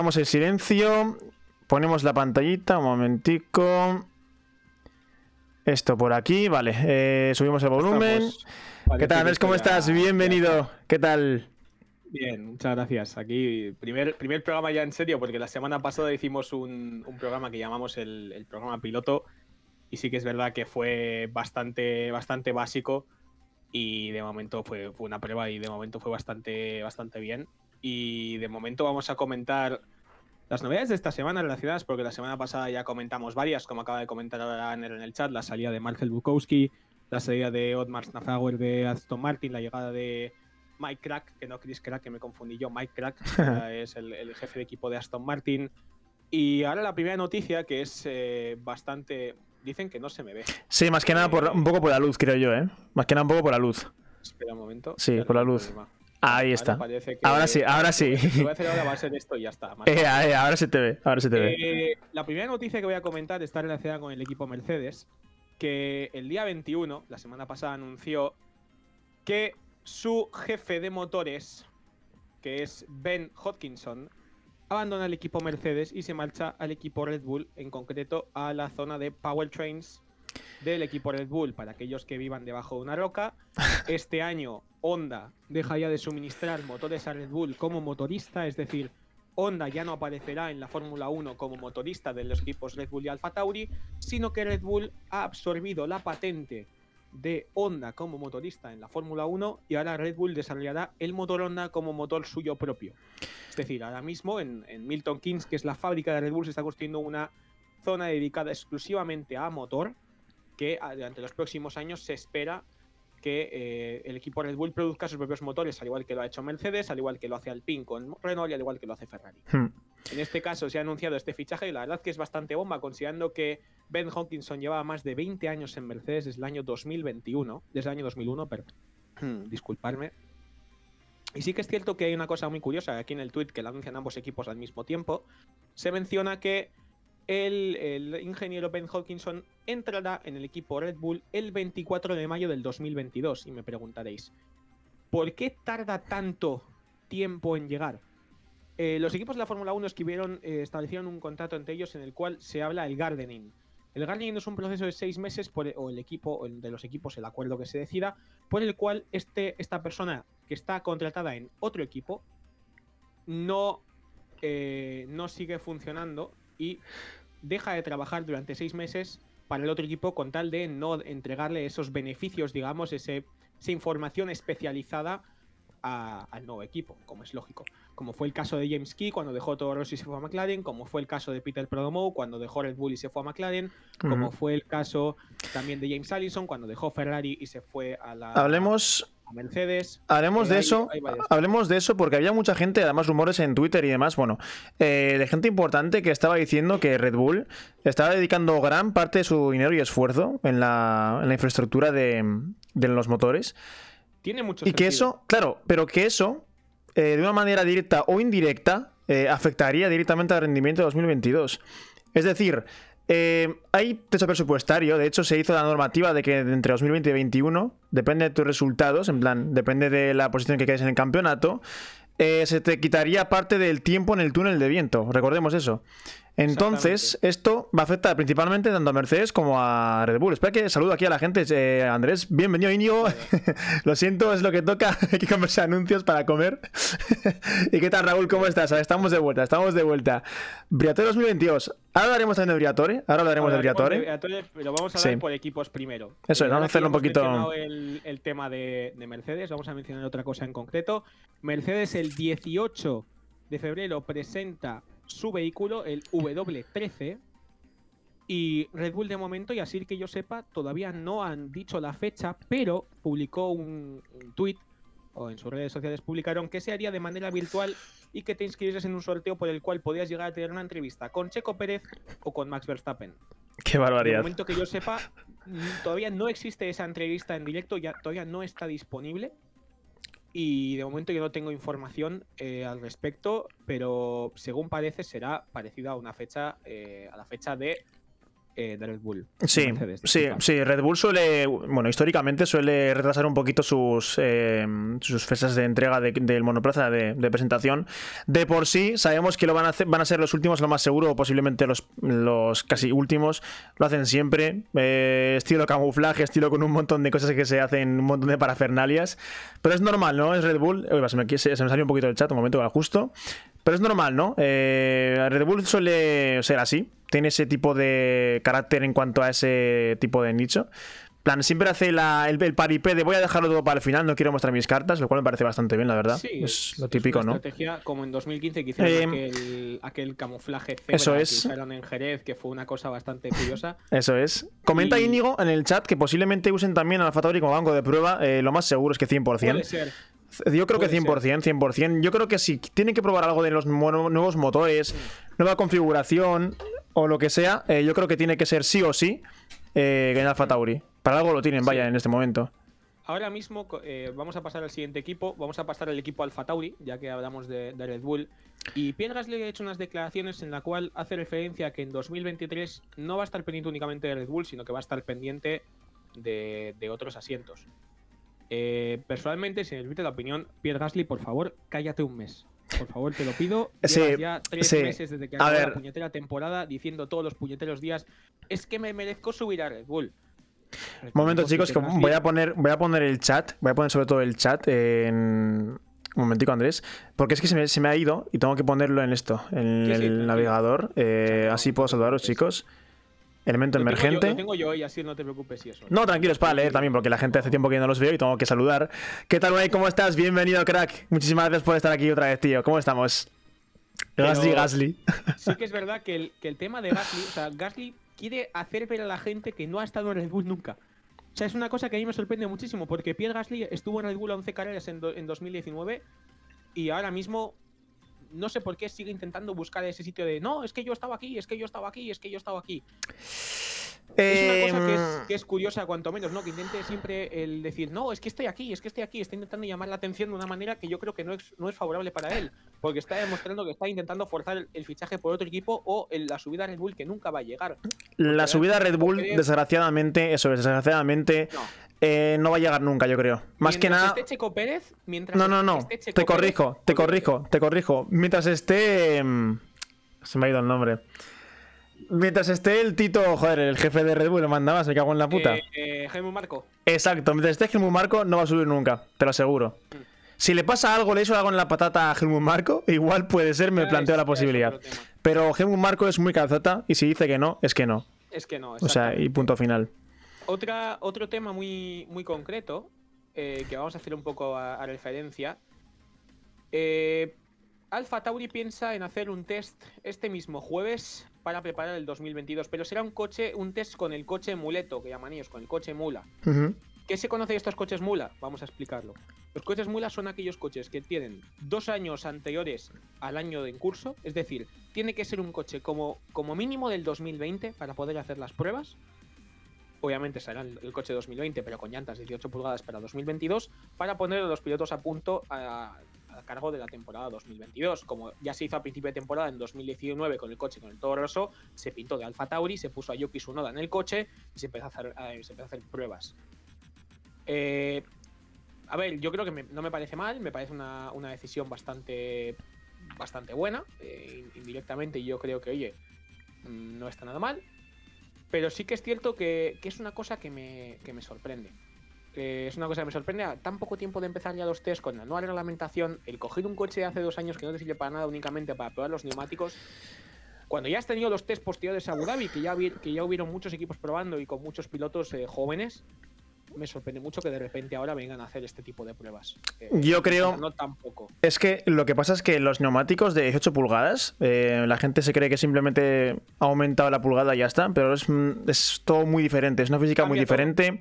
Vamos en silencio. Ponemos la pantallita, un momentico. Esto por aquí, vale. eh, subimos el volumen. ¿Qué tal, Andrés? ¿Cómo estás? Bienvenido. ¿Qué tal? Bien, muchas gracias. Aquí, primer, primer programa ya en serio, porque la semana pasada hicimos un, un programa que llamamos el, el programa piloto. Y sí que es verdad que fue bastante, bastante básico. Y de momento fue, fue una prueba y de momento fue bastante, bastante bien. Y de momento vamos a comentar las novedades de esta semana relacionadas, porque la semana pasada ya comentamos varias, como acaba de comentar ahora en el chat, la salida de Marcel Bukowski, la salida de Otmar Snafauer de Aston Martin, la llegada de Mike Crack, que no Chris Crack, que me confundí yo, Mike Crack, es el, el jefe de equipo de Aston Martin. Y ahora la primera noticia, que es eh, bastante... Dicen que no se me ve. Sí, más que nada por, un poco por la luz, creo yo, ¿eh? Más que nada un poco por la luz. Espera un momento. Sí, por la luz. problema. Ahí está. que- Ahora sí, ahora sí. Lo que voy a hacer ahora esto y ya está. Eh, eh, ahora se te ve, ahora se te ve. Eh, la primera noticia que voy a comentar está relacionada con el equipo Mercedes, que el día 21, la semana pasada, anunció que su jefe de motores, que es Ben Hodgkinson, abandona el equipo Mercedes y se marcha al equipo Red Bull, en concreto a la zona de powertrains del equipo Red Bull. Para aquellos que vivan debajo de una roca, este año Honda deja ya de suministrar motores a Red Bull como motorista, es decir, Honda ya no aparecerá en la Fórmula 1 como motorista de los equipos Red Bull y Alfa Tauri, sino que Red Bull ha absorbido la patente de Honda como motorista en la Fórmula 1 y ahora Red Bull desarrollará el motor Honda como motor suyo propio. Es decir, ahora mismo en, en Milton Keynes, que es la fábrica de Red Bull, se está construyendo una zona dedicada exclusivamente a motor que a- durante los próximos años se espera que eh, el equipo Red Bull produzca sus propios motores, al igual que lo ha hecho Mercedes, al igual que lo hace Alpine con Renault y al igual que lo hace Ferrari. Hmm. En este caso se ha anunciado este fichaje y la verdad que es bastante bomba, considerando que Ben Hawkinson llevaba más de 20 años en Mercedes desde el año 2021, desde el año 2001, perdón, disculparme. Y sí que es cierto que hay una cosa muy curiosa, aquí en el tweet que la anuncian ambos equipos al mismo tiempo, se menciona que el, ingeniero Ben Hawkinson entrará en el equipo Red Bull el 24 de mayo del 2022. Y me preguntaréis, ¿por qué tarda tanto tiempo en llegar? Eh, los equipos de la Fórmula 1 escribieron, eh, establecieron un contrato entre ellos en el cual se habla el gardening. El gardening es un proceso de seis meses, por, e, o el equipo, o el de los equipos, el acuerdo que se decida, por el cual este, esta persona que está contratada en otro equipo no, eh, no sigue funcionando y deja de trabajar durante seis meses para el otro equipo con tal de no entregarle esos beneficios, digamos, ese, esa información especializada a- al nuevo equipo, como es lógico. Como fue el caso de James Key cuando dejó Toro Rosso y se fue a McLaren, como fue el caso de Peter Prodomou cuando dejó Red Bull y se fue a McLaren, como fue el caso también de James Allison cuando dejó Ferrari y se fue a la Hablemos, a Mercedes. Hablemos Eh, de hay- eso, hay hablemos de eso porque había mucha gente, además rumores en Twitter y demás, bueno, eh, de gente importante que estaba diciendo que Red Bull estaba dedicando gran parte de su dinero y esfuerzo en la, en la infraestructura de, de los motores Tiene mucho y que eso, claro, pero que eso, eh, de una manera directa o indirecta, eh, afectaría directamente al rendimiento de 2022. Es decir, eh, hay techo presupuestario, de hecho se hizo la normativa de que entre 2020 y 2021, depende de tus resultados, en plan, depende de la posición que quedes en el campeonato, eh, se te quitaría parte del tiempo en el túnel de viento, recordemos eso. Entonces, esto va a afectar principalmente tanto a Mercedes como a Red Bull. Espera que saludo aquí a la gente. eh, Andrés, bienvenido, Íñigo. Lo siento, es lo que toca. Hay que comerse anuncios para comer. ¿Y qué tal, Raúl? ¿Cómo estás? Estamos de vuelta, estamos de vuelta. Briatore 2022. Ahora hablaremos también de Briatore. Ahora hablaremos de Hablaremos Briatore. Briatore, Pero vamos a hablar Sí. por equipos primero. Eso es, vamos a hacerlo un poquito- El, el tema de, de Mercedes, vamos a mencionar otra cosa en concreto. Mercedes el 18 de febrero presenta su vehículo, el W13. Y Red Bull de momento, y así que yo sepa, todavía no han dicho la fecha, pero publicó un, un tweet o en sus redes sociales publicaron que se haría de manera virtual y que te inscribieses en un sorteo por el cual podías llegar a tener una entrevista con Checo Pérez o con Max Verstappen. Qué De barbaridad. momento que yo sepa, todavía no existe esa entrevista en directo, ya todavía no está disponible. Y de momento yo no tengo información eh, al respecto, pero según parece será parecida a una fecha, eh, a la fecha de eh, de Red Bull. Sí, sí, sí, Red Bull suele, bueno, históricamente suele retrasar un poquito sus, eh, sus fechas de entrega del monoplaza de, presentación. De por sí, sabemos que lo van a, hacer, van a ser los últimos, lo más seguro, o posiblemente los, los casi últimos. Lo hacen siempre, eh, estilo camuflaje, estilo con un montón de cosas que se hacen, un montón de parafernalias. Pero es normal, ¿no? Es Red Bull. se, me, se me salió un poquito el chat, un momento, justo. Pero es normal, ¿no? Eh, Red Bull suele ser así. Tiene ese tipo de carácter en cuanto a ese tipo de nicho. plan, siempre hace el, el, paripé de voy a dejarlo todo para el final, no quiero mostrar mis cartas, lo cual me parece bastante bien, la verdad. Sí, es, lo típico, ¿no? estrategia como en 2015 que hicieron eh, aquel, camuflaje eso es. que usaron en Jerez, que fue una cosa bastante curiosa. Eso es. Comenta Íñigo en el chat que posiblemente usen también Alfa Tauri como banco de prueba. Eh, lo más seguro es que 100%. Puede ser. Yo creo que 100%, 100%. Yo creo que si tienen que probar algo de los nuevos motores, nueva configuración o lo que sea, eh, yo creo que tiene que ser sí o sí eh, en Alfa Tauri. Para algo lo tienen, vaya, en este momento. Ahora mismo eh, vamos a pasar al siguiente equipo. Vamos a pasar al equipo Alfa Tauri, ya que hablamos de, Red Bull. Y Pierre le ha hecho unas declaraciones en la cual hace referencia a que en 2023 no va a estar pendiente únicamente de Red Bull, sino que va a estar pendiente de, de otros asientos. Eh, personalmente, si me permite la opinión, Pierre Gasly, por favor, cállate un mes. Por favor, te lo pido. Sí, ya tres meses desde que acabó la puñetera temporada diciendo todos los puñeteros días es que me merezco subir a Red Bull. Un momento, chicos, que voy a poner, voy a poner el chat, voy a poner sobre todo el chat en. Un momentico, Andrés. Porque es que se me, ha ido y tengo que ponerlo en esto, en el navegador. Eh, así puedo saludaros, chicos. Elemento emergente. lo tengo yo y así no te preocupes si eso. No, tranquilo, es para leer también, porque la gente hace tiempo que no los veo y tengo que saludar. ¿Qué tal, Unai? ¿Cómo estás? Bienvenido, crack. Muchísimas gracias por estar aquí otra vez, tío. ¿Cómo estamos? Gasly, Gasly. Sí que es verdad que el, que el tema de Gasly, o sea, Gasly quiere hacer ver a la gente que no ha estado en Red Bull nunca. O sea, es una cosa que a mí me sorprende muchísimo, porque Pierre Gasly estuvo en Red Bull 11 carreras en, en 2019 y ahora mismo no sé por qué sigue intentando buscar ese sitio de no, es que yo estaba aquí, es que yo estaba aquí, es que yo estaba aquí. Es una cosa que es, em, curiosa, cuanto menos, ¿no? Que intente siempre el decir, no, es que estoy aquí, es que estoy aquí, está intentando llamar la atención de una manera que yo creo que no es, no es favorable para él, porque está demostrando que está intentando forzar el, fichaje por otro equipo o la subida a Red Bull que nunca va a llegar. La subida a Red Bull, desgraciadamente, eso es, desgraciadamente, eh, no va a llegar nunca, yo creo. Más que nada. Esté Checo Pérez, mientras no, no, no. te corrijo, te corrijo, te corrijo. Mientras esté. Mm, se me ha ido el nombre. Mientras esté el Tito, joder, el jefe de Red Bull, lo manda más, me cago en la puta. Eh, eh Marco. Exacto, mientras esté Helmut Marco, no va a subir nunca, te lo aseguro. Mm. Si le pasa algo, le hizo algo en la patata a Helmut Marco, igual puede ser, me planteo la posibilidad. Pero Helmut Marco es muy calzota y si dice que no, es que no. Es que no. O sea, y punto final otro tema muy, muy concreto, eh, que vamos a hacer un poco a, referencia. Eh, Alfa Tauri piensa en hacer un test este mismo jueves para preparar el 2022, pero será un coche, un test con el coche muleto, que llaman ellos, con el coche mula. ¿Qué se conoce de estos coches mula? Vamos a explicarlo. Los coches mula son aquellos coches que tienen dos años anteriores al año en curso, es decir, tiene que ser un coche como, como mínimo del 2020 para poder hacer las pruebas obviamente será el, coche 2020, pero con llantas 18 pulgadas para 2022, para poner a los pilotos a punto a, cargo de la temporada 2022. Como ya se hizo a principio de temporada en 2019 con el coche con el Toro Rosso, se pintó de Alfa Tauri, se puso a Yuki Tsunoda en el coche y se empezó a hacer, se empezó a hacer pruebas. Eh, a ver, yo creo que no me parece mal, me parece una, decisión bastante, bastante buena. Eh, indirectamente yo creo que, oye, no está nada mal. Pero sí que es cierto que, es una cosa que me, sorprende. Es una cosa que me sorprende a tan poco tiempo de empezar ya los test con la nueva reglamentación, el coger un coche de hace dos años que no te sirve para nada únicamente para probar los neumáticos. Cuando ya has tenido los test posteriores a Abu Dhabi, que ya, que ya hubieron muchos equipos probando y con muchos pilotos eh, jóvenes, me sorprende mucho que de repente ahora vengan a hacer este tipo de pruebas. Eh, Yo creo. No tampoco. Es que lo que pasa es que los neumáticos de 18 pulgadas, eh, la gente se cree que simplemente ha aumentado la pulgada y ya está, pero es, es todo muy diferente, es una física muy diferente.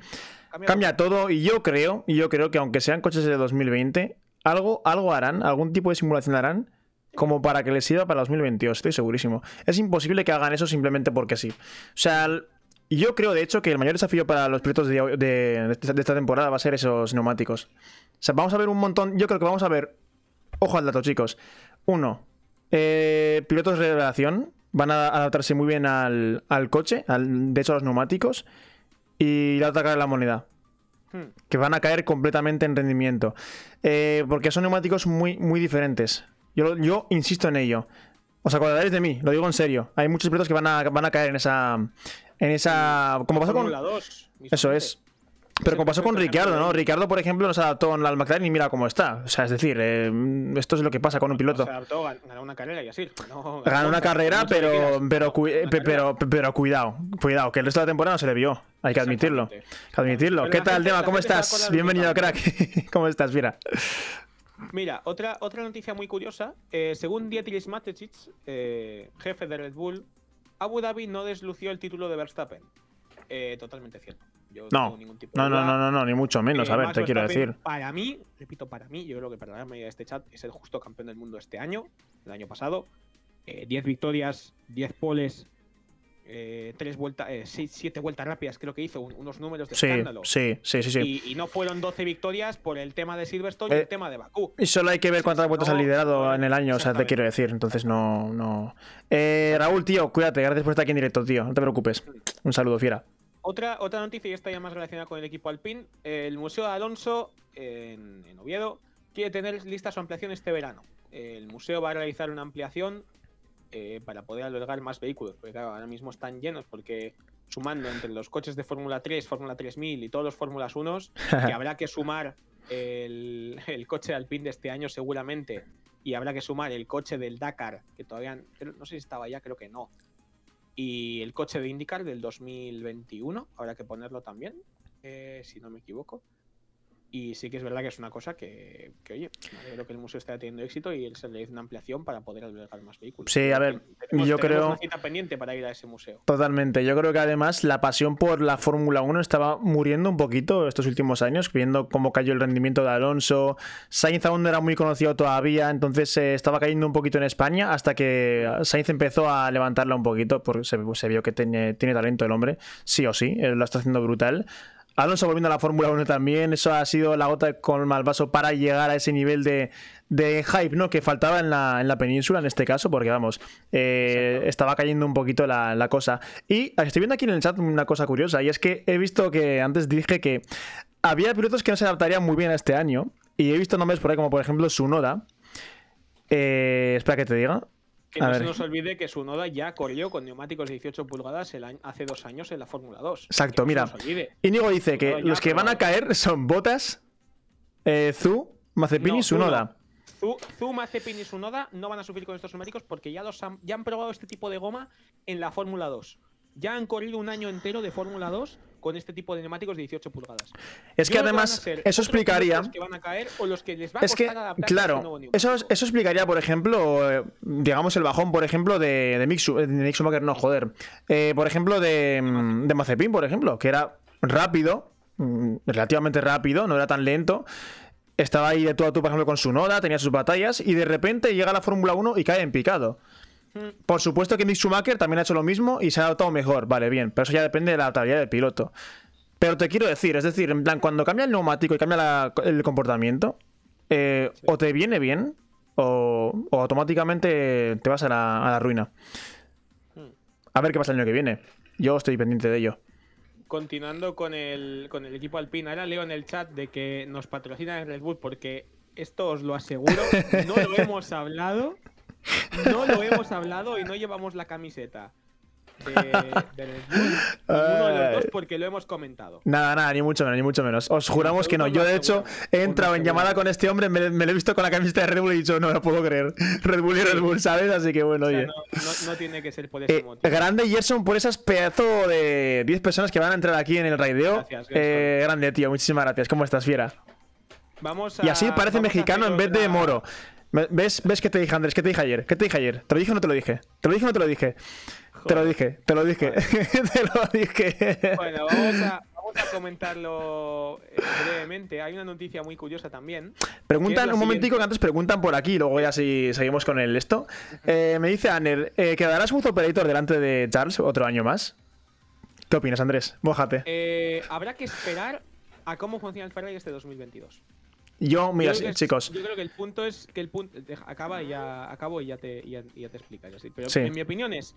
Cambia, todo y yo creo, y yo creo que aunque sean coches de 2020, algo, algo harán, algún tipo de simulación harán como para que les sirva para 2022, estoy segurísimo. Es imposible que hagan eso simplemente porque sí. O sea, y yo creo, de hecho, que el mayor desafío para los pilotos de, esta temporada va a ser esos neumáticos. O sea, vamos a ver un montón. Yo creo que vamos a ver. Ojo al dato, chicos. Uno, eh, pilotos de revelación. van a adaptarse muy bien al, al coche, al, de hecho a los neumáticos, y la otra cara de la moneda. Hmm. Que van a caer completamente en rendimiento. Eh, porque son neumáticos muy, muy diferentes. Yo, yo insisto en ello. Os acordaréis de mí, lo digo en serio. Hay muchos pilotos que van a, van a caer en esa. En esa. Como pasó con. Fórmula 2, Eso es. Pero como pasó con Ricardo, ¿no? Ricardo, por ejemplo, no se adaptó al McLaren y mira cómo está. O sea, es decir, eh, esto es lo que pasa con un piloto. Se adaptó, gan- ganó una carrera y así. No, Ganó una carrera, pero, pero, cu- una pe- carrera. pero, pero cuidado, cuidado, que el resto de la temporada no se le vio. Hay que admitirlo. Hay Exactamente. que admitirlo. ¿Qué tal, Dema? ¿Cómo estás? Bienvenido, crack. ¿Cómo estás? Mira. Mira, otra, otra noticia muy curiosa. eh, según Dietrich Mateschitz, eh, jefe de Red Bull, Abu Dhabi no deslució el título de Verstappen. Totalmente cierto. Yo No, tengo ningún tipo de No, no, no, no, no, ni mucho menos. Eh, A ver, Max te quiero decir. Para mí, repito, para mí, yo creo que para la mayoría de este chat es el justo campeón del mundo este año, el año pasado. Eh, 10 victorias, 10 poles, 3 vueltas, 7 vueltas rápidas, creo que hizo, un- unos números de Sí, escándalo. sí, sí, sí, sí. Y, y no fueron 12 victorias por el tema de Silverstone y Eh, el tema de Bakú. Y solo hay que ver cuántas vueltas no, ha liderado en el año, o sea, te quiero decir. Entonces no, no. Eh, Raúl, tío, cuídate, gracias por estar aquí en directo, tío. No te preocupes. Un saludo, fiera. Otra, otra noticia, y esta ya más relacionada con el equipo Alpine. El Museo de Alonso, en, en Oviedo, quiere tener lista su ampliación este verano. El museo va a realizar una ampliación eh, para poder albergar más vehículos, porque claro, ahora mismo están llenos, porque sumando entre los coches de Fórmula 3, Fórmula 3000 y todos los Fórmulas 1, que habrá que sumar el, el coche de Alpine de este año seguramente, y habrá que sumar el coche del Dakar, que todavía no sé si estaba ya, creo que no. Y el coche de IndyCar del 2021, habrá que ponerlo también, eh, si no me equivoco. Y sí que es verdad que es una cosa que, que oye, me alegro que el museo esté teniendo éxito y se le hizo una ampliación para poder albergar más vehículos. Sí, a ver, Tenemos- yo tenemos creo- una cita pendiente para ir a ese museo. Totalmente. Yo creo que además la pasión por la Fórmula 1 estaba muriendo un poquito estos últimos años, viendo cómo cayó el rendimiento de Alonso. Sainz aún no era muy conocido todavía, entonces eh, estaba cayendo un poquito en España hasta que Sainz empezó a levantarla un poquito, porque se, se vio que tiene, tiene talento el hombre, sí o sí, eh, lo está haciendo brutal. Alonso volviendo a la Fórmula 1 también, eso ha sido la gota con el vaso para llegar a ese nivel de, de hype ¿no? que faltaba en la, en la península en este caso, porque vamos, eh, estaba cayendo un poquito la, la cosa. Y estoy viendo aquí en el chat una cosa curiosa, y es que he visto que antes dije que había pilotos que no se adaptarían muy bien a este año, y he visto nombres por ahí como por ejemplo Sunoda. Eh, espera que te diga. Que A no ver. se nos olvide que su noda ya corrió con neumáticos de 18 pulgadas el año- hace dos años en la Fórmula 2. Exacto, Que no mira. olvide. Íñigo dice que los que van a caer son Botas, eh, Zu, Mazepin No, y no. Sunoda. Zu, Zu, Mazepin y Sunoda no van a sufrir con estos neumáticos porque ya, los han, ya han probado este tipo de goma en la Fórmula 2. Ya han corrido un año entero de Fórmula 2 con este tipo de neumáticos de 18 pulgadas. Es que además eso explicaría... pilotos que van a caer o los que les va a Es que, costar este nuevo claro, eso, eso explicaría, por ejemplo, eh, digamos el bajón, por ejemplo, de, de Mick, de Mick Schumacher, no, joder. Eh, por ejemplo, de, mm, de Mazepin, por ejemplo, que era rápido, mm, relativamente rápido, no era tan lento. Estaba ahí de tú a tú, por ejemplo, con su Noda, tenía sus batallas, y de repente llega a la Fórmula 1 y cae en picado. Por supuesto que Mick Schumacher también ha hecho lo mismo y se ha adaptado mejor, vale, bien, pero eso ya depende de la adaptabilidad del piloto. Pero te quiero decir, es decir, en plan, cuando cambia el neumático y cambia la- el comportamiento, eh, o te viene bien o, o automáticamente te vas a la, a la ruina. Hmm. A ver qué pasa el año que viene. Yo estoy pendiente de ello. Continuando con el, con el equipo Alpine, ahora leo en el chat de que nos patrocina el Red Bull porque esto os lo aseguro, no lo hemos hablado, no lo hemos hablado y no llevamos la camiseta de, de Bull, ninguno de los dos porque lo hemos comentado. Nada, nada, ni mucho menos, ni mucho menos. Os juramos que no. Yo, de hecho, he entrado en llamada con este hombre, me, me lo he visto con la camiseta de Red Bull y he dicho, no me lo puedo creer. Red Bull y Red Bull, ¿sabes? Así que bueno, O sea, oye. no, no- no tiene que ser por ese Eh, motivo. grande Gerson por esas pedazo de 10 personas que van a entrar aquí en el raideo. Gracias. Eh, grande, tío. Muchísimas gracias. ¿Cómo estás, fiera? Vamos a, Y así parece mexicano en vez de moro. ¿Ves, ¿Ves qué te dije, Andrés? ¿Qué te dije ayer? ¿Qué te dije ayer? ¿Te lo dije o no te lo dije? ¿Te lo dije o no te lo dije? Te lo dije, te lo dije. te lo dije. Bueno, vamos a, vamos a comentarlo eh, brevemente. Hay una noticia muy curiosa también. Preguntan un momentico siguiente. que antes preguntan por aquí, luego ya si seguimos con el esto. Eh, me dice Aner, eh, ¿quedará Smooth Operator delante de Charles otro año más? ¿Qué opinas, Andrés? Mójate. Eh, habrá que esperar a cómo funciona el Ferrari este 2022. Yo, mira, chicos. Yo creo que el punto es que el punto. Acaba y ya, acabo y ya te, ya, te explicas. Pero en mi opinión es.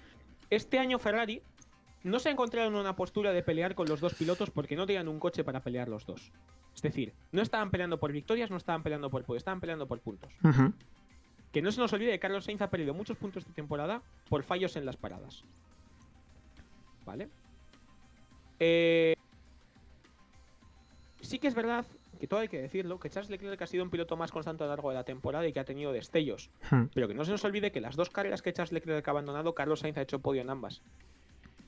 Este año Ferrari no se ha encontrado en una postura de pelear con los dos pilotos porque no tenían un coche para pelear los dos. Es decir, no estaban peleando por victorias, no estaban peleando por podio, estaban peleando por puntos. Que no se nos olvide que Carlos Sainz ha perdido muchos puntos de temporada por fallos en las paradas. ¿Vale? Eh, sí que es verdad que todo hay que decirlo, que Charles Leclerc ha sido un piloto más constante a lo largo de la temporada y que ha tenido destellos. Hmm. Pero que no se nos olvide que las dos carreras que Charles Leclerc ha abandonado, Carlos Sainz ha hecho podio en ambas.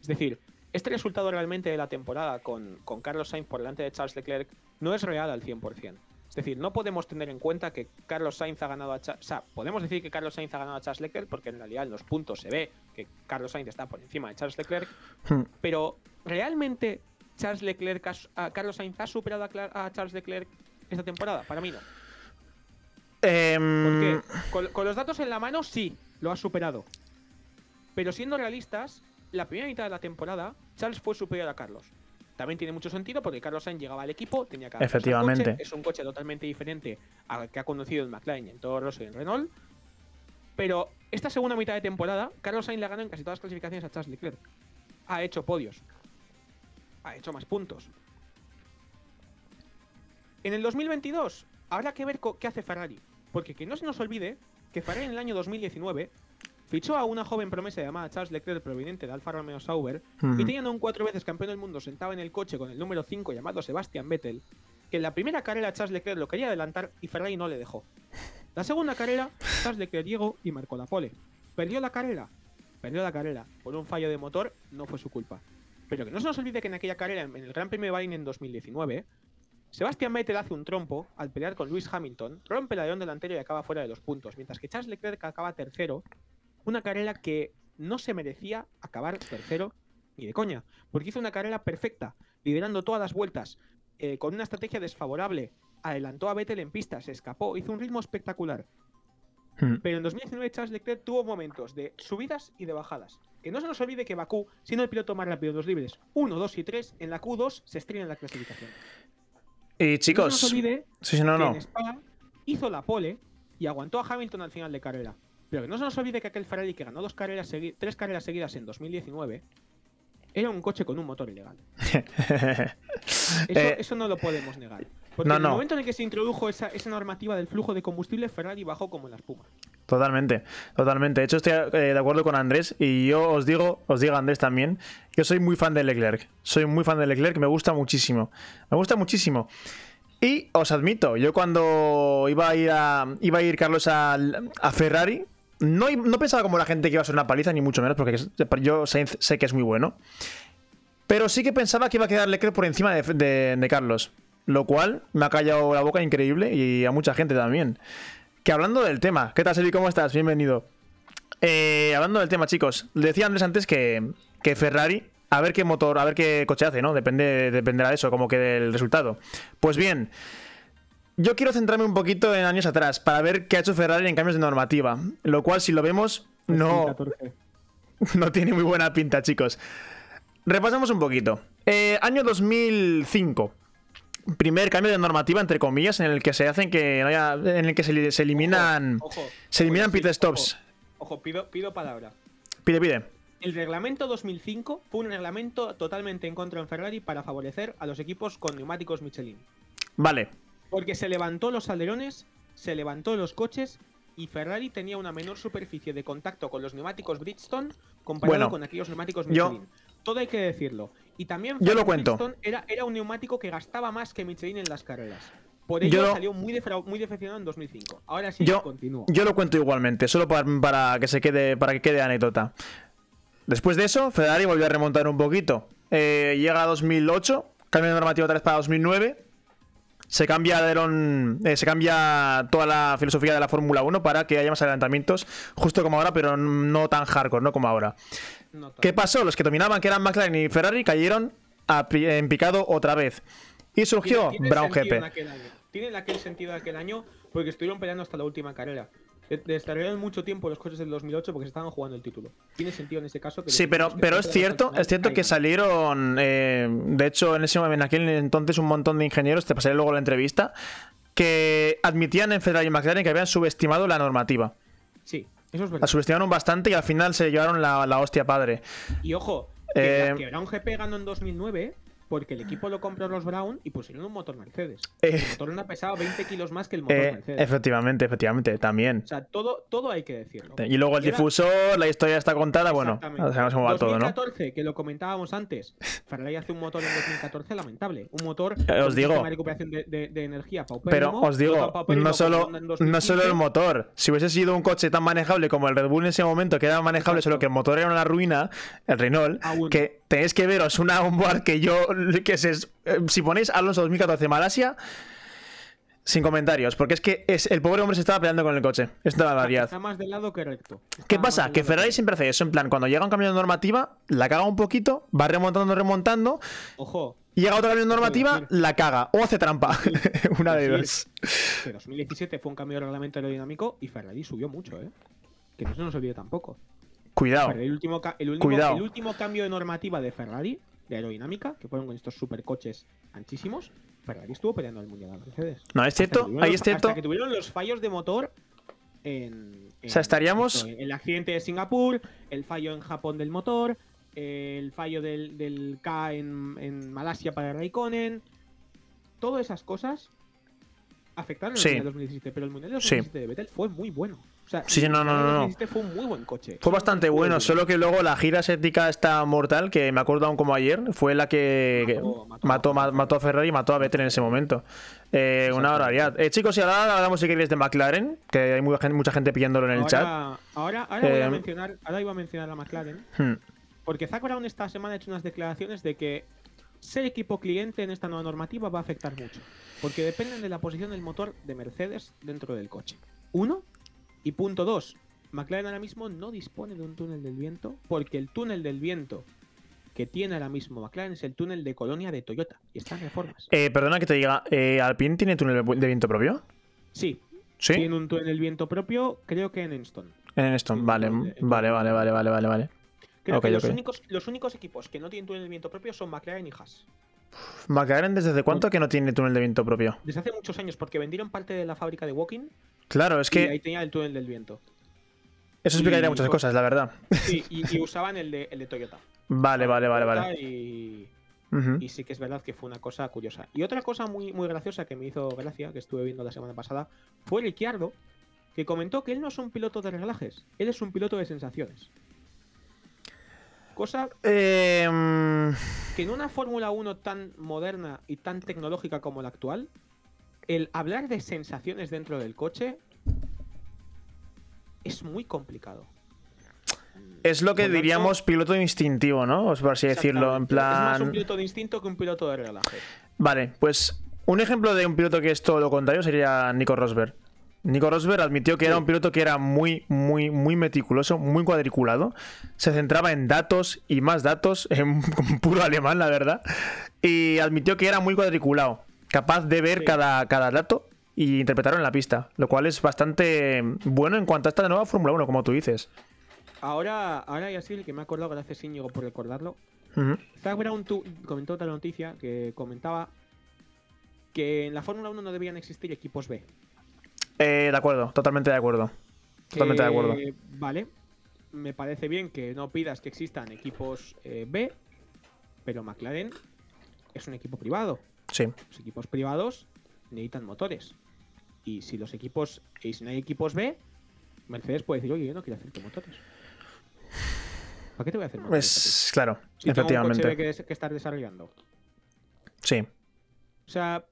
Es decir, este resultado realmente de la temporada con, Carlos Sainz por delante de Charles Leclerc no es real al 100%. Es decir, no podemos tener en cuenta que Carlos Sainz ha ganado a Charles... O sea, podemos decir que Carlos Sainz ha ganado a Charles Leclerc porque en realidad en los puntos se ve que Carlos Sainz está por encima de Charles Leclerc. Hmm. Pero ¿realmente Charles Leclerc, a, Carlos Sainz ha superado a, Charles Leclerc esta temporada? Para mí no. Em, Porque con, los datos en la mano sí, lo ha superado. Pero siendo realistas, la primera mitad de la temporada, Charles fue superior a Carlos. También tiene mucho sentido porque Carlos Sainz llegaba al equipo, tenía que Efectivamente. es un coche totalmente diferente al que ha conducido en McLaren, en Toro Rosso y en Renault. Pero esta segunda mitad de temporada, Carlos Sainz le ha ganado en casi todas las clasificaciones a Charles Leclerc. Ha hecho podios ha hecho más puntos. En el 2022 habrá que ver qué hace Ferrari. Porque que no se nos olvide que Ferrari en el año 2019 fichó a una joven promesa llamada Charles Leclerc proveniente de Alfa Romeo Sauber y teniendo un cuatro veces campeón del mundo sentado en el coche con el número 5 llamado Sebastian Vettel, que en la primera carrera Charles Leclerc lo quería adelantar y Ferrari no le dejó. La segunda carrera, Charles Leclerc llegó y marcó la pole. Perdió la carrera. Perdió la carrera. Por un fallo de motor, no fue su culpa. Pero que no se nos olvide que en aquella carrera, en el Gran Premio de Bahrein en 2019, Sebastian Vettel hace un trompo al pelear con Lewis Hamilton, rompe el avión delantero y acaba fuera de los puntos, mientras que Charles Leclerc acaba tercero, una carrera que no se merecía acabar tercero ni de coña, porque hizo una carrera perfecta, liderando todas las vueltas, eh, con una estrategia desfavorable, adelantó a Vettel en pista, se escapó, hizo un ritmo espectacular. Hmm. Pero en 2019 Charles Leclerc tuvo momentos de subidas y de bajadas. Que no se nos olvide que Bakú, siendo el piloto más rápido de los libres 1, 2 y 3, en la Q2 se estrena en la clasificación. Y chicos, no se nos olvide sí, no, no. que en Spa hizo la pole y aguantó a Hamilton al final de carrera. Pero que no se nos olvide que aquel Ferrari que ganó dos carreras tres carreras seguidas en 2019 era un coche con un motor ilegal. Eh, eso, no lo podemos negar. Porque en el momento en el que se introdujo esa, normativa del flujo de combustible, Ferrari bajó como la espuma. Totalmente, totalmente. De hecho, estoy eh, de acuerdo con Andrés y yo os digo, os digo Andrés también, que soy muy fan de Leclerc. Soy muy fan de Leclerc, me gusta muchísimo. Me gusta muchísimo. Y os admito, yo cuando iba a ir, a, iba a ir Carlos a, Ferrari, no, no, pensaba como la gente que iba a ser una paliza, ni mucho menos, porque yo sé, que es muy bueno. Pero sí que pensaba que iba a quedar Leclerc por encima de Carlos. Lo cual me ha callado la boca increíble y a mucha gente también. Que hablando del tema, ¿qué tal, Sebi? ¿Cómo estás? Bienvenido. Eh, hablando del tema, chicos, decía Andrés antes que, Ferrari, a ver qué motor, a ver qué coche hace, ¿no? Depende, dependerá de eso, como que del resultado. Pues bien, yo quiero centrarme un poquito en años atrás para ver qué ha hecho Ferrari en cambios de normativa. Lo cual, si lo vemos, no, no tiene muy buena pinta, chicos. Repasamos un poquito. Eh, año 2005 primer cambio de normativa entre comillas en el que se hacen que en el que se, eliminan se eliminan pit stops. Ojo, pido, pido palabra. Pide, pide. El reglamento 2005 fue un reglamento totalmente en contra en Ferrari para favorecer a los equipos con neumáticos Michelin. Vale. Porque se levantó los alerones, se levantó los coches y Ferrari tenía una menor superficie de contacto con los neumáticos Bridgestone comparado con aquellos neumáticos Michelin. Todo hay que decirlo. Y también yo lo cuento. Era, era un neumático que gastaba más que Michelin en las carreras. Por ello salió muy, muy decepcionado en 2005. Ahora sí, yo, continúo. Yo lo cuento igualmente, solo para, que se quede, para que quede anécdota. Después de eso, Ferrari volvió a remontar un poquito. Eh, llega a 2008, cambio de normativa otra vez para 2009. Se cambia, eh, se cambia toda la filosofía de la Fórmula 1 para que haya más adelantamientos, justo como ahora, pero no tan hardcore, no como ahora. ¿Qué pasó? Los que dominaban, que eran McLaren y Ferrari, cayeron en picado otra vez. Y surgió Brown GP. Tiene aquel sentido aquel año porque estuvieron peleando hasta la última carrera. Desarrollaron mucho tiempo los coches del 2008 porque se estaban jugando el título. Tiene sentido en ese caso. sí, pero, pero es cierto, es cierto que salieron. Eh, de hecho, en ese en aquel entonces un montón de ingenieros. Te pasaré luego la entrevista. que admitían en Ferrari y McLaren que habían subestimado la normativa. Sí, eso es verdad. La subestimaron bastante y al final se llevaron la, la hostia padre. Y ojo, que, Eh, la- que Brown GP ganó en 2009 porque el equipo lo compró los Brown y pusieron un motor Mercedes. Eh, El motor no pesaba 20 kilos más que el motor eh, Mercedes. efectivamente, efectivamente, también. O sea, todo, todo hay que decirlo. Y luego el difusor, la historia está contada, bueno, sabemos cómo va todo, ¿no? 2014, que lo comentábamos antes, Ferrari hace un motor en 2014 lamentable. Un motor Eh, os digo. de recuperación de, de- de energía Pero os digo, no solo, no solo 2015, el motor. Si hubiese sido un coche tan manejable como el Red Bull en ese momento, que era manejable, Exacto. solo que el motor era una ruina, el Renault, Aún. que tenéis que veros una onboard que yo, que se, eh, si ponéis Alonso 2014 Malasia, sin comentarios, porque es que es, el pobre hombre se estaba peleando con el coche. Es una barbaridad. Está más de lado que recto. ¿Qué Está pasa? del Que Ferrari siempre hace eso, en plan, cuando llega un cambio de normativa, la caga un poquito, va remontando, remontando, Ojo, y llega otro cambio de normativa, la caga, o hace trampa. una de dos. decir. que 2017 fue un cambio de reglamento aerodinámico y Ferrari subió mucho, ¿eh? Que no se nos olvide tampoco. Cuidado. El, último ca- el, último, Cuidado. el último cambio de normativa de Ferrari, de aerodinámica, que fueron con estos supercoches anchísimos, Ferrari estuvo peleando el mundial a Mercedes. No, es cierto, ahí los- es cierto. Hasta que tuvieron los fallos de motor en. O sea, estaríamos- en el accidente de Singapur, el fallo en Japón del motor, el fallo del, del K en, en Malasia para Raikkonen. Todas esas cosas afectaron Sí. el Mundial 2017, pero el Mundial Sí. 2017 de Vettel fue muy bueno. O sea, Sí, no, no, no, no. 2017 fue un muy buen coche. Fue bastante bueno, solo que luego la gira ética esta mortal, que me acuerdo aún como ayer, fue la que Mató- mató mató, a ma- mató a Ferrari y mató a Vettel en ese momento. Eh, una barbaridad. Eh, chicos, y ahora hablamos si queréis de McLaren, que hay mucha gente, mucha gente pidiéndolo en el chat. Ahora, ahora, ahora voy a Eh, mencionar, ahora iba a mencionar a McLaren. Hmm. Porque Zach Brown esta semana ha hecho unas declaraciones de que ser equipo cliente en esta nueva normativa va a afectar mucho. Porque dependen de la posición del motor de Mercedes dentro del coche. Uno. Y punto dos. McLaren ahora mismo no dispone de un túnel del viento porque el túnel del viento que tiene ahora mismo McLaren es el túnel de colonia de Toyota y está en reformas. Eh, perdona que te diga, eh, ¿Alpine tiene túnel de viento propio? Sí, Sí, tiene un túnel del viento propio, creo que en Enston. en esto. sí, Vale, vale, vale, vale, vale, vale, vale. Creo Ok, que los, únicos, los únicos equipos que no tienen túnel del viento propio son McLaren y Haas. McLaren, ¿desde cuánto que no tiene túnel de viento propio? Desde hace muchos años, porque vendieron parte de la fábrica de Walking Claro, es y ahí que tenía el túnel del viento. eso explicaría y- muchas cosas, la verdad. Sí, y, y usaban el de, el de Toyota. Vale, vale, vale, vale. Y, sí que es verdad que fue una cosa curiosa. Y otra cosa muy, muy graciosa que me hizo gracia, que estuve viendo la semana pasada, fue Ricciardo, que comentó que él no es un piloto de relajes, él es un piloto de sensaciones. Cosa Eh, mm, que en una Fórmula 1 tan moderna y tan tecnológica como la actual, el hablar de sensaciones dentro del coche es muy complicado. es lo que diríamos piloto instintivo, ¿no? Por así decirlo, en Exactamente. Es más un plan... piloto de instinto que un piloto de relaje. Vale, pues un ejemplo de un piloto que es todo lo contrario sería Nico Rosberg. Nico Rosberg admitió que era un piloto que era muy, muy, muy meticuloso, muy cuadriculado. Se centraba en datos y más datos, en puro alemán, la verdad. Y admitió que era muy cuadriculado, capaz de ver Sí. cada, cada dato y interpretarlo en la pista. Lo cual es bastante bueno en cuanto a esta nueva Fórmula 1, como tú dices. Ahora, ahora y así, el que me ha acordado, gracias Íñigo por recordarlo. Ujú. Zach Brown tu- comentó otra noticia que comentaba que en la Fórmula 1 no debían existir equipos B. Eh, de acuerdo, totalmente de acuerdo. Totalmente de acuerdo. Vale, me parece bien que no pidas que existan equipos eh, B, pero McLaren es un equipo privado. Sí. Los equipos privados necesitan motores. Y si los equipos, y si no hay equipos B, Mercedes puede decir, oye, yo no quiero hacerte motores. ¿Para qué te voy a hacer motores? Es claro, Si tengo un coche efectivamente. Que estar desarrollando. Sí. O sea,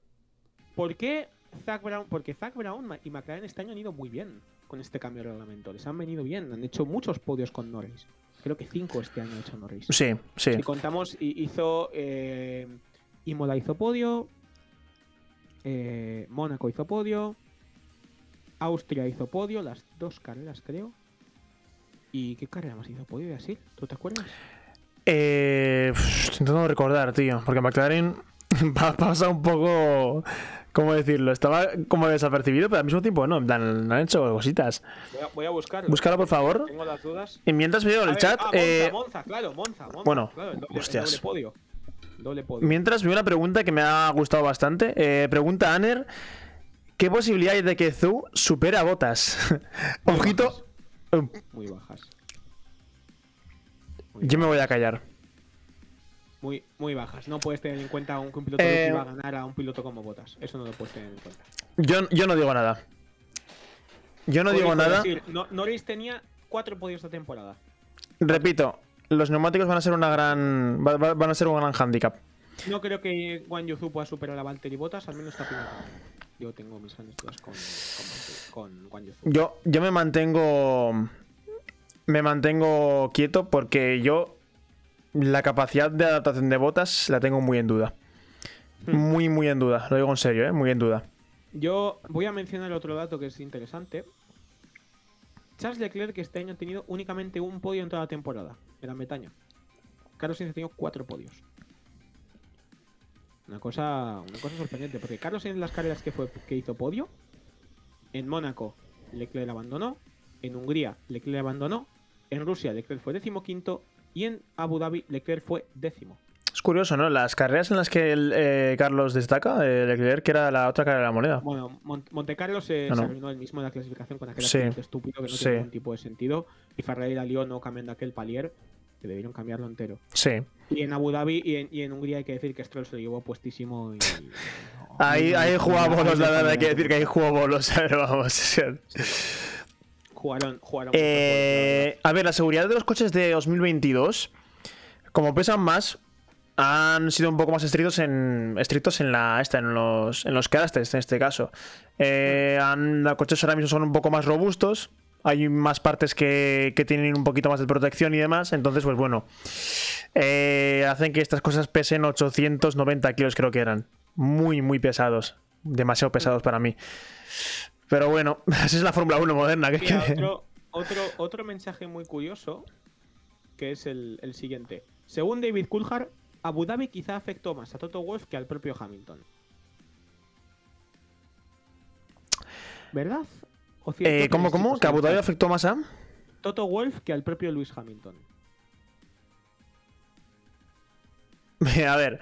¿por qué Zach Brown? Porque Zach Brown y McLaren este año han ido muy bien con este cambio de reglamento. Les han venido bien. Han hecho muchos podios con Norris. Creo que cinco este año ha hecho Norris. Sí, sí. Si contamos, hi- hizo. Eh, Imola hizo podio. eh, Mónaco hizo podio. Austria hizo podio. Las dos carreras, creo. ¿Y qué carrera más hizo podio de así? ¿Tú te acuerdas? Eh, intentando recordar, tío. Porque McLaren pa- pasa un poco. ¿Cómo decirlo? Estaba como desapercibido, pero al mismo tiempo no. Plan, han hecho cositas. Voy a, voy a buscarlo. Búscalo, por favor. Tengo las dudas. Y mientras veo en el ver, chat. ah, Monza, eh, Monza, claro, Monza, Monza, bueno, claro, el doble, el hostias. doble podio. Doble podio. Mientras veo una pregunta que me ha gustado bastante. Eh, pregunta Aner ¿Qué posibilidad hay de que Zu supere a Botas? Ojito. bajas, Muy bajas. Muy Yo me voy a callar. Muy, muy bajas. No puedes tener en cuenta un, que un piloto Eh, va a ganar a un piloto como Botas. Eso no lo puedes tener en cuenta. Yo, yo no digo nada. Yo no digo nada. decir, no- Norris tenía cuatro podios esta temporada. Repito, los neumáticos van a ser una gran. va- va- van a ser un gran handicap. No creo que Juan Yuzu pueda superar a Valtteri Bottas, al menos esta primera. Yo tengo mis grandes dudas con, con, con Juan Yuzu. Yo, yo me mantengo. Me mantengo quieto porque yo. La capacidad de adaptación de botas la tengo muy en duda. Hmm. Muy, muy en duda. Lo digo en serio, ¿eh? Muy en duda. Yo voy a mencionar otro dato que es interesante. Charles Leclerc este año ha tenido únicamente un podio en toda la temporada, Gran Bretaña. Carlos Sainz ha tenido cuatro podios. Una cosa, una cosa sorprendente, porque Carlos Sainz en las carreras que, fue, que hizo podio, en Mónaco Leclerc abandonó, en Hungría Leclerc abandonó, en Rusia Leclerc fue décimo quinto y en Abu Dhabi Leclerc fue décimo. Es curioso, ¿no? Las carreras en las que el, eh, Carlos destaca, eh, Leclerc, que era la otra cara de la moneda. Bueno, Mon- Monte Carlo se, No, se no. arruinó el mismo en la clasificación con aquel Sí. accidente estúpido que no Sí. tiene ningún tipo de sentido. Y Ferrari la lió no cambiando aquel palier, que debieron cambiarlo entero. Sí. Y en Abu Dhabi y en, y en Hungría hay que decir que Stroll se lo llevó puestísimo. Y, Ahí, ahí jugaba bolos, la verdad, hay que decir que ahí jugó bolos, vamos. Jugaron, jugaron. Eh, a ver, la seguridad de los coches de 2022, como pesan más, han sido un poco más estrictos en la en los en los test, en este caso. Eh, los coches ahora mismo son un poco más robustos. Hay más partes que, que tienen un poquito más de protección y demás. Entonces, pues bueno. eh, hacen que estas cosas pesen 890 kilos, creo que eran. Muy, muy pesados. Demasiado pesados para mí. Pero bueno, así es la Fórmula 1 moderna. que- Mira, otro, otro, otro mensaje muy curioso, que es el, el siguiente. Según David Coulthard, Abu Dhabi quizá afectó más a Toto Wolff que al propio Hamilton. ¿Verdad? ¿O cierto Eh, ¿Cómo, cómo? chicos ¿Que Abu Dhabi afectó más a? Toto Wolff que al propio Lewis Hamilton. A ver,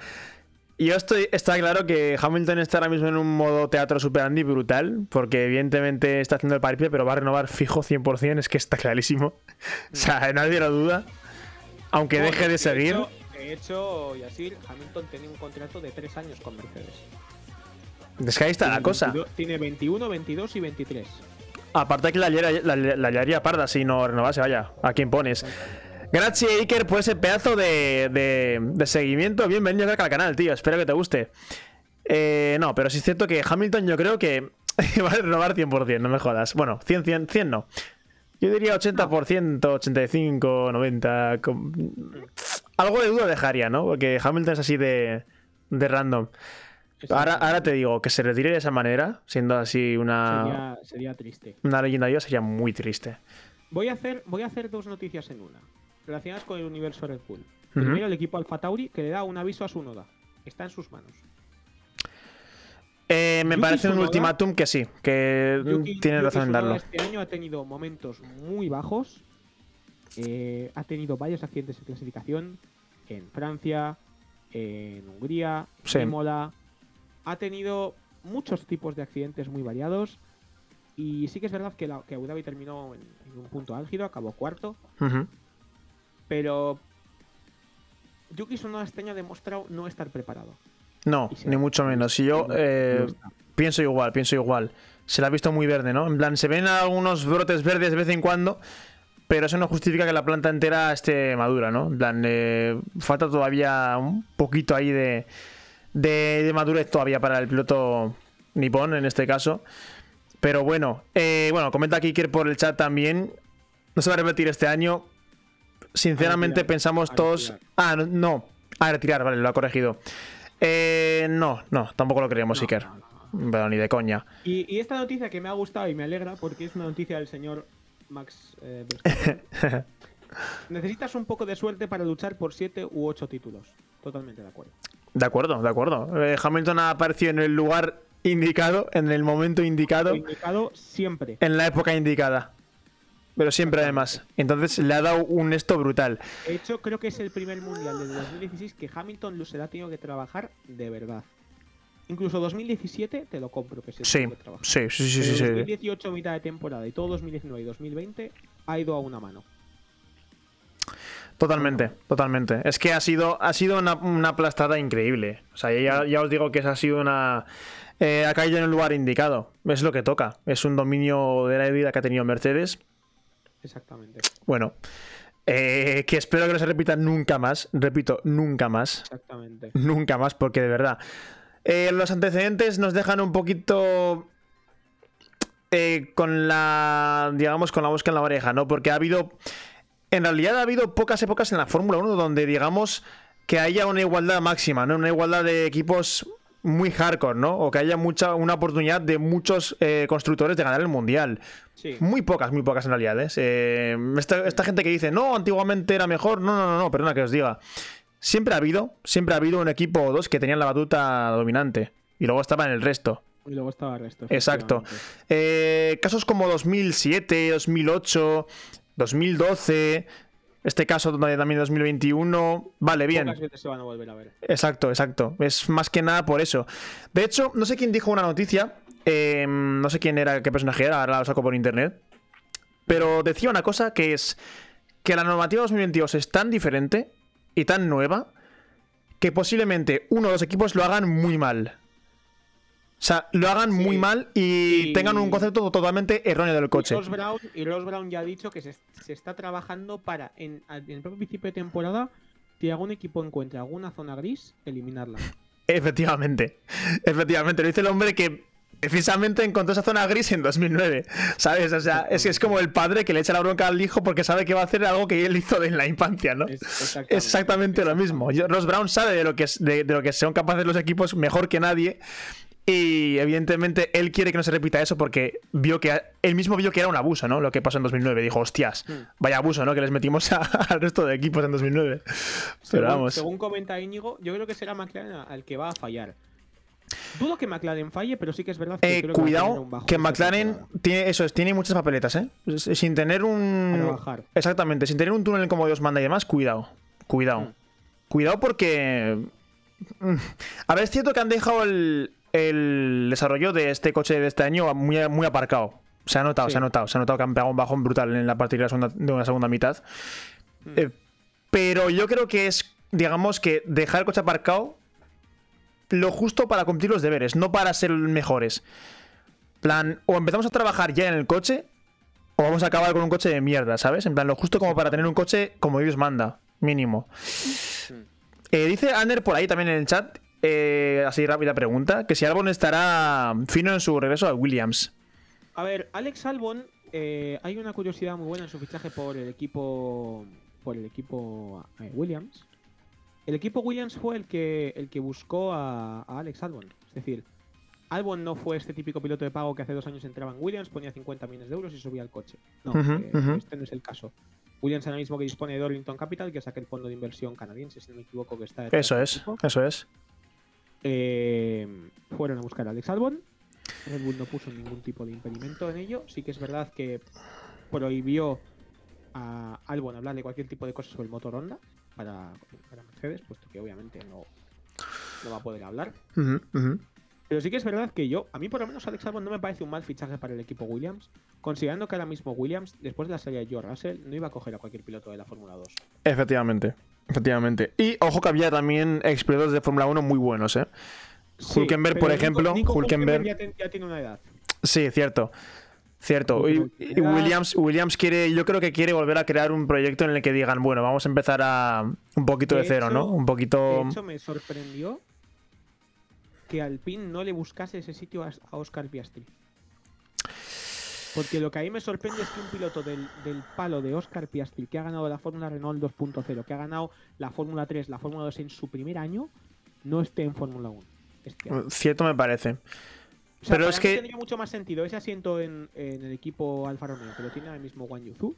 yo estoy. Está claro que Hamilton está ahora mismo en un modo teatro super Andy brutal, porque evidentemente está haciendo el paripé, pero va a renovar fijo 100%, es que está clarísimo. O sea, nadie lo duda. Aunque deje de seguir. hecho, de hecho, Yasir, Hamilton tenía un contrato de tres años con Mercedes. Es que ahí está la cosa. 22 tiene 21, 22 y 23. Aparte que la liaría, la, parda si no renovase, vaya. ¿A quién pones? Gracias, Iker, por ese pedazo de, de, de seguimiento. Bienvenido al canal, tío. Espero que te guste. Eh, no, pero sí es cierto que Hamilton yo creo que va a renovar 100%, no me jodas. Bueno, 100, 100, 100 no. Yo diría 80%, 85, 90. com- Algo de duda dejaría, ¿no? Porque Hamilton es así de, de random. Ahora, ahora te digo, que se retire de esa manera, siendo así una, sería, sería triste. una leyenda viva, sería muy triste. Voy a, hacer, voy a hacer dos noticias en una, relacionadas con el universo Red Bull. Primero, el equipo Alfa Tauri que le da un aviso a su noda. Está en sus manos. Eh, me Yuki parece un ultimátum que sí, que Yuki- tiene Yuki razón en darlo. Este año ha tenido momentos muy bajos. Eh, ha tenido varios accidentes en clasificación en Francia, en Hungría, Sí. en Imola. Ha tenido muchos tipos de accidentes muy variados. Y sí que es verdad que, la, que Abu Dhabi terminó en, en un punto álgido, acabó cuarto. Ujú. Pero Yuki Tsunoda este año ha demostrado no estar preparado. No, ni mucho menos. Si yo eh, no pienso igual, pienso igual. Se la ha visto muy verde, ¿no? En plan, se ven algunos brotes verdes de vez en cuando, pero eso no justifica que la planta entera esté madura, ¿no? En plan, eh, falta todavía un poquito ahí de, de, de madurez todavía para el piloto nipón en este caso. Pero bueno, eh, bueno, comenta Kiker por el chat también. No se va a repetir este año. Sinceramente pensamos todos. Ah, no. A retirar, vale, lo ha corregido. Eh, no, no, tampoco lo creemos, No, Iker. no, no. Pero ni de coña. Y, y esta noticia que me ha gustado y me alegra porque es una noticia del señor Max eh. Necesitas un poco de suerte para luchar por 7 u 8 títulos. Totalmente de acuerdo. De acuerdo, de acuerdo. Eh, Hamilton ha aparecido en el lugar indicado, en el momento indicado, indicado siempre. en la época indicada. Pero siempre además. Entonces le ha dado un esto brutal. De hecho, creo que es el primer mundial desde 2016 que Hamilton la ha tenido que trabajar de verdad. Incluso 2017 te lo compro, que se Sí, que trabajar. sí, sí, sí, sí, Pero sí. 2018, mitad de temporada, y todo 2019 y 2020 ha ido a una mano. Totalmente, totalmente. Es que ha sido, ha sido una, una aplastada increíble. O sea, ya, ya os digo que esa ha sido una. eh, ha caído en el lugar indicado. Es lo que toca. Es un dominio de la vida que ha tenido Mercedes. Exactamente. Bueno, eh, que espero que no se repita nunca más. Repito, nunca más. Exactamente. Nunca más, porque de verdad. eh, los antecedentes nos dejan un poquito. eh, con la. digamos, con la mosca en la oreja, ¿no? Porque ha habido. En realidad ha habido pocas épocas en la Fórmula 1 donde, digamos, que haya una igualdad máxima, ¿no? Una igualdad de equipos muy hardcore, ¿no? O que haya mucha, una oportunidad de muchos eh, constructores de ganar el mundial. Sí. Muy pocas, muy pocas en realidad. ¿eh? Esta, esta gente que dice, no, antiguamente era mejor. No, no, no, no, perdona que os diga. Siempre ha habido, siempre ha habido un equipo o dos que tenían la batuta dominante. Y luego estaba en el resto. Y luego estaba el resto. Exacto. Eh, casos como 2007, 2008, 2012. Este caso donde también 2021. Vale, bien. Pocas veces se van a volver a ver. Exacto, exacto. Es más que nada por eso. De hecho, no sé quién dijo una noticia. eh, no sé quién era, qué personaje era, ahora lo saco por internet. Pero decía una cosa que es que la normativa 2022 es tan diferente y tan nueva que posiblemente uno o dos equipos lo hagan muy mal. O sea, lo hagan Sí. muy mal y Y- tengan un concepto totalmente erróneo del coche. Y Ross Brown, y Ross Brown ya ha dicho que se, se está trabajando para, en, en el propio principio de temporada, si algún equipo encuentra alguna zona gris, eliminarla. Efectivamente. Efectivamente. Lo dice el hombre que precisamente encontró esa zona gris en 2009. ¿Sabes? O sea, es, es como el padre que le echa la bronca al hijo porque sabe que va a hacer algo que él hizo en la infancia, ¿no? Es exactamente, exactamente lo mismo. Ross Brown sabe de lo que es- de, de lo que son capaces los equipos mejor que nadie. Y evidentemente él quiere que no se repita eso porque vio que él mismo vio que era un abuso, ¿no? Lo que pasó en 2009. Dijo, hostias, Hmm. vaya abuso, ¿no? Que les metimos a- al resto de equipos en 2009. Pero Según, vamos. según comenta Íñigo, yo creo que será McLaren al que va a fallar. Dudo que McLaren falle, pero sí que es verdad que Eh, creo que va a tener cuidado, un bajón que McLaren tiene eso, es, tiene muchas papeletas, ¿eh? Sin tener un. bajar. Exactamente, sin tener un túnel como Dios manda y demás, cuidado. Cuidado. Mm. Cuidado porque. mm, A ver, es cierto que han dejado el, el desarrollo de este coche de este año muy, muy aparcado. Se ha notado, Sí. se ha notado. Se ha notado que han pegado un bajón brutal en la partida de, la segunda, de una segunda mitad. Mm. Eh, pero yo creo que es, digamos, que dejar el coche aparcado lo justo para cumplir los deberes, no para ser mejores. plan, o empezamos a trabajar ya en el coche, o vamos a acabar con un coche de mierda, ¿sabes? En plan, lo justo como para tener un coche como Dios manda, mínimo. Eh, dice Ander por ahí también en el chat, eh, así rápida pregunta, que si Albon estará fino en su regreso a Williams. A ver, Alex Albon, eh, hay una curiosidad muy buena en su fichaje por el equipo por el equipo eh, Williams. El equipo Williams fue el que el que buscó a, a Alex Albon. Es decir, Albon no fue este típico piloto de pago que hace dos años entraba en Williams, ponía 50 millones de euros y subía al coche. No, eh, este no es el caso. Williams ahora mismo que dispone de Dorrington Capital, que es aquel fondo de inversión canadiense, si no me equivoco, que está Eso es, eso es. Eh, fueron a buscar a Alex Albon. Red Bull no puso ningún tipo de impedimento en ello. Sí que es verdad que prohibió a Albon hablar de cualquier tipo de cosas sobre el motor Honda para, para Mercedes, puesto que obviamente no, no va a poder hablar. Pero sí que es verdad que yo, a mí por lo menos Alex Albon no me parece un mal fichaje para el equipo Williams, considerando que ahora mismo Williams, después de la salida de George Russell, no iba a coger a cualquier piloto de la Fórmula 2. Efectivamente, efectivamente. Y ojo que había también expiradores de Fórmula 1 muy buenos, ¿eh? Hülkenberg, pero por ejemplo, Nico Hülkenberg- ya, tiene una edad. Sí, cierto. Cierto. Y, Williams, Williams quiere, yo creo que quiere volver a crear un proyecto en el que digan, bueno, vamos a empezar a un poquito de, De cero, hecho- ¿no? Un poquito. De hecho, me sorprendió que Alpine no le buscase ese sitio a, a Oscar Piastri. Porque lo que a mí me sorprende es que un piloto del, del palo de Oscar Piastri, que ha ganado la Fórmula Renault 2.0, que ha ganado la Fórmula 3, la Fórmula 2 en su primer año, no esté en Fórmula 1. este año. Cierto me parece. O sea, pero para es mí que- tendría mucho más sentido ese asiento en, en el equipo Alfa Romeo, que lo tiene ahora mismo Wang Yuzu.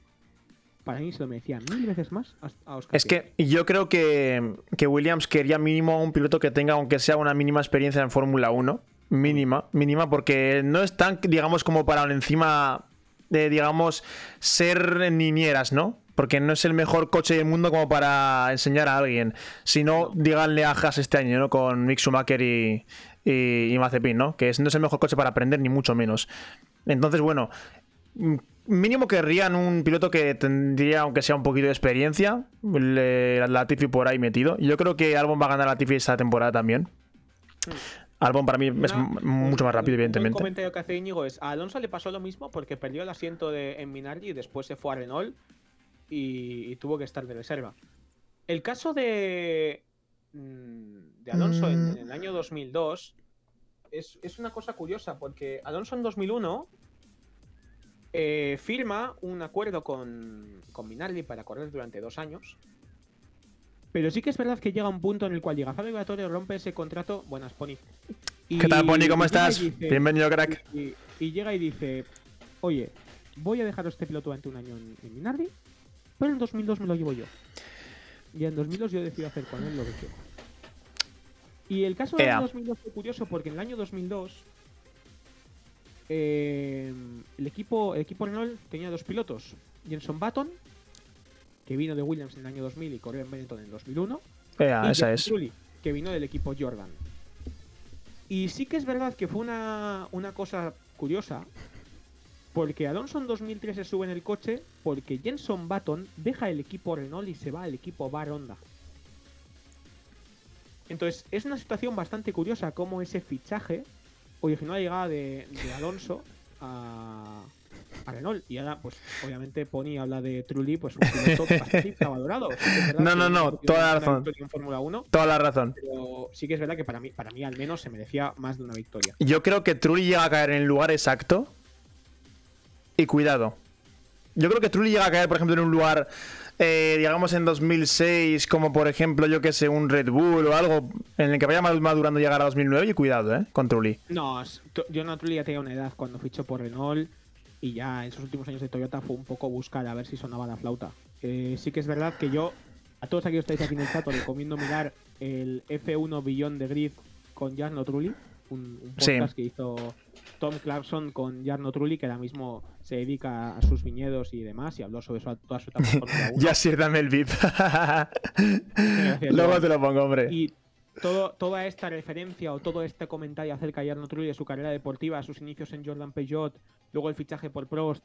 Para mí se lo merecía mil veces más a, a Oscar Es que yo creo que, que Williams quería mínimo a un piloto que tenga, aunque sea una mínima experiencia en Fórmula 1. Mínima, mínima, porque no es tan, digamos, como para encima de, digamos, ser niñeras, ¿no? Porque no es el mejor coche del mundo como para enseñar a alguien. Si no, díganle a Haas este año, ¿no? Con Mick Schumacher y, y, Mazepin, ¿no? Que no es el mejor coche para aprender, ni mucho menos. Entonces, bueno, mínimo querrían un piloto que tendría, aunque sea un poquito de experiencia, la Latifi por ahí metido. Yo creo que Albon va a ganar la Latifi esta temporada también. Albon para mí es mucho más rápido, evidentemente. Un comentario que hace Íñigo es: a Alonso le pasó lo mismo porque perdió el asiento de, en Minardi y después se fue a Renault y, tuvo que estar de reserva. El caso de, mm, de Alonso en, mm. el año 2002 es, es una cosa curiosa porque Alonso en 2001 eh, firma un acuerdo con, con Minardi para correr durante dos años. Pero sí que es verdad que llega un punto en el cual llega Fabio Vatorio, rompe ese contrato. Buenas, Pony. ¿Qué tal, Pony? ¿Cómo estás? Bienvenido, crack. Y, llega y dice: Oye, voy a dejar a este piloto durante un año en, Minardi, pero en 2002 me lo llevo yo. Y en 2002 yo decido hacer con él lo que quiero. Y el caso de 2002 fue curioso porque en el año 2002 eh, el, equipo, el equipo Renault tenía dos pilotos. Jenson Button, que vino de Williams en el año 2000 y corrió en Benetton en el 2001. y esa es. que vino del equipo Jordan. Y sí que es verdad que fue una, una cosa curiosa, porque Alonso en 2003 se sube en el coche porque Jenson Button deja el equipo Renault y se va al equipo Bar Honda. Entonces, es una situación bastante curiosa como ese fichaje originó la llegada de, Alonso a, Renault. Y ahora, pues, obviamente, Pony habla de Trulli, pues un piloto bastante valorado. no, no, no, toda la razón. Toda la razón. Pero sí que es verdad que para mí, para mí al menos se merecía más de una victoria. Yo creo que Trulli llega a caer en el lugar exacto. Y cuidado. Yo creo que Trulli llega a caer, por ejemplo, en un lugar eh, digamos en 2006, como por ejemplo, yo que sé, un Red Bull o algo en el que vaya madurando llegar a 2009 y cuidado, ¿eh? Con Trulli. No, yo no Trulli ya tenía una edad cuando fichó por Renault y ya en sus últimos años de Toyota fue un poco buscar a ver si sonaba la flauta. Eh, sí que es verdad que yo, a todos aquellos que estáis aquí en el chat, os recomiendo mirar el F1 Billón de Grid con Jarno Trulli, un, podcast que hizo Tom Clarkson con Jarno Trulli, que ahora mismo se dedica a sus viñedos y demás, y habló sobre su, toda su etapa Ya sí, dame el VIP. Luego te lo pongo, hombre. Y todo, toda esta referencia o todo este comentario acerca de Jarno Trulli, de su carrera deportiva, sus inicios en Jordan Peugeot, luego el fichaje por Prost,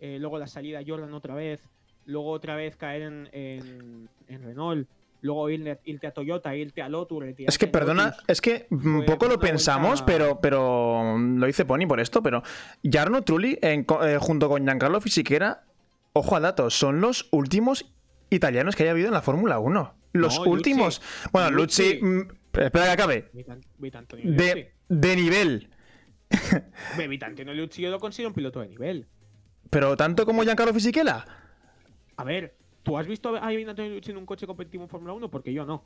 eh, luego la salida a Jordan otra vez, luego otra vez caer en, en Renault, luego irte, a Toyota, irte a Lotus. Es que, perdona, es que un poco lo pensamos, pero, pero lo hice Pony por esto, pero Jarno Trulli, eh, junto con Giancarlo Fisichera, ojo a datos, son los últimos italianos que haya habido en la Fórmula 1. Los últimos. Bueno, Lucci, mm, espera que acabe. De, de nivel. Vitantonio Lucci yo lo considero un piloto de nivel. Pero tanto como Giancarlo Fisichella. A ver, ¿Tú has visto a Antonio en un coche competitivo en Fórmula 1? Porque yo no.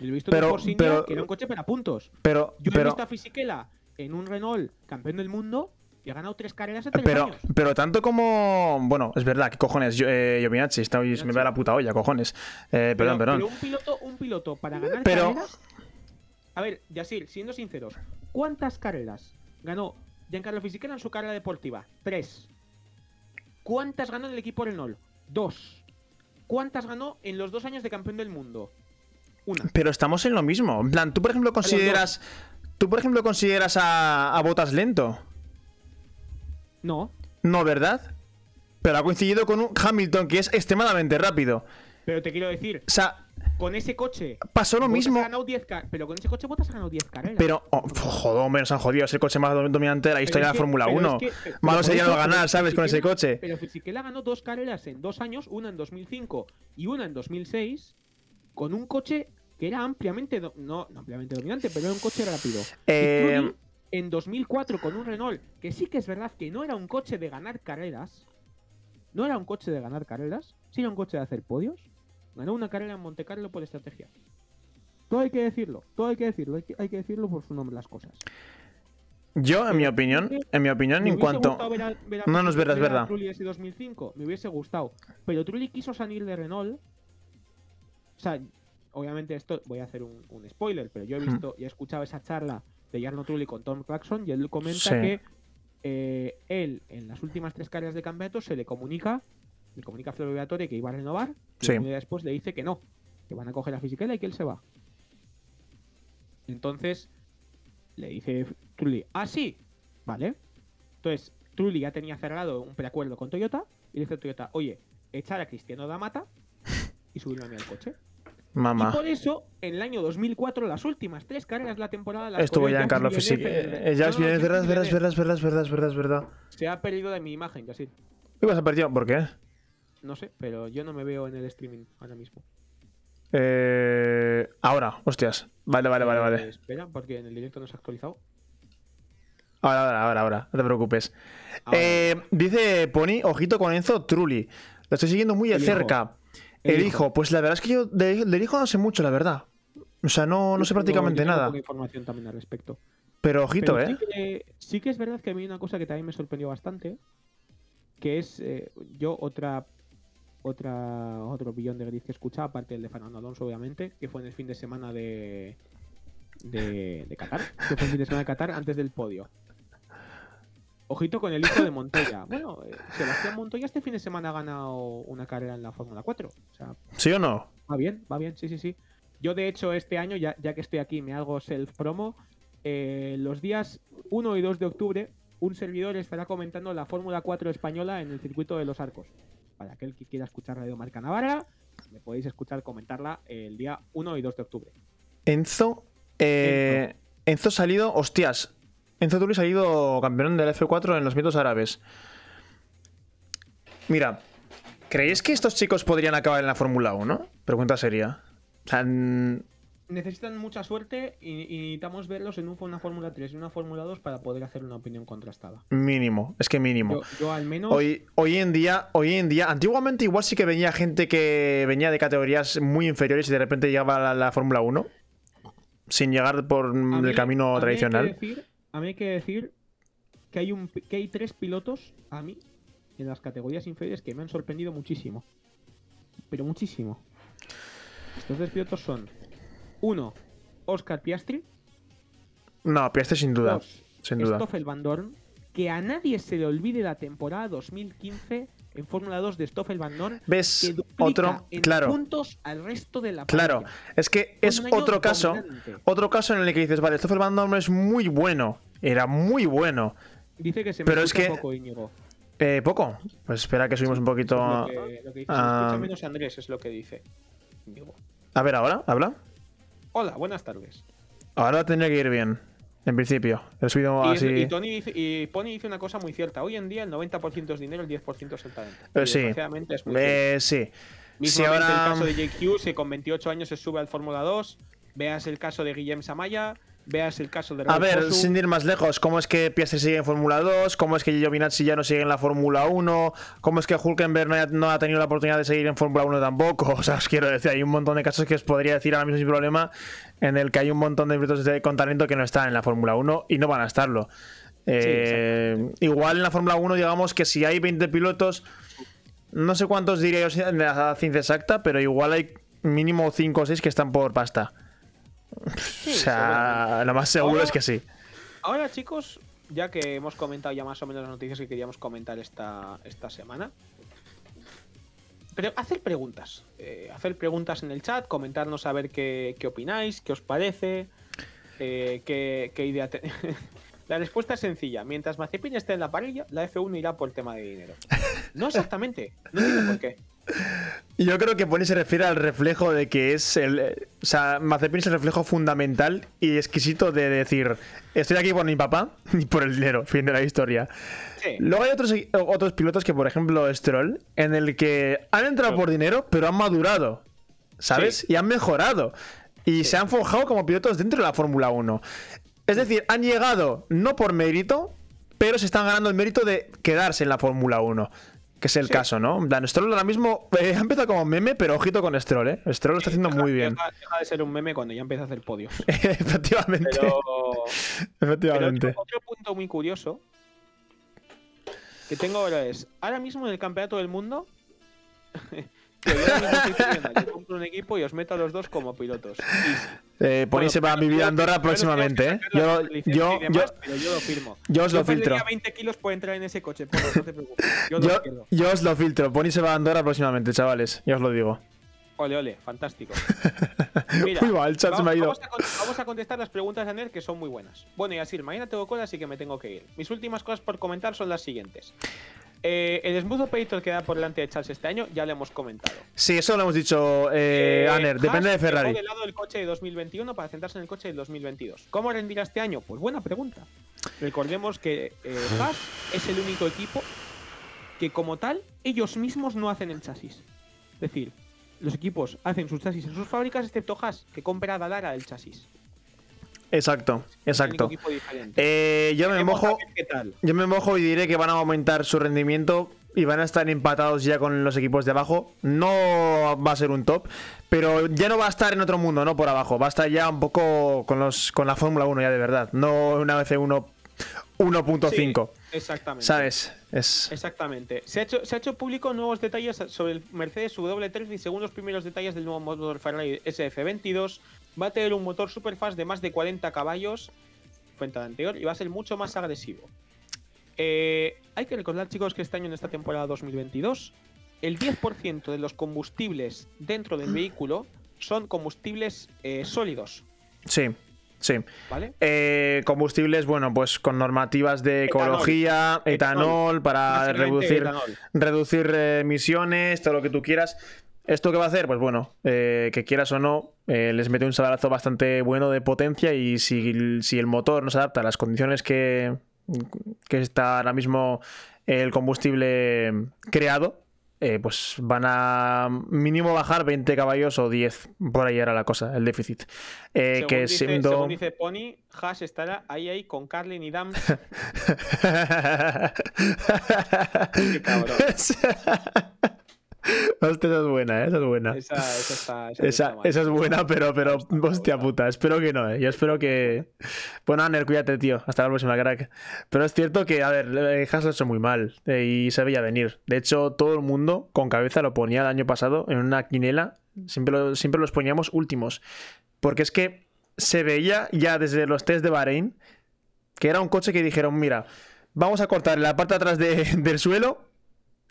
Yo he visto pero, en que era un coche para puntos. Pero, yo he visto a Fisichella en un Renault campeón del mundo y ha ganado tres carreras en tres pero, años. Pero tanto como. Bueno, es verdad, ¿qué cojones? Yo, eh, Giovinazzi, está, me va la puta olla, cojones. Eh, perdón, perdón. Pero un piloto, un piloto para ganar carreras. A ver, Yasir, siendo sinceros, ¿cuántas carreras ganó Giancarlo Fisichella en su carrera deportiva? Tres. ¿Cuántas ganó en el equipo Renault? Dos. ¿Cuántas ganó en los dos años de campeón del mundo? Una. Pero estamos en lo mismo. En plan, tú por ejemplo consideras. ¿Tú por ejemplo consideras a, Botas lento? No. No, ¿verdad? Pero ha coincidido con un Hamilton que es extremadamente rápido. Pero te quiero decir. O sea, con ese coche. Pasó lo mismo. pero con ese coche Botas ha ganado 10 carreras. Pero, oh, joder, hombre, nos han jodido. Es el coche más dominante de la historia de la Fórmula 1. Malo sería no ganar, ¿sabes? con ese coche. Pero Fisichella ganó dos carreras en dos años, una en 2005 y una en 2006, con un coche que era ampliamente. No, ampliamente dominante, pero era un coche rápido. Eh... en 2004 con un Renault, que sí que es verdad que no era un coche de ganar carreras. No era un coche de ganar carreras, sí era un coche de hacer podios Ganó una carrera en Monte Carlo por estrategia. Todo hay que decirlo, todo hay que decirlo, hay que, decirlo por su nombre las cosas. Yo, en mi opinión, en mi opinión, en cuanto. no, no es verdad, es verdad. Trulli ese 2005, me hubiese gustado. Pero Trulli quiso salir de Renault. O sea, obviamente esto, voy a hacer un, spoiler, pero yo he visto y he escuchado esa charla de Jarno Trulli con Tom Clarkson y él comenta que eh, él, en las últimas tres carreras de campeonato, se le comunica le comunica a Florian Briatore que iba a renovar, y Sí. un día después le dice que no, que van a coger a Fisichella y que él se va. Entonces le dice Trulli, ah, sí, vale. Entonces Trulli ya tenía cerrado un preacuerdo con Toyota y le dice a Toyota, oye, echar a Cristiano Damata y subirme a mí al coche. Y Mamá. por eso, en el año 2004, las últimas tres carreras de la temporada las Estuvo ya en Carlos Fisic. Eh, Villeneuve, Jacques verdad, verdad, Villeneuve. verdad, verdad, verdad, verdad. Se ha perdido de mi imagen, ya sí. Uy, vas a perdido. ¿Por qué? No sé, pero yo no me veo en el streaming ahora mismo. Eh, ahora, hostias. Vale, vale, vale, Eh, vale. Espera, porque en el directo no se ha actualizado. Ahora, ahora, ahora, ahora. No te preocupes. Ahora, Eh, dice Pony, ojito con Enzo Trulli. Lo estoy siguiendo muy de cerca. El, El hijo. hijo. pues la verdad es que yo de- del hijo no sé mucho, la verdad. O sea, no, no sé tengo- prácticamente tengo nada. poca información también al respecto. Pero ojito, Pero ¿eh? sí, que, sí que es verdad que a mí una cosa que también me sorprendió bastante, que es eh, yo otra otra otro billón de gris que escuchaba, aparte del de Fernando Alonso, obviamente, que fue en el fin de semana de de, de Qatar, que fue el fin de semana de Qatar antes del podio. Ojito con el hijo de Montoya. Bueno, eh, Sebastián Montoya este fin de semana ha ganado una carrera en la Fórmula 4. O sea, ¿Sí o no? Va bien, va bien, sí, sí, sí. Yo, de hecho, este año, ya, ya que estoy aquí, me hago self-promo. eh, los días 1 y 2 de octubre, un servidor estará comentando la Fórmula 4 española en el circuito de los Arcos. Para aquel que quiera escuchar Radio Marca Navarra, me podéis escuchar comentarla el día 1 y 2 de octubre. Enzo. Eh, Enzo ha salido. Hostias. Enzo Trulli ha salido campeón del F4 en los Emiratos Árabes. Mira, ¿creéis que estos chicos podrían acabar en la Fórmula 1? Pregunta seria. O sea, n- Necesitan mucha suerte y, y necesitamos verlos en un- una Fórmula 3 y una Fórmula 2 para poder hacer una opinión contrastada. mínimo. Es que mínimo. Yo, yo al menos... Hoy, hoy en día, hoy en día, antiguamente igual sí que venía gente que venía de categorías muy inferiores y de repente llegaba a la, la Fórmula 1 sin llegar por A mí- el camino a mí hay que tradicional. decir- a mí hay que decir que hay, un, que hay tres pilotos a mí en las categorías inferiores que me han sorprendido muchísimo. Pero muchísimo. Estos tres pilotos son: uno, Oscar Piastri. No, Piastri sin duda. Dos, Sin duda. Stoffel Van Dorn. Que a nadie se le olvide la temporada 2015 en Fórmula 2 de Stoffel Van Dorn. ¿Ves? Que duplica Otro, en claro, puntos al resto de la claro. parrilla. Es que es otro caso, dominante. otro caso en el que dices, vale, Stoffel Van Dorn es muy bueno, era muy bueno. Dice que se me Pero es que- poco, Íñigo. Eh, poco. Pues espera que subimos un poquito. Lo que, lo que dice. Se menos Andrés, es lo que dice. Íñigo. A ver, ahora, habla. Hola, buenas tardes. Ahora tendría que ir bien. En principio. He subido Y, así. y Tony dice, y Pony dice una cosa muy cierta. Hoy en día el 90% es dinero, el 10% es el talento. Eh, sí. desgraciadamente es muy. Eh, sí. Si ahora. el caso de Jake Hughes, que con 28 años se sube al Fórmula 2. Veas el caso de Guillem Samaya. Veas el caso de A ver, sin ir más lejos, ¿cómo es que Piastri sigue en Fórmula 2? ¿Cómo es que Giovinazzi ya no sigue en la Fórmula 1? ¿Cómo es que Hulkenberg no ha, no ha tenido la oportunidad de seguir en Fórmula 1 tampoco? O sea, os quiero decir, hay un montón de casos que os podría decir ahora mismo sin problema en el que hay un montón de pilotos de- con talento que no están en la Fórmula 1 y no van a estarlo. Eh, igual en la Fórmula 1, digamos que si hay 20 pilotos, no sé cuántos diría yo en la ciencia exacta, pero igual hay mínimo 5 o 6 que están por pasta. Sí, o sea, lo más seguro Ahora- es que sí. Ahora, chicos, ya que hemos comentado ya más o menos las noticias que queríamos comentar esta, esta semana, pero hacer preguntas. eh, hacer preguntas en el chat, comentarnos a ver qué, qué opináis, qué os parece, eh, qué, qué idea te- La respuesta es sencilla. Mientras Mazepin esté en la parrilla, la F1 irá por tema de dinero. No exactamente. No entiendo por qué. Yo creo que Pony se refiere al reflejo de que es el. eh, O sea, Mazepin es el reflejo fundamental y exquisito de decir: Estoy aquí por mi papá y por el dinero, fin de la historia. Sí. Luego hay otros, otros pilotos que, por ejemplo, Stroll, en el que han entrado por dinero, pero han madurado, ¿sabes? Sí. Y han mejorado. Y se han forjado como pilotos dentro de la Fórmula 1. Es decir, han llegado no por mérito, pero se están ganando el mérito de quedarse en la Fórmula 1. Que es el Sí. caso, ¿no? En plan, Stroll ahora mismo eh, ha empezado como meme, pero ojito con Stroll, ¿eh? Stroll lo está haciendo muy bien. Deja, deja de ser un meme cuando ya empieza a hacer podios. Efectivamente. Pero, pero Efectivamente. otro, otro punto muy curioso que tengo ahora es, ahora mismo en el campeonato del mundo, que yo yo compro un equipo y os meto a los dos como pilotos. Eh, Pony se va a vivir a Andorra próximamente, ¿eh? Yo, yo, yo, yo lo firmo. Yo os lo filtro. 20 kilos por entrar en ese coche, pero no te preocupes. Yo, yo, os lo filtro. Pony se va a Andorra próximamente, chavales. Ya os lo digo. Ole, ole, fantástico. Mira, el chat vamos, me ha ido. Vamos a, contestar las preguntas de Aner que son muy buenas. Bueno, y así, mañana tengo cola, así que me tengo que ir. Mis últimas cosas por comentar son las siguientes. Eh, el Smooth Operator que da por delante de Charles este año ya lo hemos comentado. Sí, eso lo hemos dicho, eh, eh Aner. Depende de Ferrari. de lado el coche de 2021 para centrarse en el coche de 2022. ¿Cómo rendirá este año? Pues buena pregunta. Recordemos que eh, Haas es el único equipo que, como tal, ellos mismos no hacen el chasis. Es decir, los equipos hacen sus chasis en sus fábricas, excepto Haas, que compra a Dalara el chasis. Exacto, exacto. Eh, yo me mojo. Yo me mojo y diré que van a aumentar su rendimiento y van a estar empatados ya con los equipos de abajo. No va a ser un top, pero ya no va a estar en otro mundo, no por abajo. Va a estar ya un poco con los con la Fórmula 1 ya de verdad, no una vez 1 1.5. exactamente. ¿Sabes? Es... Exactamente. Se ha, hecho, se ha hecho público nuevos detalles sobre el Mercedes W13 y según los primeros detalles del nuevo motor Ferrari SF22, va a tener un motor super fast de más de 40 caballos frente al anterior y va a ser mucho más agresivo. Eh, hay que recordar, chicos, que este año en esta temporada 2022, el 10% de los combustibles dentro del vehículo son combustibles eh, sólidos. Sí. Sí. ¿Vale? Eh, combustibles, bueno, pues con normativas de ecología, etanol, para reducir, reducir emisiones, todo lo que tú quieras. ¿Esto qué va a hacer? Pues bueno, eh, que quieras o no, eh, les mete un sablazo bastante bueno de potencia y si, el motor no se adapta a las condiciones que, que está ahora mismo el combustible creado, eh, pues van a mínimo bajar 20 caballos o 10. Por ahí era la cosa, el déficit. Eh, que dice, siendo... según dice Pony, Haas estará ahí ahí con Carlin y Dams. Qué cabrón. Hostia, esa es buena, ¿eh? esa es buena. Esa, esa, está, esa, esa es buena, pero, pero hostia puta. Espero que no, ¿eh? Yo espero que. Bueno, Aner, cuídate, tío. Hasta la próxima, crack. Pero es cierto que, a ver, Haas lo ha hecho muy mal eh, y se veía venir. De hecho, todo el mundo con cabeza lo ponía el año pasado en una quinela. Siempre, siempre los poníamos últimos. Porque es que se veía ya desde los test de Bahrein que era un coche que dijeron: mira, vamos a cortar la parte de atrás del suelo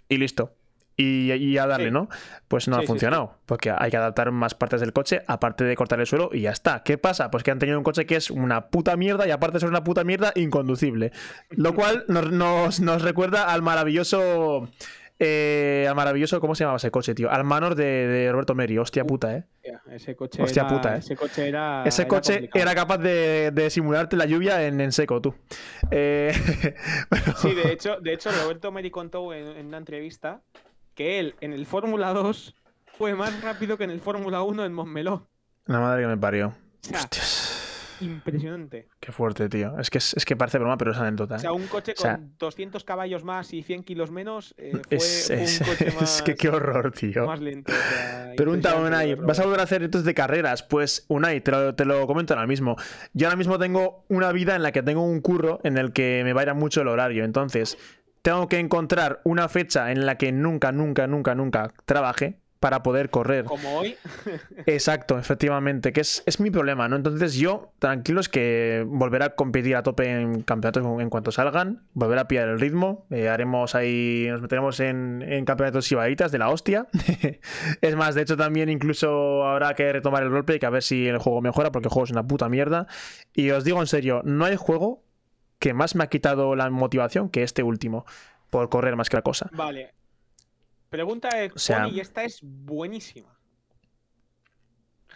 y listo y, a darle, ¿no? Pues no ha funcionado, porque hay que adaptar más partes del coche, aparte de cortar el suelo, y ya está. ¿Qué pasa? Pues que han tenido un coche que es una puta mierda y aparte de ser una puta mierda, inconducible. Lo cual nos, nos, recuerda al maravilloso... Eh, al maravilloso, ¿cómo se llamaba ese coche, tío? Al Manor de, Roberto Meri, hostia puta, ¿eh? Ese coche hostia era, puta, ¿eh? Ese coche era. Ese coche era capaz de, simularte la lluvia en, seco, tú. Eh, sí, de hecho, de hecho, Roberto Meri contó en una entrevista que él en el Fórmula 2 fue más rápido que en el Fórmula 1 en Montmeló. La madre que me parió. Impresionante. Qué fuerte, tío. Es que, es, que parece broma, pero es anécdota. O sea, un coche con 200 caballos más y 100 kilos menos eh, fue un coche más. Es que qué horror, tío. Más lento. Pregunta, Unai, ¿vas a volver a hacer retos de carreras? Pues, Unai, te lo, te lo comento ahora mismo. Yo ahora mismo tengo una vida en la que tengo un curro en el que me va a ir mucho el horario. Entonces, tengo que encontrar una fecha en la que nunca, nunca, nunca, nunca trabaje para poder correr. Como hoy. Exacto, efectivamente, que es, mi problema, ¿no? Entonces yo, tranquilo, es que volver a competir a tope en campeonatos en cuanto salgan, volver a pillar el ritmo, eh, haremos ahí, nos meteremos en, en campeonatos ibaitas de la hostia. es más, de hecho también incluso habrá que retomar el roleplay, que a ver si el juego mejora, porque el juego es una puta mierda. Y os digo en serio, no hay juego que más me ha quitado la motivación que este último, por correr más que la cosa. Vale. Pregunta de y esta es buenísima.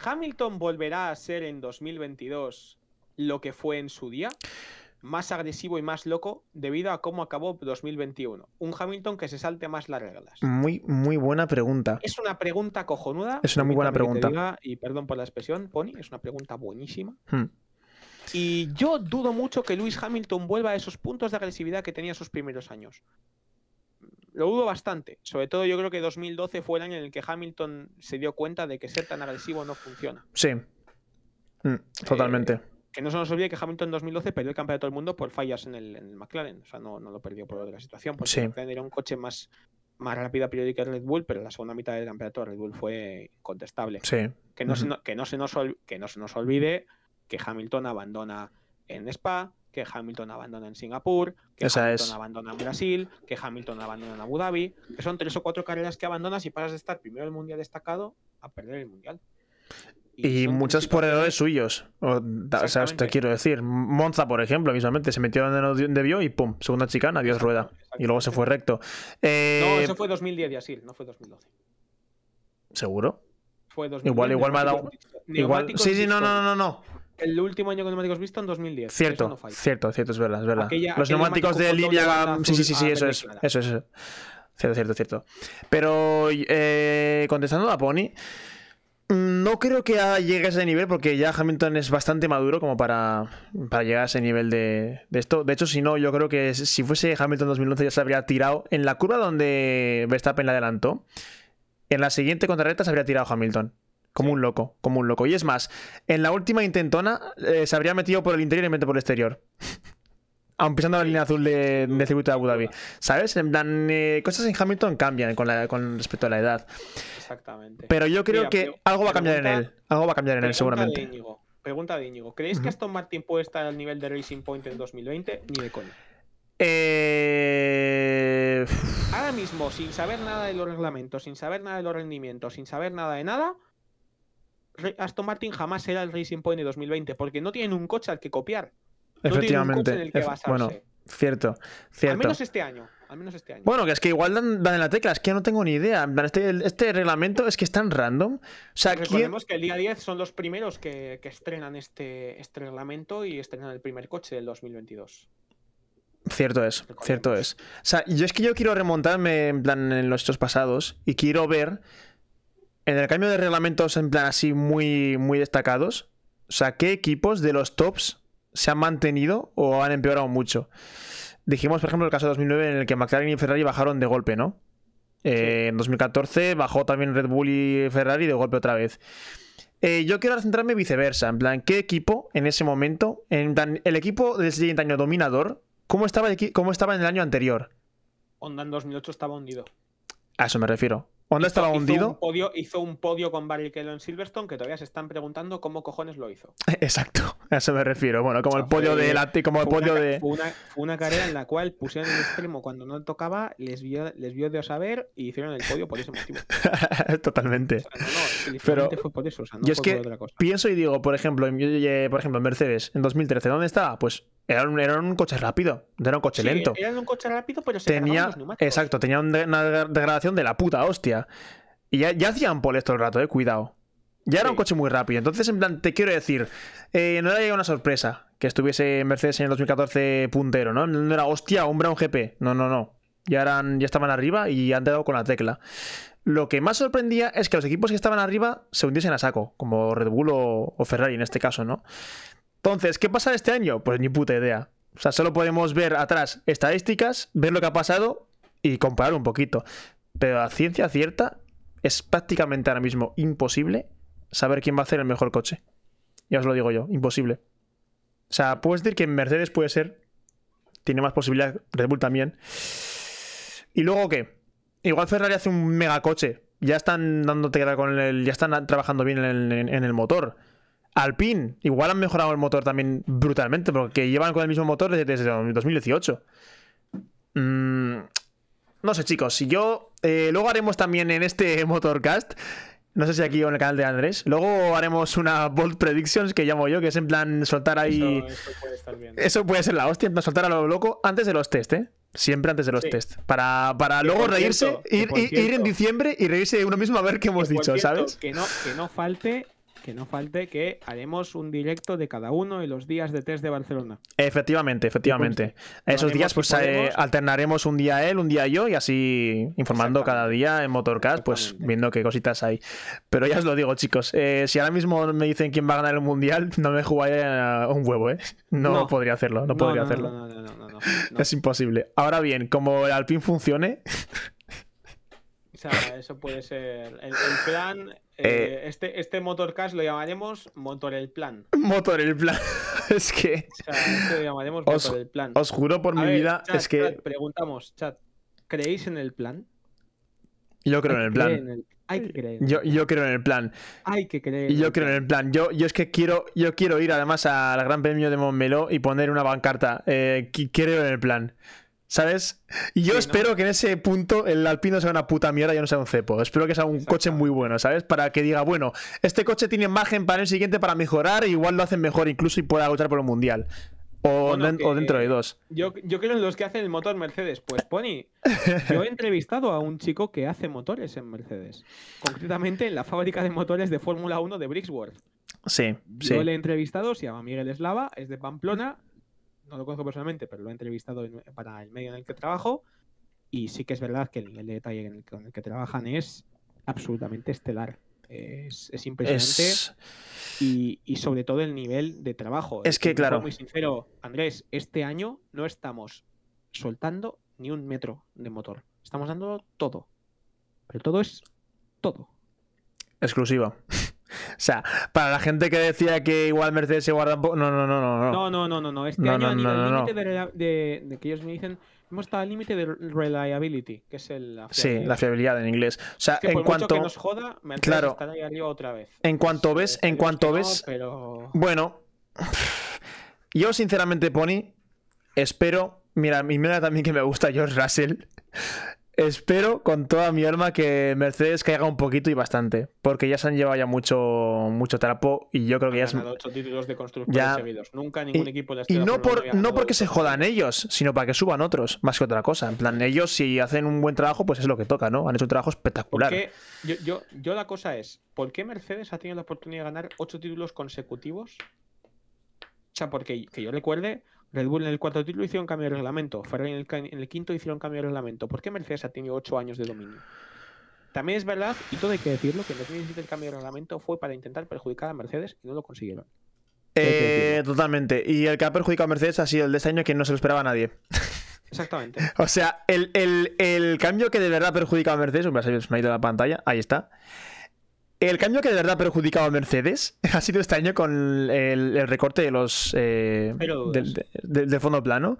¿Hamilton volverá a ser en 2022 lo que fue en su día? Más agresivo y más loco debido a cómo acabó 2021. Un Hamilton que se salte más las reglas. Muy, muy buena pregunta. Es una pregunta cojonuda. Es una muy buena pregunta. y perdón por la expresión, Pony, es una pregunta buenísima. Hmm. Y yo dudo mucho que Lewis Hamilton vuelva a esos puntos de agresividad que tenía sus primeros años. Lo dudo bastante. Sobre todo yo creo que 2012 fue el año en el que Hamilton se dio cuenta de que ser tan agresivo no funciona. Sí. Mm, totalmente. Eh, que no se nos olvide que Hamilton en 2012 perdió el campeonato del mundo por fallas en el, McLaren. O sea, no, lo perdió por otra situación. Porque sí. McLaren era un coche más, más rápido a priori que Red Bull, pero la segunda mitad del campeonato Red Bull fue incontestable. Sí. Que no, se, Ujú. no- que, no se nos ol- que no se nos olvide que Hamilton abandona en Spa, que Hamilton abandona en Singapur, que Esa Hamilton es. abandona en Brasil, que Hamilton abandona en Abu Dhabi, que son tres o cuatro carreras que abandonas y pasas de estar primero el mundial destacado a perder el mundial. Y son muchas por errores suyos. O, sea, te quiero decir. Monza, por ejemplo, mismamente, se metió donde no debió y pum, segunda chicana, adiós rueda. Y luego se fue recto. Eh, No, eso fue 2010 y así, no fue 2012. ¿Seguro? Fue 2010. Igual- igual me ha dado-. Igual. Sí, sí, no, no, no, no. El último año con neumáticos visto en 2010. eso Cierto, no cierto, cierto, es verdad, es verdad. Aquella- Los aquel neumáticos de línea. Sí, sí, sí, sí, eso es. Eso es. Cierto, cierto, cierto. Pero eh, contestando a Pony, no creo que llegue a ese nivel porque ya Hamilton es bastante maduro como para, para llegar a ese nivel de, de esto. De hecho, si no, yo creo que si fuese Hamilton 2011 ya se habría tirado en la curva donde Verstappen le adelantó. En la siguiente contrarreta se habría tirado Hamilton. Como un loco, como un loco. Y es más, en la última intentona eh, se habría metido por el interior vez de por el exterior. Aun pisando la línea azul de- del circuito de Abu Dhabi. ¿Sabes? En plan, eh, cosas en Hamilton cambian con, la- con respecto a la edad. Exactamente. Pero yo creo Mira, que algo va a cambiar en él. Algo va a cambiar en él, de seguramente. Íñigo, Pregunta de Íñigo. ¿Creéis que Aston Martin puede estar al nivel de Racing Point en 2020? Ni de coña. Eh... Ahora mismo, sin saber nada de los reglamentos, sin saber nada de los rendimientos, sin saber nada de nada, Aston Martin jamás será el Racing Point de 2020 porque no tienen un coche al que copiar. No Efectivamente. en el que Ef- basarse. bueno, cierto, al cierto. menos este año. Al menos este año. Bueno, que es que igual dan, dan en la tecla, es que no tengo ni idea. Este, este reglamento es que es tan random. O sea, ¿quién- Recordemos que el día 10 son los primeros que, que estrenan este, este reglamento y estrenan el primer coche del 2022. Cierto es, Recordemos. cierto es. O sea, yo es que yo quiero remontarme en plan en los hechos pasados y quiero ver en el cambio de reglamentos en plan así muy, muy destacados, o sea, qué equipos de los tops se han mantenido o han empeorado mucho. Dijimos, por ejemplo, el caso de 2009 en el que McLaren y Ferrari bajaron de golpe, ¿no? Eh, En 2014 bajó también Red Bull y Ferrari de golpe otra vez. Eh, yo quiero centrarme viceversa, en plan, ¿qué equipo en ese momento, en plan, el equipo del siguiente año dominador, ¿cómo estaba, el cómo estaba en el año anterior? Honda en 2008 estaba hundido. A eso me refiero. ¿Honda estaba Hizo hundido? Un podio, hizo un podio con Barrichello en Silverstone que todavía se están preguntando cómo cojones lo hizo. Exacto, a eso me refiero. Bueno, como el podio de la, como el una, podio de. fue una- una carrera en la cual pusieron el extremo cuando no tocaba, les vio, les vio de saber y hicieron el podio por ese motivo. Totalmente. O sea, no, no, es que Pero fue por eso, o sea, no yo es que por otra cosa. Pienso y digo, por ejemplo, en, por ejemplo, en Mercedes, en 2013, ¿dónde estaba? Pues era un, era un coche rápido, era un coche Sí, lento. Era un coche rápido, pero se Tenía, los neumáticos. exacto, tenía un una degradación de la puta hostia. Y ya, ya hacían pole todo el rato, eh, cuidado. Ya era un coche muy rápido. Entonces, en plan, te quiero decir, eh, no era una sorpresa que estuviese Mercedes en el 2014 puntero, ¿no? No era, hostia, un Brown GP. No, no, no. Ya, eran, ya estaban arriba y han dado con la tecla. Lo que más sorprendía es que los equipos que estaban arriba se hundiesen a saco, como Red Bull o, o Ferrari en este caso, ¿no? Entonces, ¿qué pasa este año? Pues ni puta idea. O sea, solo podemos ver atrás estadísticas, ver lo que ha pasado y comparar un poquito. Pero a ciencia cierta, es prácticamente ahora mismo imposible saber quién va a hacer el mejor coche. Ya os lo digo yo, imposible. O sea, puedes decir que Mercedes puede ser, tiene más posibilidad, Red Bull también. ¿Y luego qué? Igual Ferrari hace un megacoche. Ya están dándote con el. Ya están trabajando bien en el motor. Alpine, igual han mejorado el motor también brutalmente, porque llevan con el mismo motor desde, desde 2018. Mm, no sé, chicos. Si yo. eh, luego haremos también en este Motorcast. No sé si aquí o en el canal de Andrés. Luego haremos una Bold Predictions que llamo yo, que es en plan soltar ahí. Eso, eso puede estar bien. Eso puede ser la hostia, en plan soltar a lo loco antes de los test, ¿eh? Siempre antes de los Sí. test. Para, para luego reírse, cierto, ir, ir- ir en diciembre y reírse de uno mismo a ver qué hemos dicho, cierto, ¿sabes? Que no, que no falte, que no falte que haremos un directo de cada uno de los días de test de Barcelona. Efectivamente, efectivamente. Esos días, pues eh, alternaremos un día él, un día yo, y así informando cada día en Motorcast, pues viendo qué cositas hay. Pero ya os lo digo, chicos, eh, si ahora mismo me dicen quién va a ganar el mundial, no me jugaría un huevo, ¿eh? No, No. podría hacerlo, no, podría no, no, hacerlo. No, no, no, no, no, no. Es imposible. Ahora bien, como el Alpine funcione, O sea, eso puede ser. El, el plan. Eh, este, este motorcast lo llamaremos Motor el Plan. motor el plan. es que O sea, este lo llamaremos Os- Motor el Plan. os juro por A mi ver, vida, chat, es que chat, preguntamos, chat. ¿Creéis en el plan? Yo creo en el plan. En el- Hay que creer. Yo, yo creo en el plan. Hay que creer. Yo creo en el plan. Yo, yo es que quiero, yo quiero ir además al Gran Premio de Montmeló y poner una bancarta. Eh, creo en el plan. ¿Sabes? Y yo Sí, ¿no? espero que en ese punto el Alpino sea una puta mierda y yo no sea un cepo. Espero que sea un coche muy bueno, ¿sabes? Para que diga, bueno, este coche tiene margen para el siguiente para mejorar, igual lo hacen mejor incluso y pueda luchar por un mundial. O, Bueno, den- o que- dentro de dos. Yo, yo creo en los que hacen el motor Mercedes. Pues Pony, yo he entrevistado a un chico que hace motores en Mercedes. Concretamente en la fábrica de motores de Fórmula 1 de Brixworth. Sí, sí. Yo le he entrevistado, se llama Miguel Eslava, es de Pamplona. No lo conozco personalmente, pero lo he entrevistado en- para el medio en el que trabajo. Y sí que es verdad que el nivel de detalle en el, con el que trabajan es absolutamente estelar. Es, es impresionante. Es... Y, y sobre todo el nivel de trabajo. Es que, claro. Muy sincero, Andrés, este año no estamos soltando ni un metro de motor. Estamos dando todo. Pero todo es todo. exclusiva. O sea, para la gente que decía que igual Mercedes se guarda un poco. No, no, no, no. no. No, no, no, no, no. Este No, año no, a nivel límite de, de- de que ellos me dicen, hemos estado al límite de reliability, que es el, la Sí, la fiabilidad en inglés. O sea, Es que en por cuanto. mucho que nos joda, Mercedes Claro. estará ahí arriba otra vez. En cuanto Pues, ves- en cuanto ves- pero... Bueno, yo sinceramente, Pony, espero. Mira, mi mira también que me gusta George Russell. Espero con toda mi alma que Mercedes caiga un poquito y bastante. Porque ya se han llevado ya mucho, mucho trapo y yo creo que ya es. ocho títulos de constructores Ya. seguidos. Nunca ningún equipo de la Y no, por, no porque se jodan ellos, sino para que suban otros, más que otra cosa. En plan, ellos si hacen un buen trabajo, pues es lo que toca, ¿no? Han hecho un trabajo ¿Por espectacular. yo, yo la cosa es, ¿por qué Mercedes ha tenido la oportunidad de ganar ocho títulos consecutivos? O sea, porque que yo recuerde, Red Bull en el cuarto título hicieron cambio de reglamento, Ferrari en el, ca- en el quinto hicieron cambio de reglamento. ¿Por qué Mercedes ha tenido ocho años de dominio? También es verdad, y todo hay que decirlo, que en 2017 el cambio de reglamento fue para intentar perjudicar a Mercedes y no lo consiguieron. Eh, totalmente. Y el que ha perjudicado a Mercedes ha sido el de este año que no se lo esperaba a nadie. Exactamente. O sea, el, el- el cambio que de verdad ha perjudicado a Mercedes, me ha ido la pantalla, ahí está. El cambio que de verdad ha perjudicado a Mercedes ha sido este año con el, el recorte de los eh, del, de- fondo plano.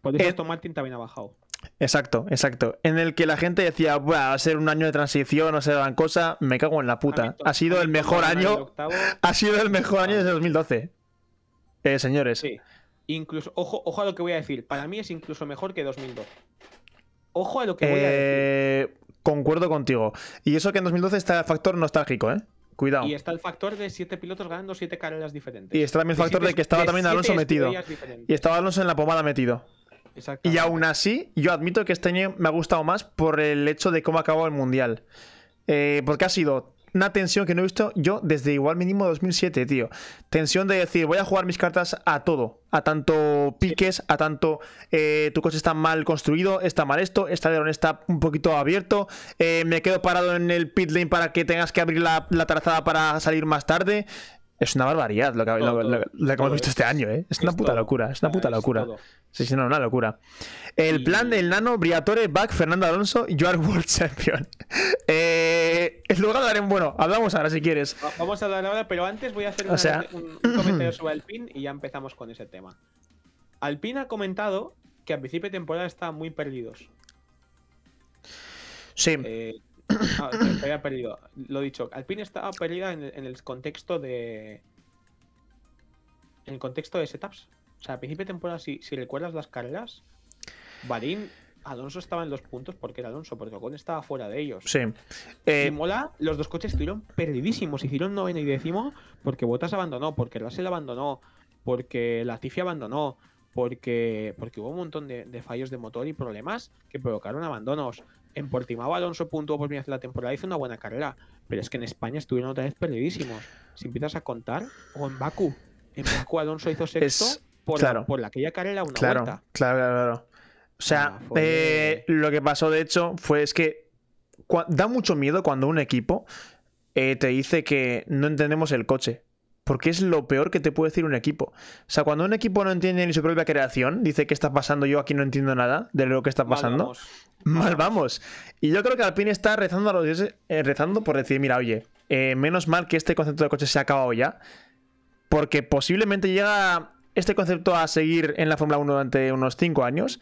Por eso Eh, Martin también ha bajado. Exacto, exacto. En el que la gente decía, "Buah, va a ser un año de transición, no sé gran cosa. Me cago en la puta. Ha sido el mejor año. Ha sido el mejor año desde 2012. Eh, señores. Sí. Incluso, ojo, ojo a lo que voy a decir. Para mí es incluso mejor que 2012. Ojo a lo que voy a decir. Eh, concuerdo contigo. Y eso que en 2012 está el factor nostálgico, ¿eh? Cuidado. Y está el factor de siete pilotos ganando siete carreras diferentes. Y está también el factor siete- de que estaba también Alonso metido. Y estaba Alonso en la pomada metido. Y aún así, yo admito que este año me ha gustado más por el hecho de cómo ha acabado el mundial. Eh, porque ha sido una tensión que no he visto yo desde igual mínimo 2007, tío. Tensión de decir, voy a jugar mis cartas a todo. A tanto piques, a tanto eh, tu coche está mal construido, está mal esto, este alerón está un poquito abierto, eh, me quedo parado en el pit lane para que tengas que abrir la, la trazada para salir más tarde. Es una barbaridad lo que, Todo, lo- lo- todo. lo que hemos visto es- este año, ¿eh? Es una puta todo. locura, es una puta es locura. todo. Sí, sí, no, una locura. El Y- plan del Nano, Briatore, Back, Fernando Alonso, you are World Champion. Eh, luego hablaremos, bueno, hablamos ahora si quieres. Va- Vamos a hablar ahora, pero antes voy a hacer O una- sea- un, un comentario sobre Alpine y ya empezamos con ese tema. Alpine ha comentado que a principio de temporada estaban muy perdidos. Sí, Eh, ah, se se había perdido. Lo dicho, Alpine estaba perdida en el, en el contexto de. En el contexto de setups. O sea, a principio de temporada, si, si recuerdas las carreras, Bahrein, Alonso estaba en los puntos porque era Alonso, porque Ocon estaba fuera de ellos. sí. Y Eh, mola, los dos coches estuvieron perdidísimos. Hicieron noveno y décimo porque Bottas abandonó, porque Russell abandonó, porque Latifi abandonó, porque, porque hubo un montón de, de fallos de motor y problemas que provocaron abandonos. En Portimao Alonso puntuó por primera vez la temporada, hizo una buena carrera, pero es que en España estuvieron otra vez perdidísimos. Si empiezas a contar, o en Baku. En Baku Alonso hizo sexto Es- por, claro. la, por la aquella carrera una claro, vuelta. claro, claro, claro. O sea, Ah, eh, lo que pasó de hecho fue es que da mucho miedo cuando un equipo eh, te dice que no entendemos el coche. Porque es lo peor que te puede decir un equipo. O sea, cuando un equipo no entiende ni su propia creación, dice que está pasando, yo aquí no entiendo nada de lo que está Mal pasando. vamos. Mal vamos. Y yo creo que Alpine está rezando a los dioses, eh, rezando por decir, mira, oye, eh, menos mal que este concepto de coche se ha acabado ya. Porque posiblemente llega este concepto a seguir en la Fórmula 1 durante unos 5 años.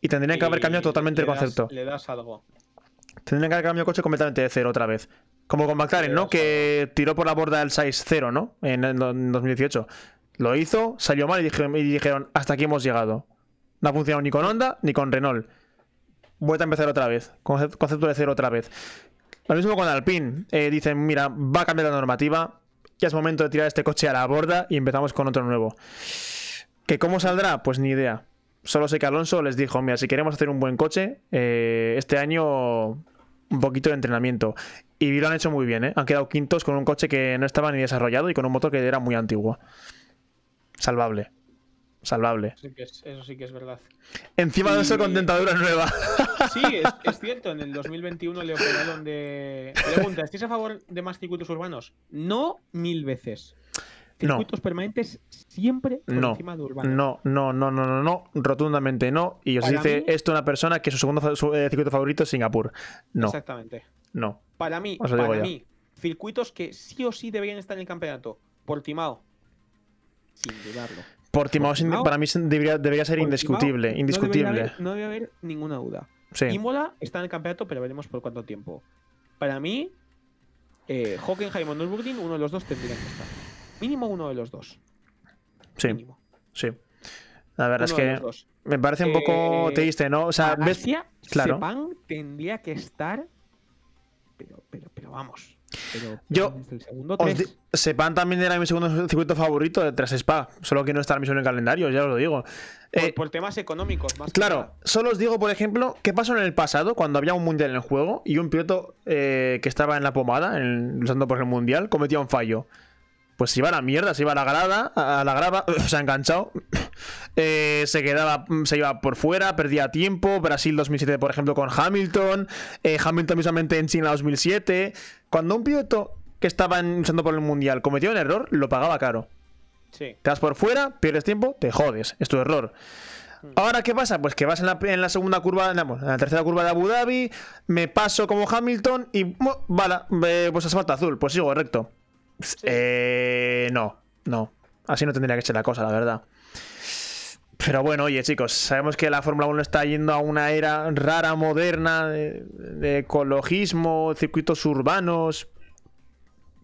Y tendrían que haber cambiado totalmente el das- concepto. le das algo. Tendrían que haber cambiado el coche completamente de cero otra vez. Como con McLaren, ¿no? Que tiró por la borda del size 0, ¿no? En, en 2018. Lo hizo, salió mal y dijeron, y dijeron, hasta aquí hemos llegado. No ha funcionado ni con Honda ni con Renault. Vuelta a empezar otra vez. Conce- Concepto de cero otra vez. Lo mismo con Alpine. Eh, dicen, mira, va a cambiar la normativa. Ya es momento de tirar este coche a la borda y empezamos con otro nuevo. ¿Que cómo saldrá? Pues ni idea. Solo sé que Alonso les dijo, mira, si queremos hacer un buen coche, eh, este año un poquito de entrenamiento. Y lo han hecho muy bien, ¿eh? Han quedado quintos con un coche que no estaba ni desarrollado y con un motor que era muy antiguo. Salvable. Salvable. Sí que es- eso sí que es verdad. Encima de eso con dentadura nueva. Sí, es, es cierto, en el 2021 le operaron de... Pregunta, ¿estáis a favor de más circuitos urbanos? No mil veces. No. Circuitos permanentes siempre por No, encima de urbanos. No, no, no, no, no, no, rotundamente no. Y os Para dice mí- esto una persona que su segundo su, eh, circuito favorito es Singapur. No, Exactamente. no. Para mí, para mí, circuitos que sí o sí deberían estar en el campeonato. Portimao. Sin dudarlo. Portimao Portimao- para mí debería, debería ser Portimao indiscutible, no indiscutible. haber- No debe haber ninguna duda. Sí. Imola está en el campeonato, pero veremos por cuánto tiempo. Para mí, eh, Hockenheim o Nürburgring, uno de los dos tendrían que estar. Mínimo uno de los dos. Sí, Mínimo. sí. La verdad Uno es que me parece un poco Eh, triste, ¿no? O sea, ves. Asia, Claro. Sepang tendría que estar. Pero, pero, pero vamos. Pero, Yo el segundo tres, Sepang también era mi segundo circuito favorito de tras Spa, solo que no está mismo en el calendario, ya os lo digo. por, Eh, por temas económicos, más Claro, solo os digo, por ejemplo, qué pasó en el pasado cuando había un mundial en el juego y un piloto eh, que estaba en la pomada, en- luchando por el mundial, cometía un fallo. Pues se iba a la mierda, se iba a la grada, a la grava, se ha enganchado, eh, se quedaba, se iba por fuera, perdía tiempo. Brasil 2007, por ejemplo, con Hamilton, eh, Hamilton mismamente en China 2007. Cuando un piloto que estaba en- luchando por el mundial cometía un error, lo pagaba caro. Sí. Te vas por fuera, pierdes tiempo, te jodes. Es tu error. Ahora, ¿qué pasa? Pues que vas en la, en la segunda curva, no, en la tercera curva de Abu Dhabi, me paso como Hamilton y, bu- vale, eh, pues asfalto azul, pues sigo recto. Eh, no, no. Así no tendría que ser la cosa, la verdad. Pero bueno, oye chicos, sabemos que la Fórmula 1 está yendo a una era rara, moderna, de, de ecologismo, circuitos urbanos,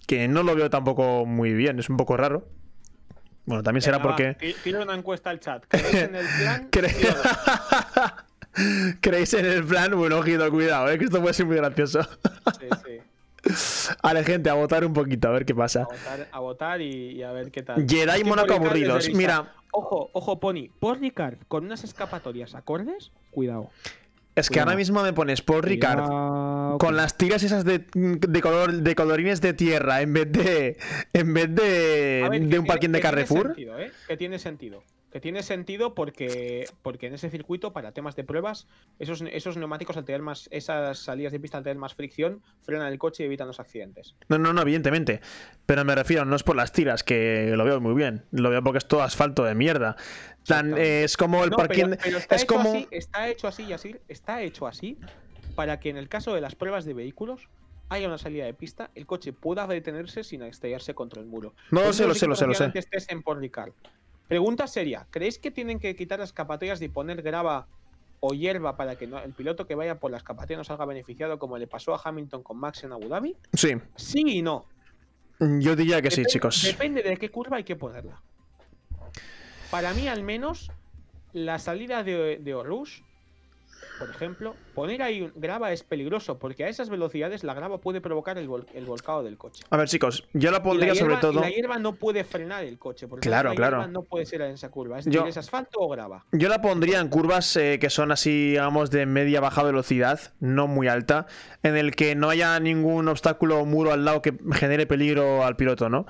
que no lo veo tampoco muy bien, es un poco raro. Bueno, también será Venga, porque... ti- Tira una encuesta al chat. ¿Creéis en el plan? ¿Creéis en el plan? Bueno, ojito, cuidado, eh, que esto puede ser muy gracioso. Sí, sí. Vale, gente, a votar un poquito, a ver qué A pasa. votar, a votar y, y a ver qué tal. Jedi Paul Ricard aburridos. Mira, Ojo, ojo, Pony. Paul Ricard con unas escapatorias acordes. Cuidado. es que Cuidado. ahora mismo me pones por Ricard Cuidado, con las tiras esas de, de color de colorines de tierra en vez de en vez de, A ver, de un tiene- parking de que tiene Carrefour. sentido, ¿eh? Que tiene sentido. Que tiene sentido porque, porque en ese circuito, para temas de pruebas, esos, esos neumáticos al tener más, esas salidas de pista al tener más fricción, frenan el coche y evitan los accidentes. No, no, no, evidentemente. Pero me refiero, no es por las tiras, que lo veo muy bien. Lo veo porque es todo asfalto de mierda. Eh, es como el No, parking. pero, pero está, es hecho como. así, está hecho así, Yasir, está hecho así para que en el caso de las pruebas de vehículos haya una salida de pista, el coche pueda detenerse sin estrellarse contra el muro. No, lo sé, lo sé, lo sé, lo sé. estés en Port. Pregunta seria: ¿creéis que tienen que quitar las escapatorias y poner grava o hierba para que no- el piloto que vaya por la escapatoria no salga beneficiado como le pasó a Hamilton con Max en Abu Dhabi? Sí, Sí y no. yo diría que sí, chicos. Depende de qué curva hay que ponerla. Para mí, al menos, la salida de, de Orush, por ejemplo, poner ahí grava es peligroso, porque a esas velocidades la grava puede provocar el, vol- el volcado del coche. A ver, chicos, yo la Y la pondría sobre todo. y la hierba no puede frenar el coche, porque Claro, la claro. hierba no puede ser en esa curva. Es Yo- decir, ¿es asfalto o grava? Yo la pondría en curvas eh, que son así, digamos, de media baja velocidad, no muy alta, en el que no haya ningún obstáculo o muro al lado que genere peligro al piloto, ¿no?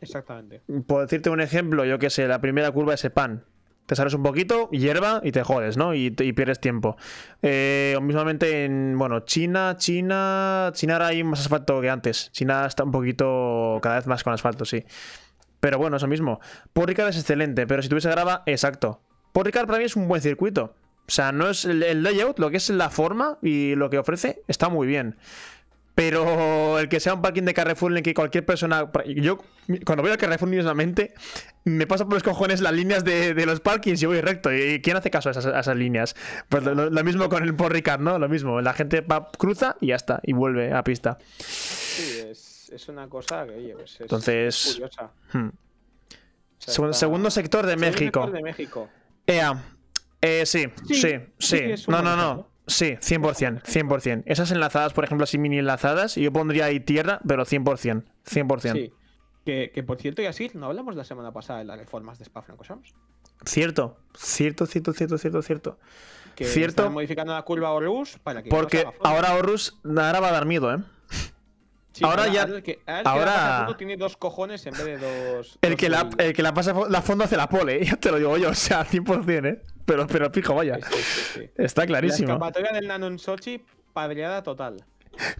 Exactamente. Por decirte un ejemplo, yo que sé, la primera curva es pan. Te sales un poquito, hierba y te jodes, ¿no? Y, pierdes tiempo. Eh, o mismamente en, bueno, China, China, China ahora hay más asfalto que antes. China está un poquito, cada vez más con asfalto, sí. Pero bueno, eso mismo. Paul Ricard es excelente, pero si tuviese grava, exacto. Paul Ricard para mí es un buen circuito. O sea, no es el layout, lo que es la forma y lo que ofrece, está muy bien. Pero el que sea un parking de Carrefour en el que cualquier persona. Yo, cuando voy al Carrefour mismamente, me paso por los cojones las líneas de, los parkings y voy recto. ¿Y quién hace caso a esas, líneas? Pues lo, mismo con el Ricard, ¿no? Lo mismo. La gente cruza y ya está. Y vuelve a pista. Sí, es, una cosa que, oye, pues es Entonces, curiosa. Hmm. Segundo sector de México. Sector de México. EA. Eh, sí, sí, sí. no, no, no. Sí, 100%, 100%. Esas enlazadas, por ejemplo, así mini enlazadas, yo pondría ahí tierra, pero 100%, 100%. Sí. Que, que por cierto, y así, ¿no hablamos la semana pasada de las reformas de Spa Francorchamps? Cierto, cierto, cierto, cierto, cierto, cierto. Que cierto. Están modificando la curva Horus para que. Porque ahora Horus ahora va a dar miedo, ¿eh? ahora, ya. El que, ahora. tiene dos cojones en vez de dos. El, que, la, el que la pasa la fondo hace la pole, ya te lo digo yo, o sea, 100%, ¿eh? Pero, pero fijo, vaya. Está clarísimo. La escapatoria del Nano en Sochi, padreada total.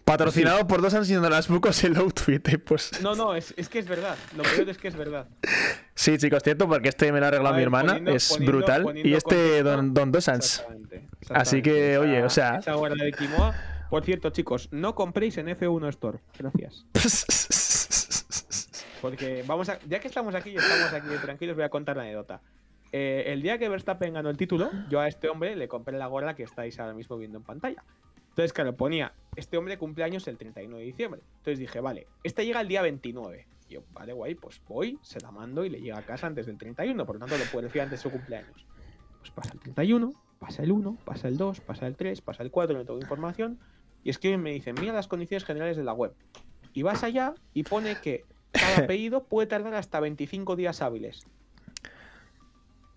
Patrocinado por dos las bucos el outfit, eh, pues. No, no, es, es, que es verdad. Lo peor es que es verdad. Sí, chicos, cierto, porque este me lo ha arreglado mi hermana. es brutal. y este Don, Don Dosans. Así que, oye, o sea. Esa de Kimoa por cierto, chicos, no compréis en F1 Store. Gracias. Porque vamos a. Ya que estamos aquí y estamos aquí tranquilos, voy a contar la anécdota. Eh, el día que Verstappen ganó el título, yo a este hombre le compré la gorra que estáis ahora mismo viendo en pantalla. Entonces, claro, ponía, este hombre cumpleaños el 31 de diciembre. Entonces dije, vale, este llega el día 29. Y yo, vale, guay, pues voy, se la mando y le llega a casa antes del 31, por lo tanto lo puedo decir antes de su cumpleaños. Pues pasa el 31, pasa el 1, pasa el 2, pasa el 3, pasa el 4, me tengo información. Y escriben y me dicen, mira las condiciones generales de la web. Y vas allá y pone que cada pedido puede tardar hasta 25 días hábiles.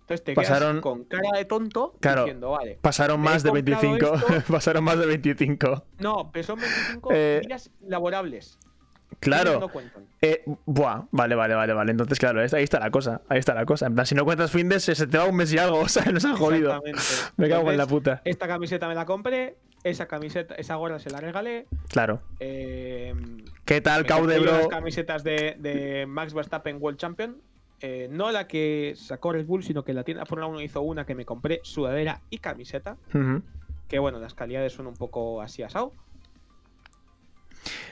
Entonces te pasaron, quedas con cara de tonto diciendo, vale. Pasaron más de 25. pasaron más de 25. No, pero son 25 eh, días laborables. Claro. No eh, buah, vale, vale, vale, vale. Entonces, claro, ahí está la cosa. Ahí está la cosa. En plan, si no cuentas fin de se te va un mes y algo. O sea, nos han jodido. Me cago en la puta. Esta camiseta me la compré. Esa camiseta, esa gorra se la regalé. Claro. Eh, ¿Qué tal, Caude, bro? Las camisetas de, Max Verstappen World Champion. Eh, no la que sacó Red Bull, sino que la tienda Fórmula 1 hizo una que me compré sudadera y camiseta. Que bueno, las calidades son un poco así asado.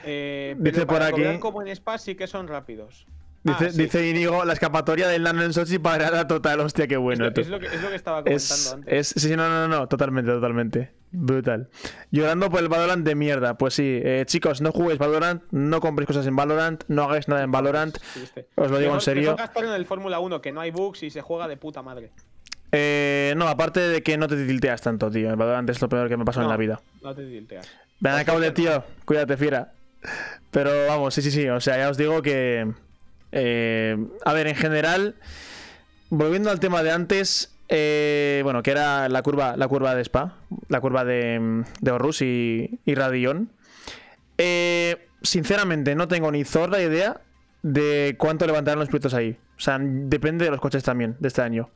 Eh, Dice por aquí. Como en Spa sí que son rápidos. Dice, ah, dice Inigo, la escapatoria del Nano en Sochi parada total, hostia, qué bueno. Es lo, que, estaba comentando antes. sí, no, no, no, totalmente, totalmente. Brutal. Llorando por el Valorant de mierda. Pues sí, eh, chicos, no juguéis Valorant, no compréis cosas en Valorant, no hagáis nada en Valorant. Os lo digo en serio. gastar en el Fórmula 1, que no hay bugs y se juega de puta madre. Eh, no, aparte de que no te tilteas tanto, tío. El Valorant es lo peor que me pasó en la vida. No te tilteas. Ven acá, de tío. Cuídate, fiera. Pero vamos, sí, sí, sí. O sea, ya os digo que eh, a ver, en general, volviendo al tema de antes, eh, bueno, que era la curva, la curva de Spa, la curva de, de Horus y, y. Eh, sinceramente, no tengo ni zorra idea de cuánto levantarán los pilotos ahí. O sea, depende de los coches también de este año.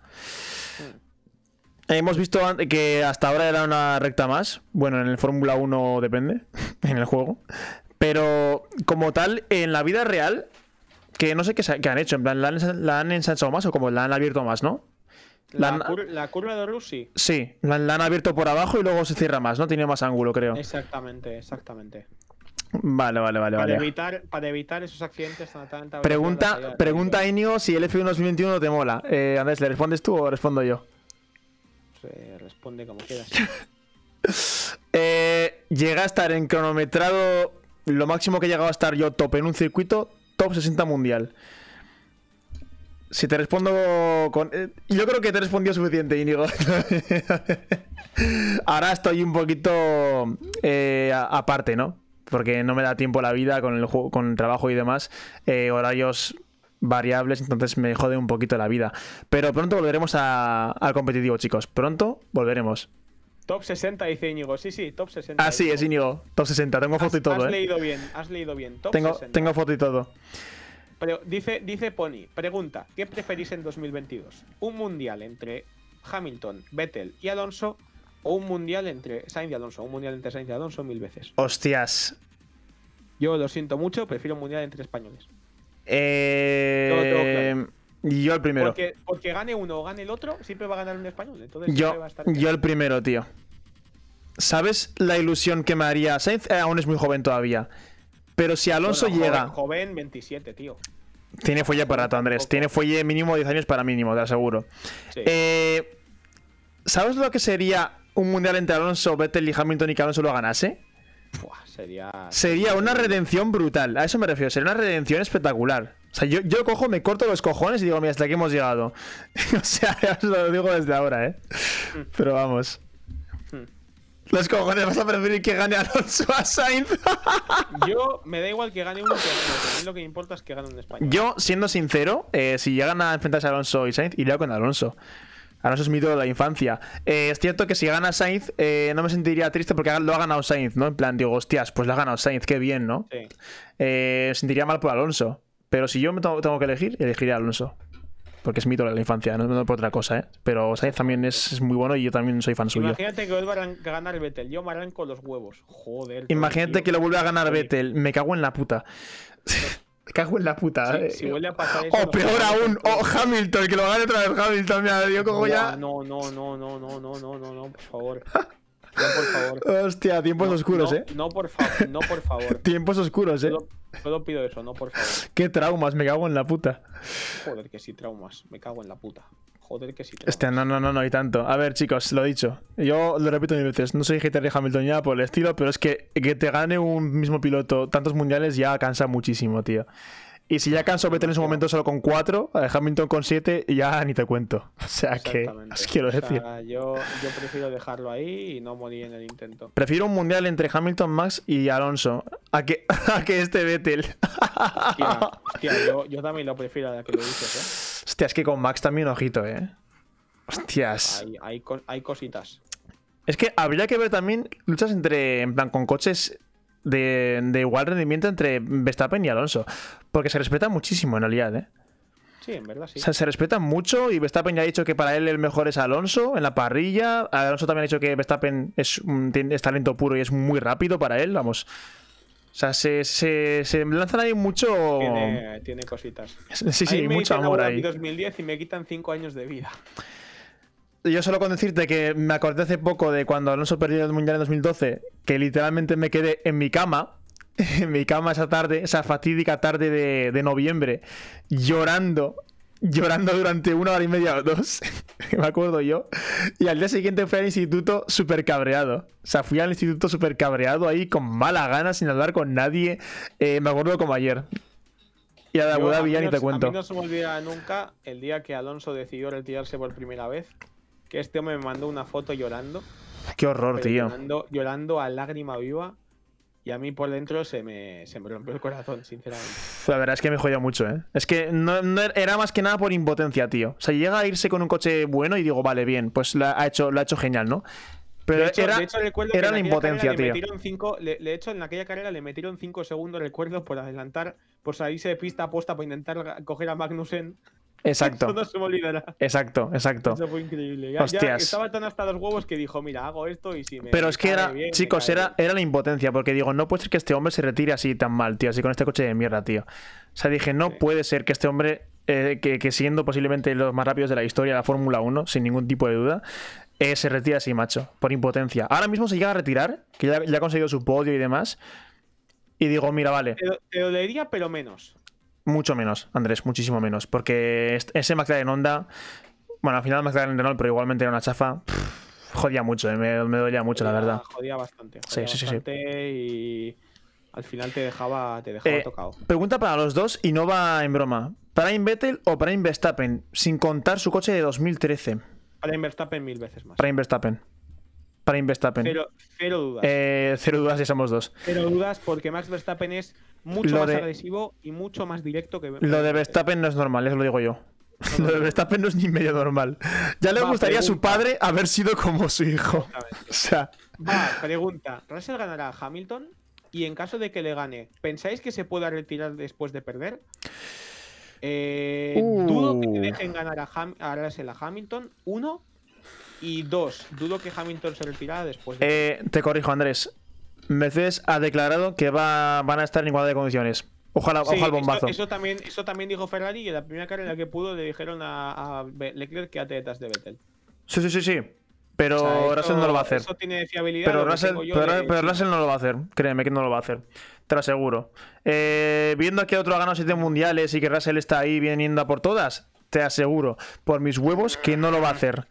Hemos visto que hasta ahora era una recta más. Bueno, en el Fórmula 1 depende, en el juego. Pero como tal, en la vida real, que no sé qué, han hecho, en plan, ¿la han, ensanchado más o como la han abierto más, no? La, curva de Rusi. Sí, la, han abierto por abajo y luego se cierra más, ¿no? Tiene más ángulo, creo. Exactamente, exactamente. Vale, vale, vale. Para, vale. Evitar, para evitar esos accidentes tan, Pregunta, pregunta Inio si el F1 2021 te mola. Eh, Andrés, ¿le respondes tú o respondo yo? Se responde como quieras. eh, llega a estar en cronometrado. Lo máximo que he llegado a estar yo top en un circuito, top 60 mundial. Si te respondo con. Eh, yo creo que te respondió suficiente, Íñigo. Ahora estoy un poquito eh, aparte, ¿no? Porque no me da tiempo la vida con el, con trabajo y demás. Eh, horarios variables, entonces me jode un poquito la vida. Pero pronto volveremos al competitivo, chicos. Pronto volveremos. Top 60, dice Íñigo. Sí, sí, top 60. Ah, sí, es Íñigo. Top 60. Tengo foto y todo, has ¿eh? leído bien, has leído bien. Top tengo, tengo foto y todo. Pero dice, dice Pony, pregunta, ¿qué preferís en 2022? ¿Un mundial entre Hamilton, Vettel y Alonso o un mundial entre Sainz y Alonso? Un mundial entre Sainz y Alonso mil veces. Hostias. Yo lo siento mucho, prefiero un mundial entre españoles. Eh... Yo el primero. Porque, gane uno o gane el otro, siempre va a ganar un español. Entonces yo, yo el primero, tío. ¿sabes la ilusión que me haría? Sainz eh, aún es muy joven todavía. Pero si Alonso Bueno, llega. Joven, joven, 27, tío. Tiene fuelle para rato, Andrés. Tiene fuelle mínimo 10 años para mínimo, te aseguro. Sí. Eh, ¿Sabes lo que sería un mundial entre Alonso, Vettel y Hamilton y que Alonso lo ganase? Sería. Sería una redención brutal. A eso me refiero. Sería una redención espectacular. O sea, yo, yo cojo, me corto los cojones y digo, mira, hasta aquí hemos llegado. o sea, ya os lo digo desde ahora, ¿eh? Pero vamos. Hmm. Los cojones, vas a preferir que gane Alonso a Sainz. Yo me da igual que gane uno que otro. A mí lo que me importa es que gane un español. Yo, siendo sincero, eh, si llegan a enfrentarse a Alonso y Sainz, iría con Alonso. Alonso es mi ídolo de la infancia. Eh, es cierto que si gana Sainz, eh, no me sentiría triste porque lo ha ganado Sainz, ¿no? En plan, digo, hostias, pues lo ha ganado Sainz, qué bien, ¿no? Sí. Me sentiría mal por Alonso. Pero si yo me tengo, tengo que elegir, elegiría a Alonso. Porque es mi ídolo de la infancia, no, no por otra cosa, ¿eh? Pero Sainz también es, es muy bueno y yo también soy fan suyo. Imagínate que vuelva a ganar el Vettel. Yo me arranco los huevos. Joder. Imagínate tío. que lo vuelve a ganar Vettel. Me cago en la puta. me cago en la puta. Si, eh. si vuelve a pasar eso. O peor aún, o Hamilton, que lo gane otra vez Hamilton. Mira, yo cojo ya. No, no, no, no, no, no, no, no, no, por favor. No, por favor. Hostia, tiempos No, oscuros, no, eh. No, por favor, no, por favor. Tiempos oscuros, eh. Solo, solo pido eso, no, por favor. Qué traumas, me cago en la puta. Joder, que sí, traumas. Me cago en la puta. Joder, que sí, traumas. Hostia, no, no, no, no, y tanto. A ver, chicos, lo dicho. Yo lo repito mil veces. No soy hater de Hamilton ya por el estilo, pero es que que te gane un mismo piloto tantos mundiales ya cansa muchísimo, tío. Y si ya cansó Vettel en su momento solo con 4, Hamilton con 7, ya ni te cuento. O sea que os quiero O sea, decir. yo, yo prefiero dejarlo ahí y no morir en el intento. Prefiero un mundial entre Hamilton, Max y Alonso a que, a que este Vettel. Hostia, hostia, yo, yo también lo prefiero a la que lo dices, Hostia, es que con Max también ojito, eh. Hostias. ¿eh? Hay, hay cositas. Es que habría que ver también luchas entre, en plan, con coches de, de igual rendimiento entre Verstappen y Alonso. Porque se respeta muchísimo en realidad, ¿eh? Sí, en verdad sí. O sea, se respeta mucho y Verstappen ya ha dicho que para él el mejor es Alonso en la parrilla. Alonso también ha dicho que Verstappen es, es talento puro y es muy rápido para él, vamos. O sea, se, se, se lanzan ahí mucho... Tiene, tiene cositas. Sí, sí, mucho amor Dhabi ahí. 2010 y me quitan 5 años de vida. Yo solo con decirte que me acordé hace poco de cuando Alonso perdió el Mundial en 2012, que literalmente me quedé en mi cama, en mi cama esa tarde, esa fatídica tarde de, de noviembre, llorando, llorando durante una hora y media o dos, me acuerdo yo, y al día siguiente fui al instituto súper cabreado. O sea, fui al instituto súper cabreado ahí, con mala gana, sin hablar con nadie, eh, me acuerdo como ayer. Y a de Abu Dhabi ya ni te A cuento. mí no se me olvidará nunca el día que Alonso decidió retirarse por primera vez. Que este hombre me mandó una foto llorando. Qué horror, tío. Llorando, llorando a lágrima viva. Y a mí por dentro se me, se me rompió el corazón, sinceramente. La verdad es que me jodió mucho, ¿eh? Es que no, no era más que nada por impotencia, tío. O sea, llega a irse con un coche bueno y digo, vale, bien, pues lo ha hecho, lo ha hecho genial, ¿no? Pero de hecho, era, era la impotencia, le tío. metieron cinco- le, de hecho, en aquella carrera le metieron 5 segundos, recuerdo, por adelantar, por salirse de pista aposta para intentar coger a Magnussen. Eso Exacto, no se me olvidará. exacto, exacto. Eso fue increíble. Ya, ya Hostias. estaba tan hasta los huevos que dijo, mira, hago esto y si me. Pero es que era, bien, chicos, era, bien". era la impotencia, porque digo, no puede ser que este hombre se retire así tan mal, tío, así con este coche de mierda, tío. O sea, dije, no Sí. puede ser que este hombre, eh, que, que siendo posiblemente los más rápidos de la historia de la Fórmula 1, sin ningún tipo de duda, eh, se retire así, macho, por impotencia. Ahora mismo se llega a retirar, que ya, ya ha conseguido su podio y demás. Y digo, mira, vale, Te, lo- te lo diría, pero menos. Mucho menos, Andrés, muchísimo menos. Porque ese McLaren Honda, bueno, al final McLaren Renault, pero igualmente era una chafa, pff, jodía mucho, eh, me, me dolía mucho, la verdad. Jodía bastante. Sí, jodía sí, sí, sí. bastante Y al final te dejaba, te dejaba Eh, tocado. Pregunta para los dos y no va en broma. ¿Prime Vettel o Prime Verstappen? Sin contar su coche de 2013. Para Verstappen mil veces más. Prime Verstappen. Prime Verstappen. Cero, cero dudas. Eh, cero dudas, ya somos dos. Cero dudas porque Max Verstappen es mucho Lo más de- agresivo y mucho más directo que Lo de Verstappen no es normal, eso lo digo yo. no, Lo de. Verstappen no es ni medio normal. Ya le Va, gustaría a su padre haber sido como su hijo. O sea, Va, pregunta. ¿Russell ganará a Hamilton? Y en caso de que le gane, ¿pensáis que se pueda retirar después de perder? Eh, Dudo que Uh. dejen ganar a, Ham- a Russell a Hamilton, uno. Y dos, dudo que Hamilton se retirara después de eh, te corrijo, Andrés. Mercedes ha declarado que va, van a estar en igualdad de condiciones. Ojalá, Sí, ojalá el bombazo. Eso, eso también, eso también dijo Ferrari y en la primera carrera que pudo le dijeron a, a Leclerc que detrás de Vettel. Sí, sí, sí, sí. Pero O sea, Russell no lo va a hacer. Eso tiene fiabilidad. Pero, Russell, de- pero Russell no lo va a hacer. Créeme que no lo va a hacer. Te lo aseguro. Eh, viendo que otro ha ganado 7 mundiales y que Russell está ahí viniendo a por todas, te aseguro, por mis huevos, que no lo va a hacer.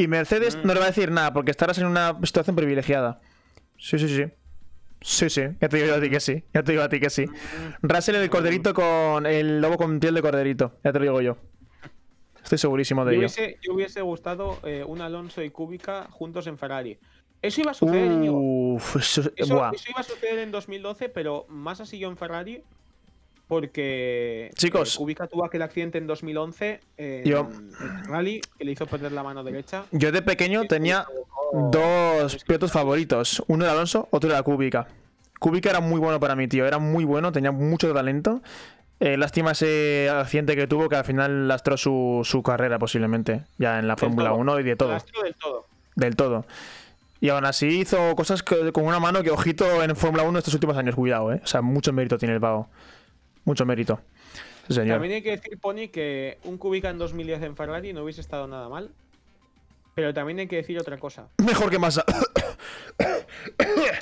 Y Mercedes Mm. no le va a decir nada porque estarás en una situación privilegiada. Sí, sí, sí. Sí, sí. Ya te digo yo a ti que sí. Ya te digo a ti que sí. Russell el corderito con. El lobo con piel de corderito. Ya te lo digo yo. Estoy segurísimo de Yo ello. hubiese, yo hubiese gustado eh, un Alonso y Kubica juntos en Ferrari. Eso iba a suceder. Uf, eso, Eso, eso iba a suceder en 2012, pero Massa siguió en Ferrari porque Chicos. eh, Kubica tuvo aquel accidente en 2011 en, Yo- en Rally que le hizo perder la mano derecha. Yo de pequeño tenía dos es que- pilotos favoritos. Uno era Alonso, otro era Kubica. Kubica era muy bueno para mí, tío. Era muy bueno, tenía mucho talento. Eh, lástima ese accidente que tuvo que al final lastró su, su carrera posiblemente. Ya en la Fórmula todo. 1 y de todo. Lastro del todo. Del todo. Y aún así hizo cosas que- con una mano que, ojito, en Fórmula 1 estos últimos años. Cuidado, eh. O sea, mucho mérito tiene el pavo. Mucho mérito. Sí, señor. También hay que decir, Pony, que un Kubica en 2010 en Ferrari no hubiese estado nada mal. Pero también hay que decir otra cosa. Mejor que Massa.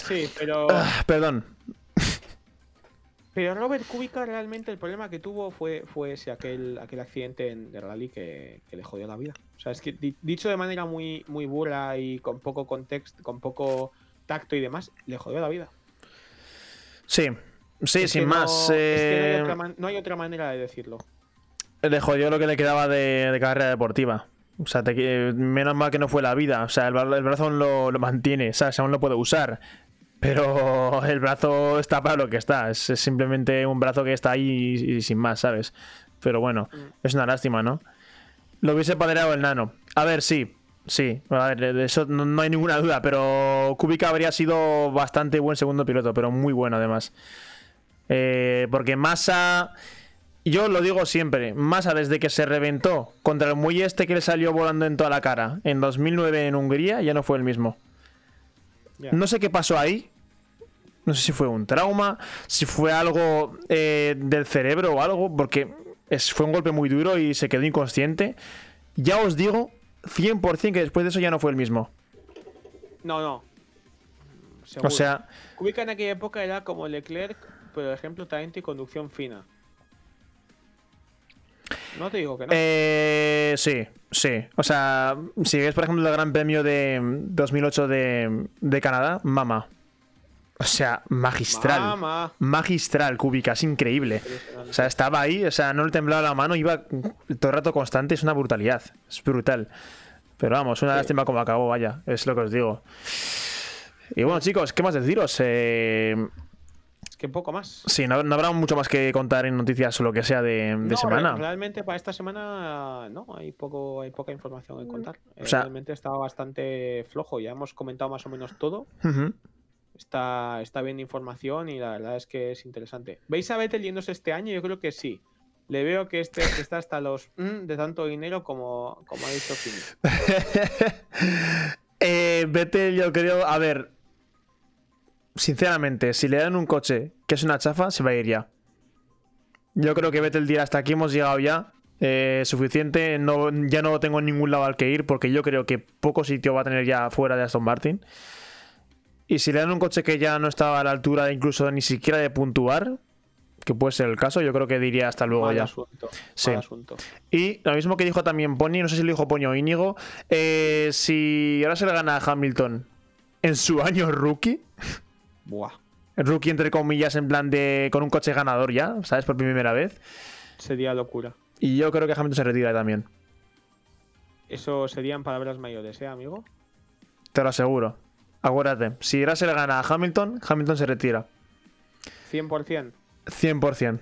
Sí, pero, Ah, Perdón. pero Robert Kubica realmente el problema que tuvo fue, fue ese aquel, aquel accidente en, de rally que, que le jodió la vida. O sea, es que di- dicho de manera muy, muy burra y con poco contexto, con poco tacto y demás, le jodió la vida. Sí. Sí, Es sin no- más. es que no, hay eh, otra man- no hay otra manera de decirlo. Le jodió lo que le quedaba de, de carrera deportiva. O sea, te qui- menos mal que no fue la vida. O sea, el, bra- el brazo aún lo, lo mantiene, ¿sabes? Aún lo puede usar. Pero el brazo está para lo que está. Es, es simplemente un brazo que está ahí y, y sin más, ¿sabes? Pero bueno, Mm. es una lástima, ¿no? Lo hubiese padereado el nano. A ver, sí. Sí, a ver, de eso no, no hay ninguna duda. Pero Kubica habría sido bastante buen segundo piloto, pero muy bueno además. Eh, porque Massa. Yo lo digo siempre, Massa desde que se reventó contra el muelle este que le salió volando en toda la cara en 2009 en Hungría, ya no fue el mismo. No sé qué pasó ahí. No sé si fue un trauma, si fue algo eh, del cerebro o algo, porque es- fue un golpe muy duro y se quedó inconsciente. Ya os digo 100% que después de eso ya no fue el mismo. No, no. O sea, Kubica en aquella época era como Leclerc, pero ejemplo talento y conducción fina. No te digo que no. Eh, sí, sí. O sea, si ves, por ejemplo, el Gran Premio de 2008 de, de Canadá, mama. O sea, magistral. Mama. Magistral, Kubica, es increíble. O sea, estaba ahí, o sea, no le temblaba la mano, iba todo el rato constante, es una brutalidad. Es brutal. Pero vamos, una lástima como acabó, vaya, es lo que os digo. Y bueno, chicos, ¿qué más deciros? Eh, Que poco más. sí, no, no habrá mucho más que contar en noticias o lo que sea de, de No, semana. Realmente para esta semana no, hay poco, hay poca información que contar. Eh, O sea- realmente estaba bastante flojo. Ya hemos comentado más o menos todo. Está, está bien de información y la verdad es que es interesante. ¿Veis a Vettel yéndose este año? Yo creo que sí. Le veo que este que está hasta los mm, de tanto dinero como, como ha dicho Kimi. eh, Vettel, yo creo. A ver. Sinceramente, si le dan un coche que es una chafa, se va a ir ya. Yo creo que Vettel dirá hasta aquí hemos llegado ya. eh, suficiente. No, ya no tengo ningún lado al que ir. Porque yo creo que poco sitio va a tener ya fuera de Aston Martin. Y si le dan un coche que ya no estaba a la altura incluso ni siquiera de puntuar, que puede ser el caso, yo creo que diría hasta luego Mal ya. asunto. Sí. asunto. Y lo mismo que dijo también Pony, no sé si lo dijo Pony o Íñigo, eh, si ahora se le gana a Hamilton en su año rookie, Buah. rookie entre comillas en plan de con un coche ganador ya, ¿sabes? Por primera vez. Sería locura. Y yo creo que Hamilton se retira también, Eso serían palabras mayores, ¿eh, amigo? te lo aseguro. Acuérdate, si le gana a Hamilton, Hamilton se retira. 100%. 100%.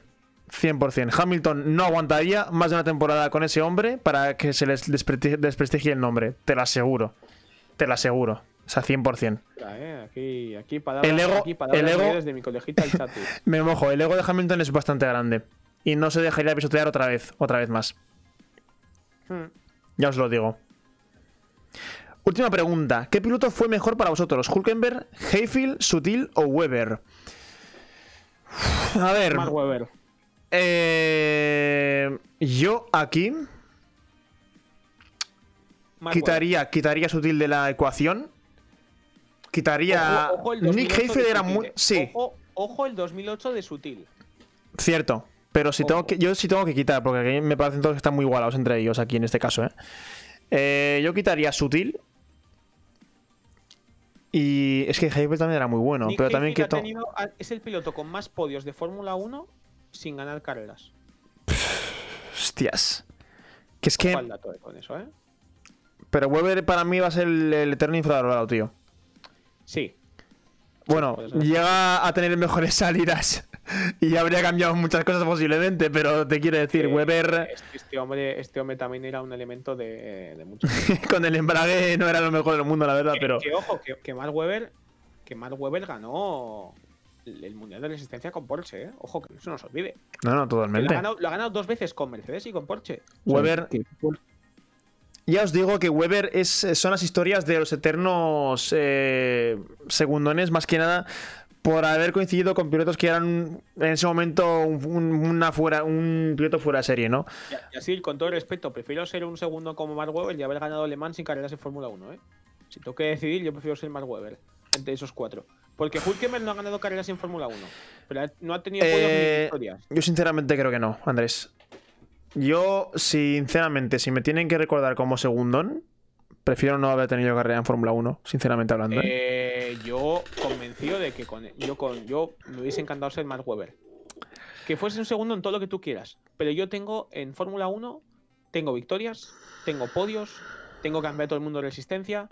100%. Hamilton no aguantaría más de una temporada con ese hombre para que se les despresti- desprestigie el nombre. Te lo aseguro. Te lo aseguro. O sea, 100%. Mira, eh, Aquí, aquí palabras, El ego- aquí palabras el ego- mayores de mi colegita el chatu. Me mojo, el ego de Hamilton es bastante grande. Y no se dejaría pisotear otra vez, otra vez más. Hmm. Ya os lo digo. Última pregunta. ¿Qué piloto fue mejor para vosotros? ¿Hulkenberg, Hayfield, Sutil o Weber? A ver. Mark eh, yo aquí. Mark quitaría, quitaría Sutil de la ecuación. Quitaría. Ojo- ojo el Nick 2008 Heidfeld de era Sutil, muy. Sí, Ojo, ojo el 2008 de Sutil. cierto. Pero si tengo que, yo sí tengo que quitar, porque aquí me parecen todos que están muy igualados entre ellos aquí en este caso, ¿eh? Eh, yo quitaría Sutil. Y es que Heidfeld también era muy bueno, Nick pero también tenido- ha- es el piloto con más podios de Fórmula 1 sin ganar carreras. Hostias. Que es que. Ojo al dato, con eso, ¿eh? Pero Weber para mí va a ser el, el eterno infravalorado, tío. Sí. Bueno, llega a tener mejores salidas y habría cambiado muchas cosas posiblemente, pero te quiero decir, Eh, Weber Este, este hombre, este hombre también era un elemento de, de mucho. con el embrague no era lo mejor del mundo, la verdad, que, pero que, ojo, que, que Mark Webber, que Mark Webber ganó el Mundial de Resistencia con Porsche, ¿eh? Ojo, que no se nos olvide. no, no, Que Lo ha, totalmente. ganado, lo ha ganado dos veces con Mercedes y con Porsche. Weber, Que- ya os digo que Weber es, son las historias de los eternos eh, segundones, más que nada por haber coincidido con pilotos que eran en ese momento un, una fuera, un piloto fuera de serie, ¿no? Y- así, con todo el respeto, prefiero ser un segundo como Mark Webber y haber ganado Le Mans sin carreras en Fórmula 1, ¿eh? Si tengo que decidir, yo prefiero ser Mark Webber entre esos cuatro. Porque Hulkenberg no ha ganado carreras en Fórmula 1, pero no ha tenido podios ni Eh, victorias. Yo sinceramente creo que no, Andrés. Yo, sinceramente, si me tienen que recordar como segundón, prefiero no haber tenido carrera en Fórmula 1, sinceramente hablando. ¿eh? Eh, yo convencido de que con yo con yo me hubiese encantado ser Mark Webber. Que fuese un segundo en todo lo que tú quieras. Pero yo tengo en Fórmula 1, tengo victorias, tengo podios, tengo campeonato del mundo de resistencia,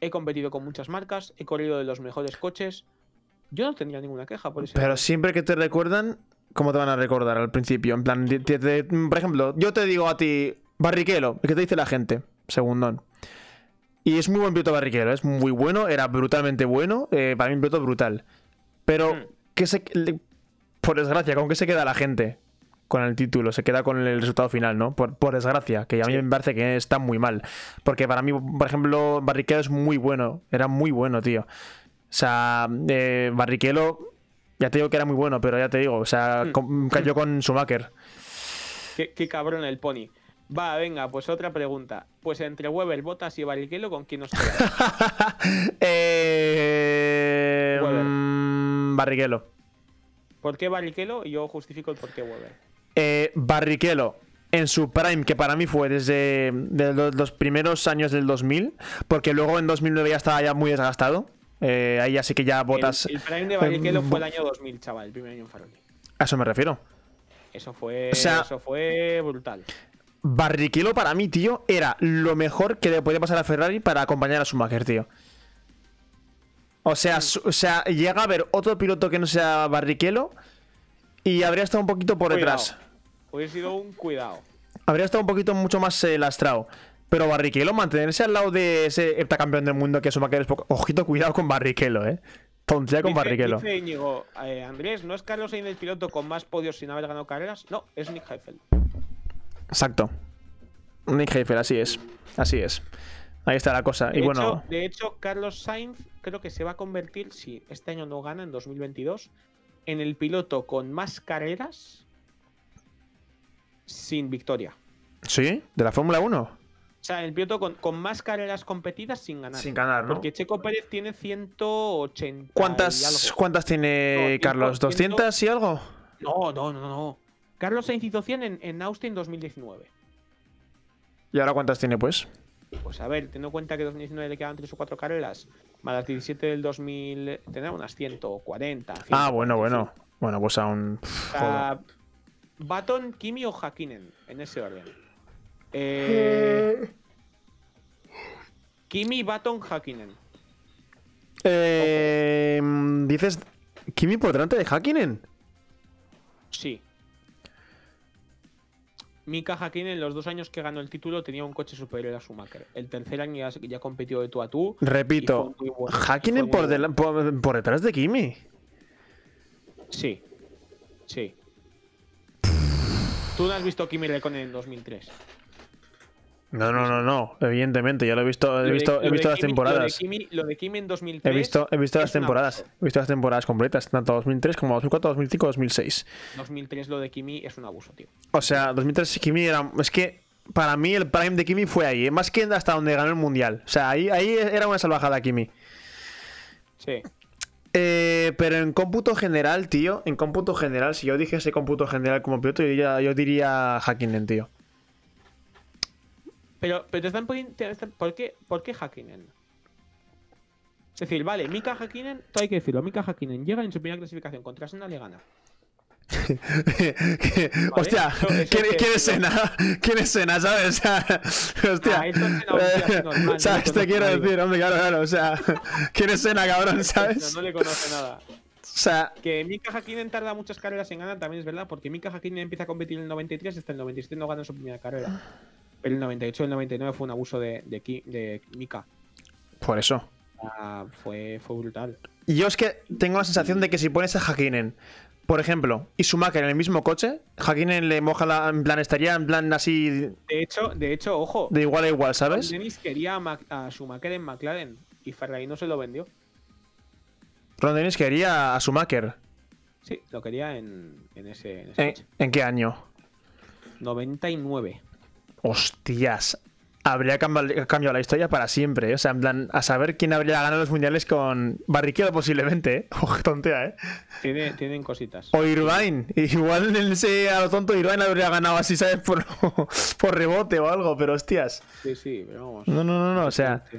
he competido con muchas marcas, he corrido de los mejores coches. Yo no tendría ninguna queja por eso. Pero siempre que te recuerdan, ¿cómo te van a recordar al principio? En plan, te- te- por ejemplo, yo te digo a ti, Barrichello, ¿qué te dice la gente? Segundón. Y es muy buen piloto Barrichello, es muy bueno, era brutalmente bueno, eh, para mí un piloto brutal. Pero, Hmm. ¿qué se, le- por desgracia, ¿con qué se queda la gente? Con el título, se queda con el resultado final, ¿no? Por, por desgracia, que a mí Sí. me parece que está muy mal. Porque para mí, por ejemplo, Barrichello es muy bueno, era muy bueno, tío. O sea, eh, Barrichello, ya te digo que era muy bueno, pero ya te digo, o sea, con- cayó con Schumacher. Qué, qué cabrón el pony. Va, venga, pues otra pregunta. Pues entre Weber, Bottas y Barrichello, ¿con quién nos queda? eh, mm, Barrichello. ¿Por qué Barrichello? Y yo justifico el por qué Weber. Eh, Barrichello en su prime, que para mí fue desde de los, los primeros años del 2000, porque luego en 2009 ya estaba ya muy desgastado. Eh, ahí así que ya botas. El, el prime de Barrichello eh, fue el año 2000, chaval, el primer año en Ferrari. A eso me refiero. Eso fue, O sea- eso fue brutal. Barrichello para mí, tío, era lo mejor que le podía pasar a Ferrari para acompañar a Schumacher, tío. O sea, su- o sea, llega a haber otro piloto que no sea Barrichello y habría estado un poquito por Cuidado. detrás. Hubiera sido un cuidado. Habría estado un poquito mucho más eh, lastrado. Pero Barrichello, mantenerse al lado de ese heptacampeón del mundo que es Schumacher es poco. Ojito, cuidado con Barrichello, eh. Tontería con Barrichello. Dice Íñigo, eh, Andrés, ¿no es Carlos Sainz el piloto con más podios sin haber ganado carreras? No, es Nick Heidfeld. Exacto. Nick Heidfeld, así es. Así es. Ahí está la cosa. De, Y hecho, bueno, de hecho, Carlos Sainz creo que se va a convertir, si este año no gana, en 2022, en el piloto con más carreras sin victoria. ¿sí? ¿De la Fórmula 1? O sea, el piloto con, con más carreras competidas sin ganar. Sin ganar, ¿no? Porque Checo Pérez tiene 180 y ¿Cuántas. ¿Cuántas tiene No, Carlos? ciento- ciento- ¿200 y algo? No, no, no, no. Carlos Sainz hizo 100 en, en Austin 2019. ¿Y ahora cuántas tiene, pues? Pues a ver, teniendo en cuenta que 2019 le quedaban 3 o 4 carreras, más las 17 del 2000 tendrá unas 140. Ah, bueno, 145. bueno. Bueno, pues aún. O sea, Baton, Kimi o Hakkinen, en ese orden. Eh, Kimi, Baton, Hakkinen. Eh, Dices. Kimi por delante de Hakkinen. Sí. Mika Hakkinen, los dos años que ganó el título, tenía un coche superior a Schumacher. El tercer año ya, ya competió de tú a tú. Repito. bueno, Hakkinen bueno. por detrás de Kimi. Sí. Sí. Tú no has visto Kimi Räikkönen en 2003. No, no, no, no. Evidentemente, ya lo he visto, he visto, he visto las temporadas. Lo de, Kimi, en He 2003. visto, he visto las temporadas. He visto las temporadas completas, tanto 2003 como 2004, 2005, 2006. 2003 lo de Kimi es un abuso, tío. O sea, 2003 Kimi era. Es que para mí el prime de Kimi fue ahí, ¿eh? más que hasta donde ganó el mundial. O sea, ahí, ahí era una salvajada Kimi. Sí. Eh, pero en cómputo general, tío, en cómputo general, si yo dijese cómputo general como piloto, yo diría, yo diría Hakkinen, tío. Pero, pero te están poniendo. ¿Por qué, ¿Por qué Hakkinen? Es decir, vale, Mika Hakkinen, todo hay que decirlo. Mika Hakkinen llega en su primera clasificación contra Senna, le gana. Hostia, eso- eso ¿quién, quién es Sena? ¿Quién es Sena, sabes? O sea, hostia. Ah, esto es hostia, sí, normal, no ¿Sabes? Te quiero decir, hombre, claro, claro. O sea, ¿quién es Sena, cabrón? No, ¿Sabes? no le conoce nada. O sea, Que Mika Hakkinen tarda muchas carreras en ganar, también es verdad, porque Mika Hakkinen empieza a competir en el 93 y hasta el 97 no gana su primera carrera. El 98 y el 99 fue un abuso de, de, Ki- de Mika. por eso. Ah, fue, fue brutal. Y yo es que tengo la sensación de que si pones a Hakkinen, por ejemplo, y Schumacher en el mismo coche, Hakkinen le moja la. En plan, estaría en plan así De hecho, de hecho, ojo, de igual a igual, ¿sabes? Dennis quería a, Mac- a Schumacher en McLaren y Ferrari no se lo vendió. Ron Dennis quería a Schumacher. Sí, lo quería en, en ese, en ese ¿En, coche. ¿en qué año? 99. Hostias. Habría cambiado, la historia para siempre, ¿eh? O sea, en plan, a saber quién habría ganado los mundiales con Barrichello posiblemente, ¿eh? Ojo, tontea, ¿eh? Tiene, tienen cositas. O Irvine. Igual en ese a lo tonto Irvine habría ganado así, ¿sabes? Por, por rebote o algo, pero hostias. Sí, sí, pero vamos. No, no, no, no, o sea. Sí.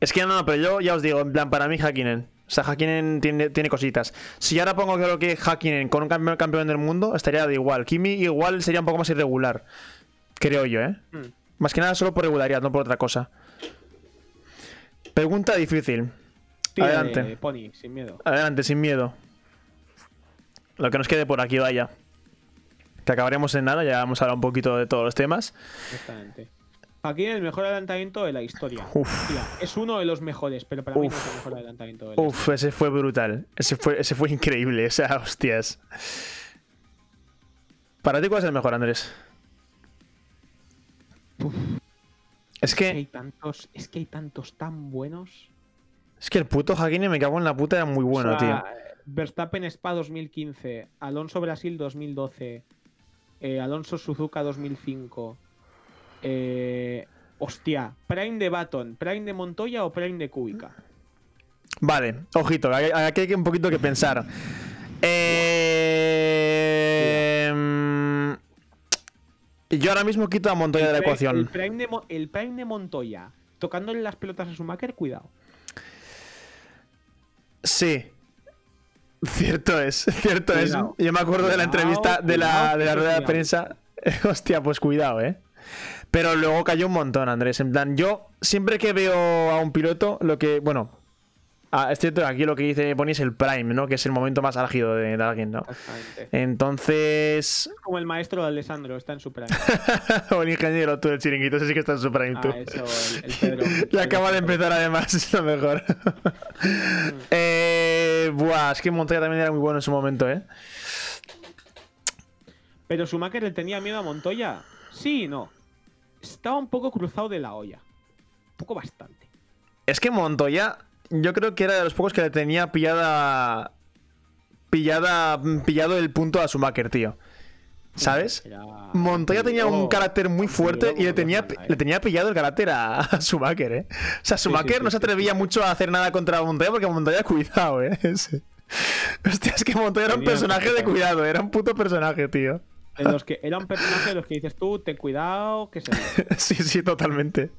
Es que no, no, pero yo ya os digo, en plan, para mí Hakkinen. O sea, Hakkinen tiene, tiene cositas. Si ahora pongo creo que Hakkinen con un campeón, campeón del mundo, estaría de igual. Kimi igual sería un poco más irregular. Creo yo, ¿eh? Hmm. Más que nada solo por regularidad, no por otra cosa. Pregunta difícil. Adelante. Pony, sin miedo. Adelante, sin miedo. Lo que nos quede por aquí, vaya. Que acabaremos en nada, ya hemos hablado un poquito de todos los temas. Exactamente. Aquí el mejor adelantamiento de la historia. Uf. Es uno de los mejores, pero para mí no es el mejor adelantamiento de la Uf, ese fue brutal. Ese fue, ese fue increíble, o sea, hostias. ¿Para ti cuál es el mejor, Andrés? Es Es que hay que, tantos, es que hay tantos tan buenos. es que el puto Hakkinen me cago en la puta, era muy bueno, O sea, tío. Verstappen Spa 2015, Alonso Brasil 2012, eh, Alonso Suzuka 2005. Eh, hostia, Prime de Baton, Prime de Montoya o Prime de Kubica. Vale, ojito, aquí hay que un poquito que pensar. Eh, yo ahora mismo quito a Montoya de la El ecuación. Prime de, Mo- el Prime de Montoya, tocándole las pelotas a Schumacher, cuidado. Sí. Cierto es, cierto Cuidado. es. Yo me acuerdo de la Cuidado, entrevista de la, de la rueda de prensa. Hostia, pues cuidado, eh. Pero luego cayó un montón, Andrés. En plan, yo siempre que veo a un piloto, lo que. Bueno. Ah, es cierto aquí lo que dice Pony es el prime, ¿no? Que es el momento más álgido de, de alguien, ¿no? Exactamente. Entonces. Como el maestro de Alessandro, está en su prime. o el ingeniero, tú, el chiringuito, ese sí que está en su prime, tú. Ah, eso, el, el Pedro. Y acaba de empezar además, es lo mejor. eh, buah, es que Montoya también era muy bueno en su momento, ¿eh? Pero Schumacher le tenía miedo a Montoya. Sí y no. Estaba un poco cruzado de la olla. Un poco bastante. Es que Montoya, yo creo que era de los pocos que le tenía pillada. Pillada. Pillado el punto a Schumacher, tío. ¿Sabes? Era- Montoya tenía un carácter muy fuerte y le tenía, le tenía pillado el carácter a, a Schumacher, ¿eh? O sea, Schumacher sí, no se sí, atrevía mucho a hacer nada contra Montoya porque Montoya, cuidado, ¿eh? Hostia, es que Montoya era un personaje de cuidado, era un puto personaje, tío. De los que era un personaje de los que dices tú, ten cuidado, que se. Sí, sí, totalmente.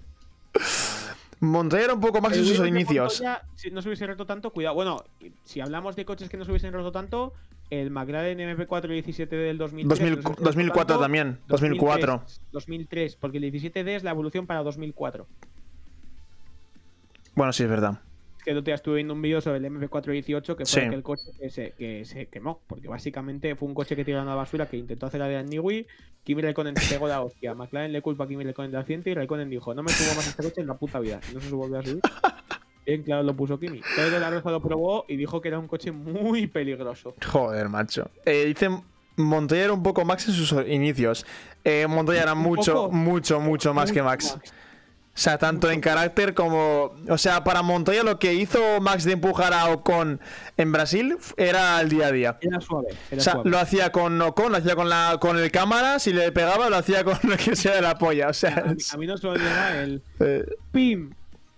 Montoya era un poco más en sus inicios. Montoya, si no se hubiese roto tanto, cuidado. Bueno, si hablamos de coches que no se hubiesen roto tanto, el McLaren MP4 17 del 2003, 2000 no se hubiese roto 2004 tanto, también, 2004. 2003, 2003, porque el 17D es la evolución para 2004. Bueno, sí, es verdad. Que el otro día estuve viendo un vídeo sobre el MP418 que fue Sí. aquel coche que se, que se quemó. Porque básicamente fue un coche que tiraron a la basura que intentó hacer la de Niwi. Kimi Raikkonen se pegó la hostia. McLaren le culpa a Kimi Raikkonen del accidente y Raikkonen dijo: No me subo más a este coche en la puta vida. Y no se volvió a subir. Bien claro lo puso Kimi. Pedro la Rosa lo probó y dijo que era un coche muy peligroso. Joder, macho. Eh, dicen Montoya era un poco Max en sus inicios. Eh, Montoya era mucho, poco. mucho, mucho más que Max. O sea, tanto en carácter como. O sea, para Montoya lo que hizo Max de empujar a Ocon en Brasil era el día a día. Era suave. Era O sea, suave. lo hacía con Ocon, lo hacía con la con el cámara, si le pegaba, lo hacía con lo que sea de la polla. O sea, a, mí, es- a mí no se me olvida el eh, Pim.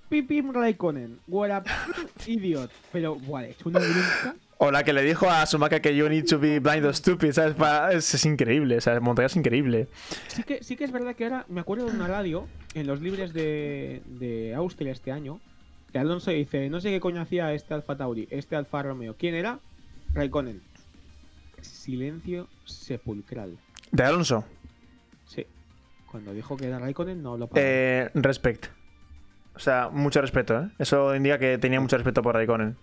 Pim Pim Raikkonen. What a idiot. Pero, buah, es una bronca. O la que le dijo a Sumaka que you need to be blind or stupid, ¿sabes? Es, es increíble, o sea, Montoya es increíble. Sí que, sí que es verdad que ahora me acuerdo de una radio en los libres de, de Austria este año. Que Alonso dice: No sé qué coño hacía este Alfa Tauri, este Alfa Romeo. ¿Quién era? Raikkonen. Silencio sepulcral. De Alonso, Sí. Cuando dijo que era Raikkonen, no lo paró. eh, respect. O sea, mucho respeto, ¿eh? Eso indica que tenía mucho respeto por Raikkonen.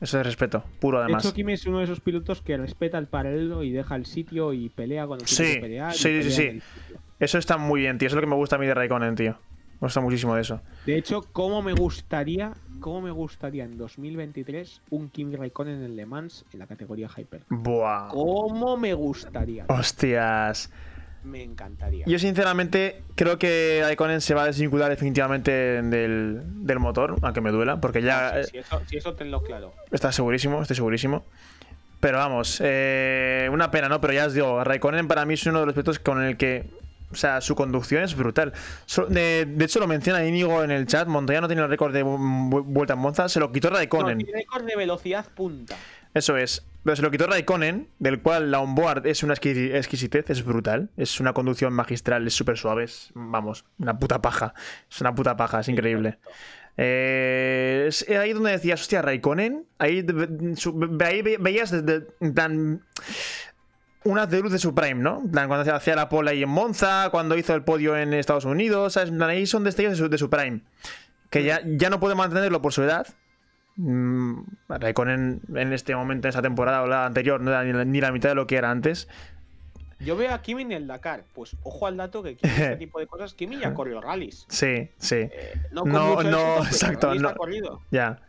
Eso es respeto, puro de además. hecho, Kimi es uno de esos pilotos que respeta el paralelo y deja el sitio y pelea cuando tiene Sí, que pelear. sí, sí, pelea sí. Eso está muy bien, tío. Eso es lo que me gusta a mí de Raikkonen, tío. Me gusta muchísimo de eso. De hecho, ¿cómo me gustaría, cómo me gustaría en 2023 un Kimi Raikkonen en Le Mans en la categoría Hyper? Buah. ¿Cómo me gustaría? Hostias. Me encantaría. Yo sinceramente creo que Raikkonen se va a desvincular definitivamente del, del motor, aunque me duela, porque ya Ah, eh, sí, sí, eso, sí, eso tenlo claro. está segurísimo, estoy segurísimo. Pero vamos, eh, una pena, ¿no? Pero ya os digo, Raikkonen para mí es uno de los pilotos con el que, o sea, su conducción es brutal. De, de hecho lo menciona Íñigo en el chat, Montoya no tiene el récord de vu- vu- vuelta en Monza, se lo quitó No, Raikkonen. tiene récord de velocidad punta. Eso es. Pero se lo quitó Raikkonen, del cual la onboard es una exquisi- exquisitez, es brutal. Es una conducción magistral, es súper suave. es, vamos, una puta paja. Es una puta paja, es increíble. Eh, es ahí donde decías, hostia, Raikkonen. Ahí, ahí ve- veías desde. En plan. Una de luz de su prime, ¿no? Cuando hacía la pole ahí en Monza, cuando hizo el podio en Estados Unidos, ¿sabes? Ahí son destellos de su, de su prime. Que ya, ya no puede mantenerlo por su edad, Raikkonen en este momento, en esta temporada o la anterior, no era ni la, ni la mitad de lo que era antes. Yo veo a Kimi en el Dakar. Pues ojo al dato que Kimi este tipo de cosas. Kimi ya corrió rallies. Sí, sí, Eh, no, No, no, éxito, exacto, no. ha corrido. ya.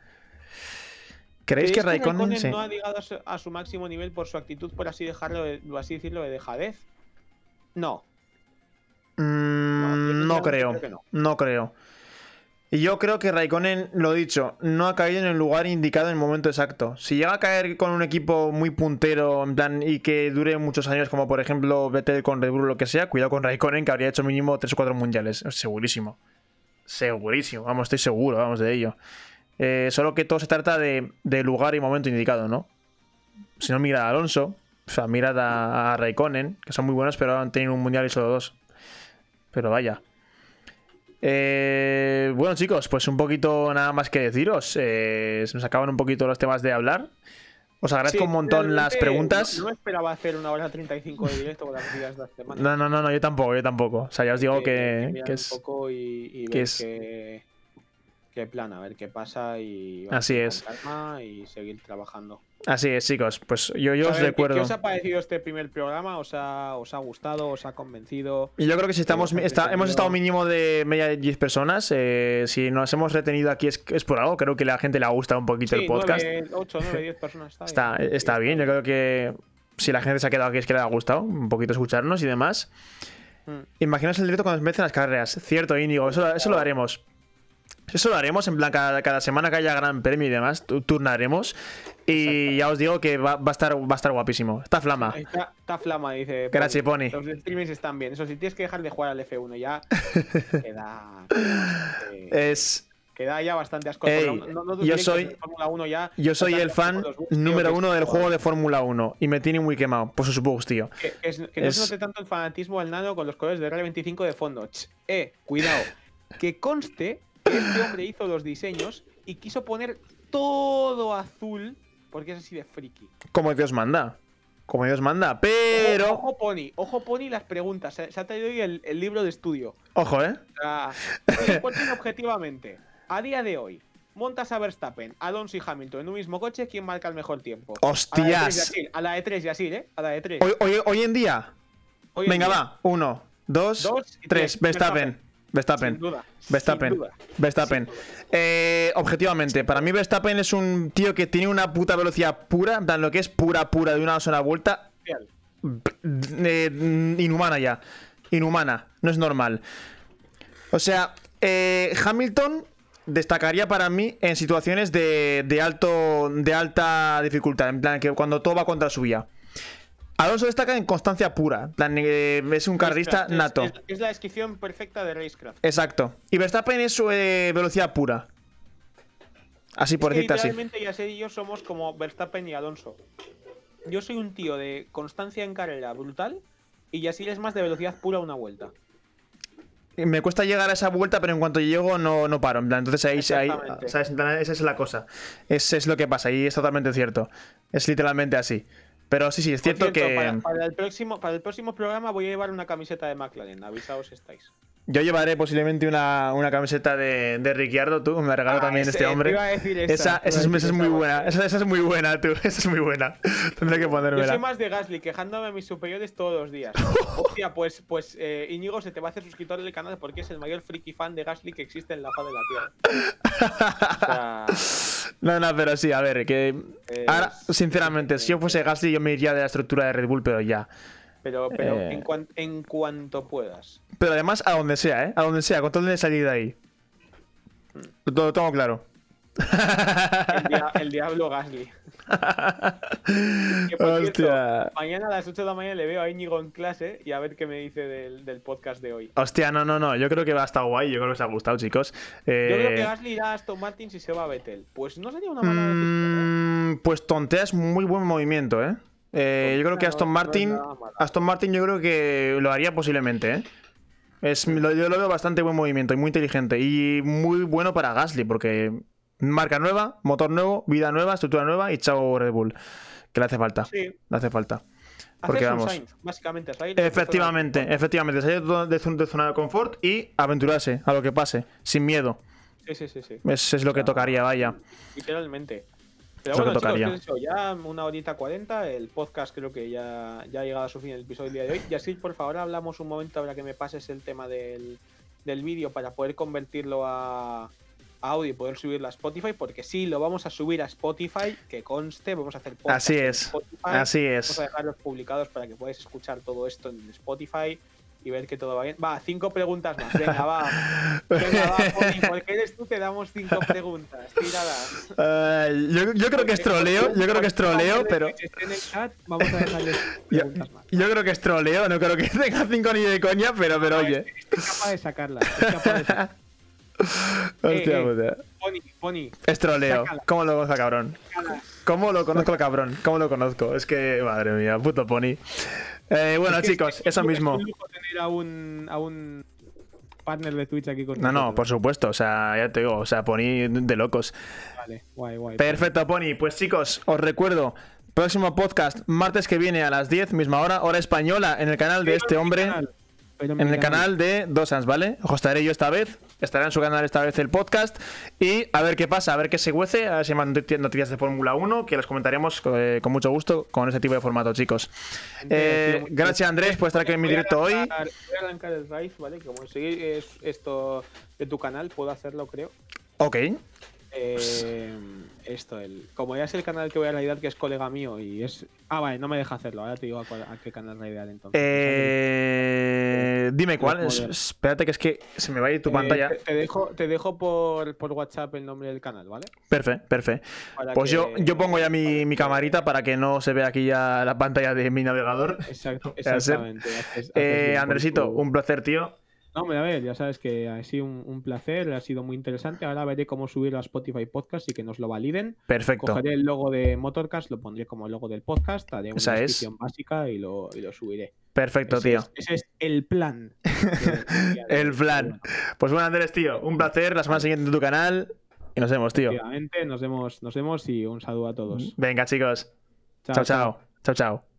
¿Creéis que ¿Creéis Raikkonen, sí. no ha llegado a su, a su máximo nivel por su actitud, por así dejarlo, de- por así decirlo, de dejadez? No. Mm, No, creo, creo que no. no creo. Y yo creo que Raikkonen, lo dicho, no ha caído en el lugar indicado en el momento exacto. Si llega a caer con un equipo muy puntero en plan, y que dure muchos años, como por ejemplo Vettel con Red Bull o lo que sea, cuidado con Raikkonen, que habría hecho mínimo 3 o 4 mundiales. Segurísimo. Segurísimo, vamos, estoy seguro, vamos de ello. Eh, solo que todo se trata de, lugar y momento indicado, ¿no? Si no, mirad a Alonso, o sea, mirad a, a Raikkonen, que son muy buenos, pero han tenido un mundial y solo dos. Pero vaya. Eh, bueno, chicos, pues un poquito nada más que deciros. Eh, se nos acaban un poquito los temas de hablar. Os agradezco Sí, un montón las preguntas. No, no esperaba hacer una hora 35 de directo con las noticias de la semana. No, no, no, no, yo tampoco, yo tampoco. O sea, ya os digo que, que un es. poco y, y que es- qué, qué plan, a ver qué pasa y Así es. calma y seguir trabajando. Así es, chicos. Pues yo, yo os ver, ¿qué- recuerdo. ¿Qué os ha parecido este primer programa? ¿Os ha, os ha gustado? ¿Os ha convencido? Y yo creo que si estamos, está- hemos estado mínimo de media de 10 personas. eh, si nos hemos retenido aquí es, es por algo. Creo que a la gente le ha gustado un poquito el podcast. 8, 9, 10 personas. Está, Está, bien. está bien, yo creo que si la gente se ha quedado aquí es que le ha gustado un poquito escucharnos y demás. Mm. Imaginaos el directo cuando empiecen las carreras. Cierto, Íñigo, eso, eso lo haremos. Eso lo haremos, en plan, cada, cada semana que haya gran premio y demás, tu- turnaremos. Y ya os digo que va, va a, estar, va a estar guapísimo. Está flama. Está, está flama, dice. Gracias, Pony. Los streamings están bien. Eso sí, tienes que dejar de jugar al F1 ya. queda. bastante- Es. Queda ya bastante asco. Ey, No- no- no tus yo soy- de Fórmula 1 ya, Yo soy el fan bugs, número uno del juego de Fórmula 1 y me tiene muy quemado por sus bugs, tío. Que, que es- que no se note tanto el fanatismo del nano con los colores de R25 de fondo. Ch, eh, cuidado. Que conste este hombre hizo los diseños y quiso poner todo azul porque es así de friki. Como Dios manda. Como Dios manda. Pero. Ojo, ojo Pony, ojo Pony las preguntas. Se, se ha traído hoy el, el libro de estudio. Ojo, ¿eh? O sea, responden objetivamente. A día de hoy, montas a Verstappen, Alonso y Hamilton en un mismo coche, ¿quién marca el mejor tiempo? A la de tres, ¡Hostias! A la de 3, Yasil, ¿eh? A la de 3. Hoy, hoy- hoy en día. Venga, va. Uno, dos, y tres. Verstappen. Verstappen. Sin duda. Verstappen. sin duda. Verstappen. Eh, objetivamente, para mí Verstappen es un tío que tiene una puta velocidad pura, plan lo que es pura, pura de una sola vuelta, eh, inhumana ya. Inhumana, no es normal. O sea, eh, Hamilton destacaría para mí en situaciones de, de alto de alta dificultad, en plan que cuando todo va contra suya. Alonso destaca en constancia pura, eh, es un carrerista nato. Es, es la descripción perfecta de Racecraft. Exacto. Y Verstappen es su eh, velocidad pura. Así por decirte así. literalmente Yasser y yo somos como Verstappen y Alonso. Yo soy un tío de constancia en carrera brutal y Yasir es más de velocidad pura una vuelta. Me cuesta llegar a esa vuelta, pero en cuanto llego no, no paro. Entonces ahí, ahí esa es la cosa. Es, es lo que pasa y es totalmente cierto. Es literalmente así. Pero sí, sí, es cierto, que para, para el próximo, para el próximo programa voy a llevar una camiseta de McLaren. Avisaos estáis. Yo llevaré posiblemente una, una camiseta de, de Ricciardo, tú, me regaló Ah, también ese, este te hombre. iba a decir Esa, esa, esa es, esa muy buena, esa, esa es muy buena, tú. Esa es muy buena. Tendré que Yo soy ponérmela. más de Gasly, quejándome a mis superiores todos los días. Hostia, pues, pues eh, Íñigo se te va a hacer suscriptor del canal porque es el mayor friki fan de Gasly que existe en la faz de la Tierra. O sea, No, no, pero sí, a ver, que. Es- Ahora, sinceramente, si yo fuese Gasly, yo me iría de la estructura de Red Bull, pero ya. Pero, pero Eh. en, cuan- en cuanto puedas. Pero además, a donde sea, ¿eh? A donde sea, con tal de salir de ahí. Lo, lo tengo claro. El, dia- el diablo Gasly. Que, por cierto, mañana a las 8 de la mañana le veo a Íñigo en clase y a ver qué me dice del, del podcast de hoy. Hostia, no, no, no. Yo creo que va a estar guay. Yo creo que os ha gustado, chicos. Eh, Yo creo que Gasly irá a Aston Martin si se va a Vettel. Pues no sería una mala decisión. ¿eh? mm, pues Tontea es muy buen movimiento, ¿eh? Eh, yo creo que Aston Martin. Aston Martin, yo creo que lo haría posiblemente, ¿eh? Es, lo- yo lo veo bastante buen movimiento y muy inteligente. Y muy bueno para Gasly, porque marca nueva, motor nuevo, vida nueva, estructura nueva y chao Red Bull. Que le hace falta. Sí. Le hace falta. Porque vamos. Básicamente. Efectivamente, efectivamente. Salir de, zona- de confort y aventurarse a lo que pase, sin miedo. Sí, sí, sí, sí. Es, es lo que tocaría, vaya. Literalmente. Pero bueno, chicos, tocaría. ¿qué es eso? ya una horita cuarenta, el podcast creo que ya, ya ha llegado a su fin el episodio del día de hoy. Y así, por favor, hablamos un momento ahora que me pases el tema del, del vídeo para poder convertirlo a, audio y poder subirlo a Spotify, porque sí, lo vamos a subir a Spotify, que conste, vamos a hacer podcast Así en es. Spotify. Así Vamos es. a dejarlos publicados para que podáis escuchar todo esto en Spotify y ver que todo va bien. Va, cinco preguntas más. Venga, va. Venga, va, Pony, porque eres tú, te damos cinco preguntas. Tíralas. Ay, yo, yo creo que es troleo, yo creo que es troleo, pero. Que esté en el chat, vamos a dejarles Yo, preguntas más. yo creo que es troleo, no creo que tenga cinco ni de coña, pero, pero oye. Estoy capaz de sacarlas. Estoy capaz de sacarlas. Hostia eh. puta. Pony, Pony, Es troleo. ¿Cómo lo conozco, cabrón? ¿Cómo lo conozco cabrón? ¿Cómo lo conozco? Es que, madre mía, puto pony. Eh, bueno, Es que chicos, es- eso es mismo. un lujo tener a un, a un partner de Twitch aquí con No, no, por supuesto, o sea, ya te digo, o sea, pony de locos. Vale, guay, guay. Perfecto, Pony. Pues chicos, os recuerdo, próximo podcast, martes que viene a las 10, misma hora, hora española, en el canal de este hombre, canal, pero en el canal de Dosans, ¿vale? Hostaré yo esta vez, estará en su canal esta vez el podcast, y a ver qué pasa, a ver qué se cuece, a ver si hay más noticias de Fórmula 1, que las comentaremos eh, con mucho gusto con este tipo de formato, chicos. Eh, gracias, Andrés, por estar aquí en mi directo hoy. Voy a arrancar el drive, ¿vale? Que como seguir es esto de tu canal, puedo hacerlo, creo. Ok, Eh, esto, el, como ya es el canal que voy a realidad, que es colega mío y es. Ah, vale, no me deja hacerlo. Ahora te digo a, cuál- a qué canal realidad entonces. eh, dime cuál, es- espérate que es que se me va a ir tu Eh, pantalla. te, te dejo, te dejo por, por WhatsApp el nombre del canal, ¿vale? Perfecto, perfecto. Pues yo, que- yo pongo ya mi, mi camarita para que no se vea aquí ya la pantalla de mi navegador. Exacto, exactamente. haces- haces Eh, Andresito, tu- un placer, tío. No, hombre, a ver, ya sabes que ha sido un, un placer, ha sido muy interesante. Ahora veré cómo subirlo a Spotify Podcast y que nos lo validen. Perfecto. Cogeré el logo de Motorcast, lo pondré como logo del podcast, haré una Esa es. descripción básica y lo, y lo subiré. Perfecto, ese tío. Es, ese es el plan. El plan. Pues bueno, Andrés, tío, un placer. La semana siguiente en tu canal. Y nos vemos, tío. Nos vemos, nos vemos y un saludo a todos. Venga, chicos. Chao, chao. Chao, chao.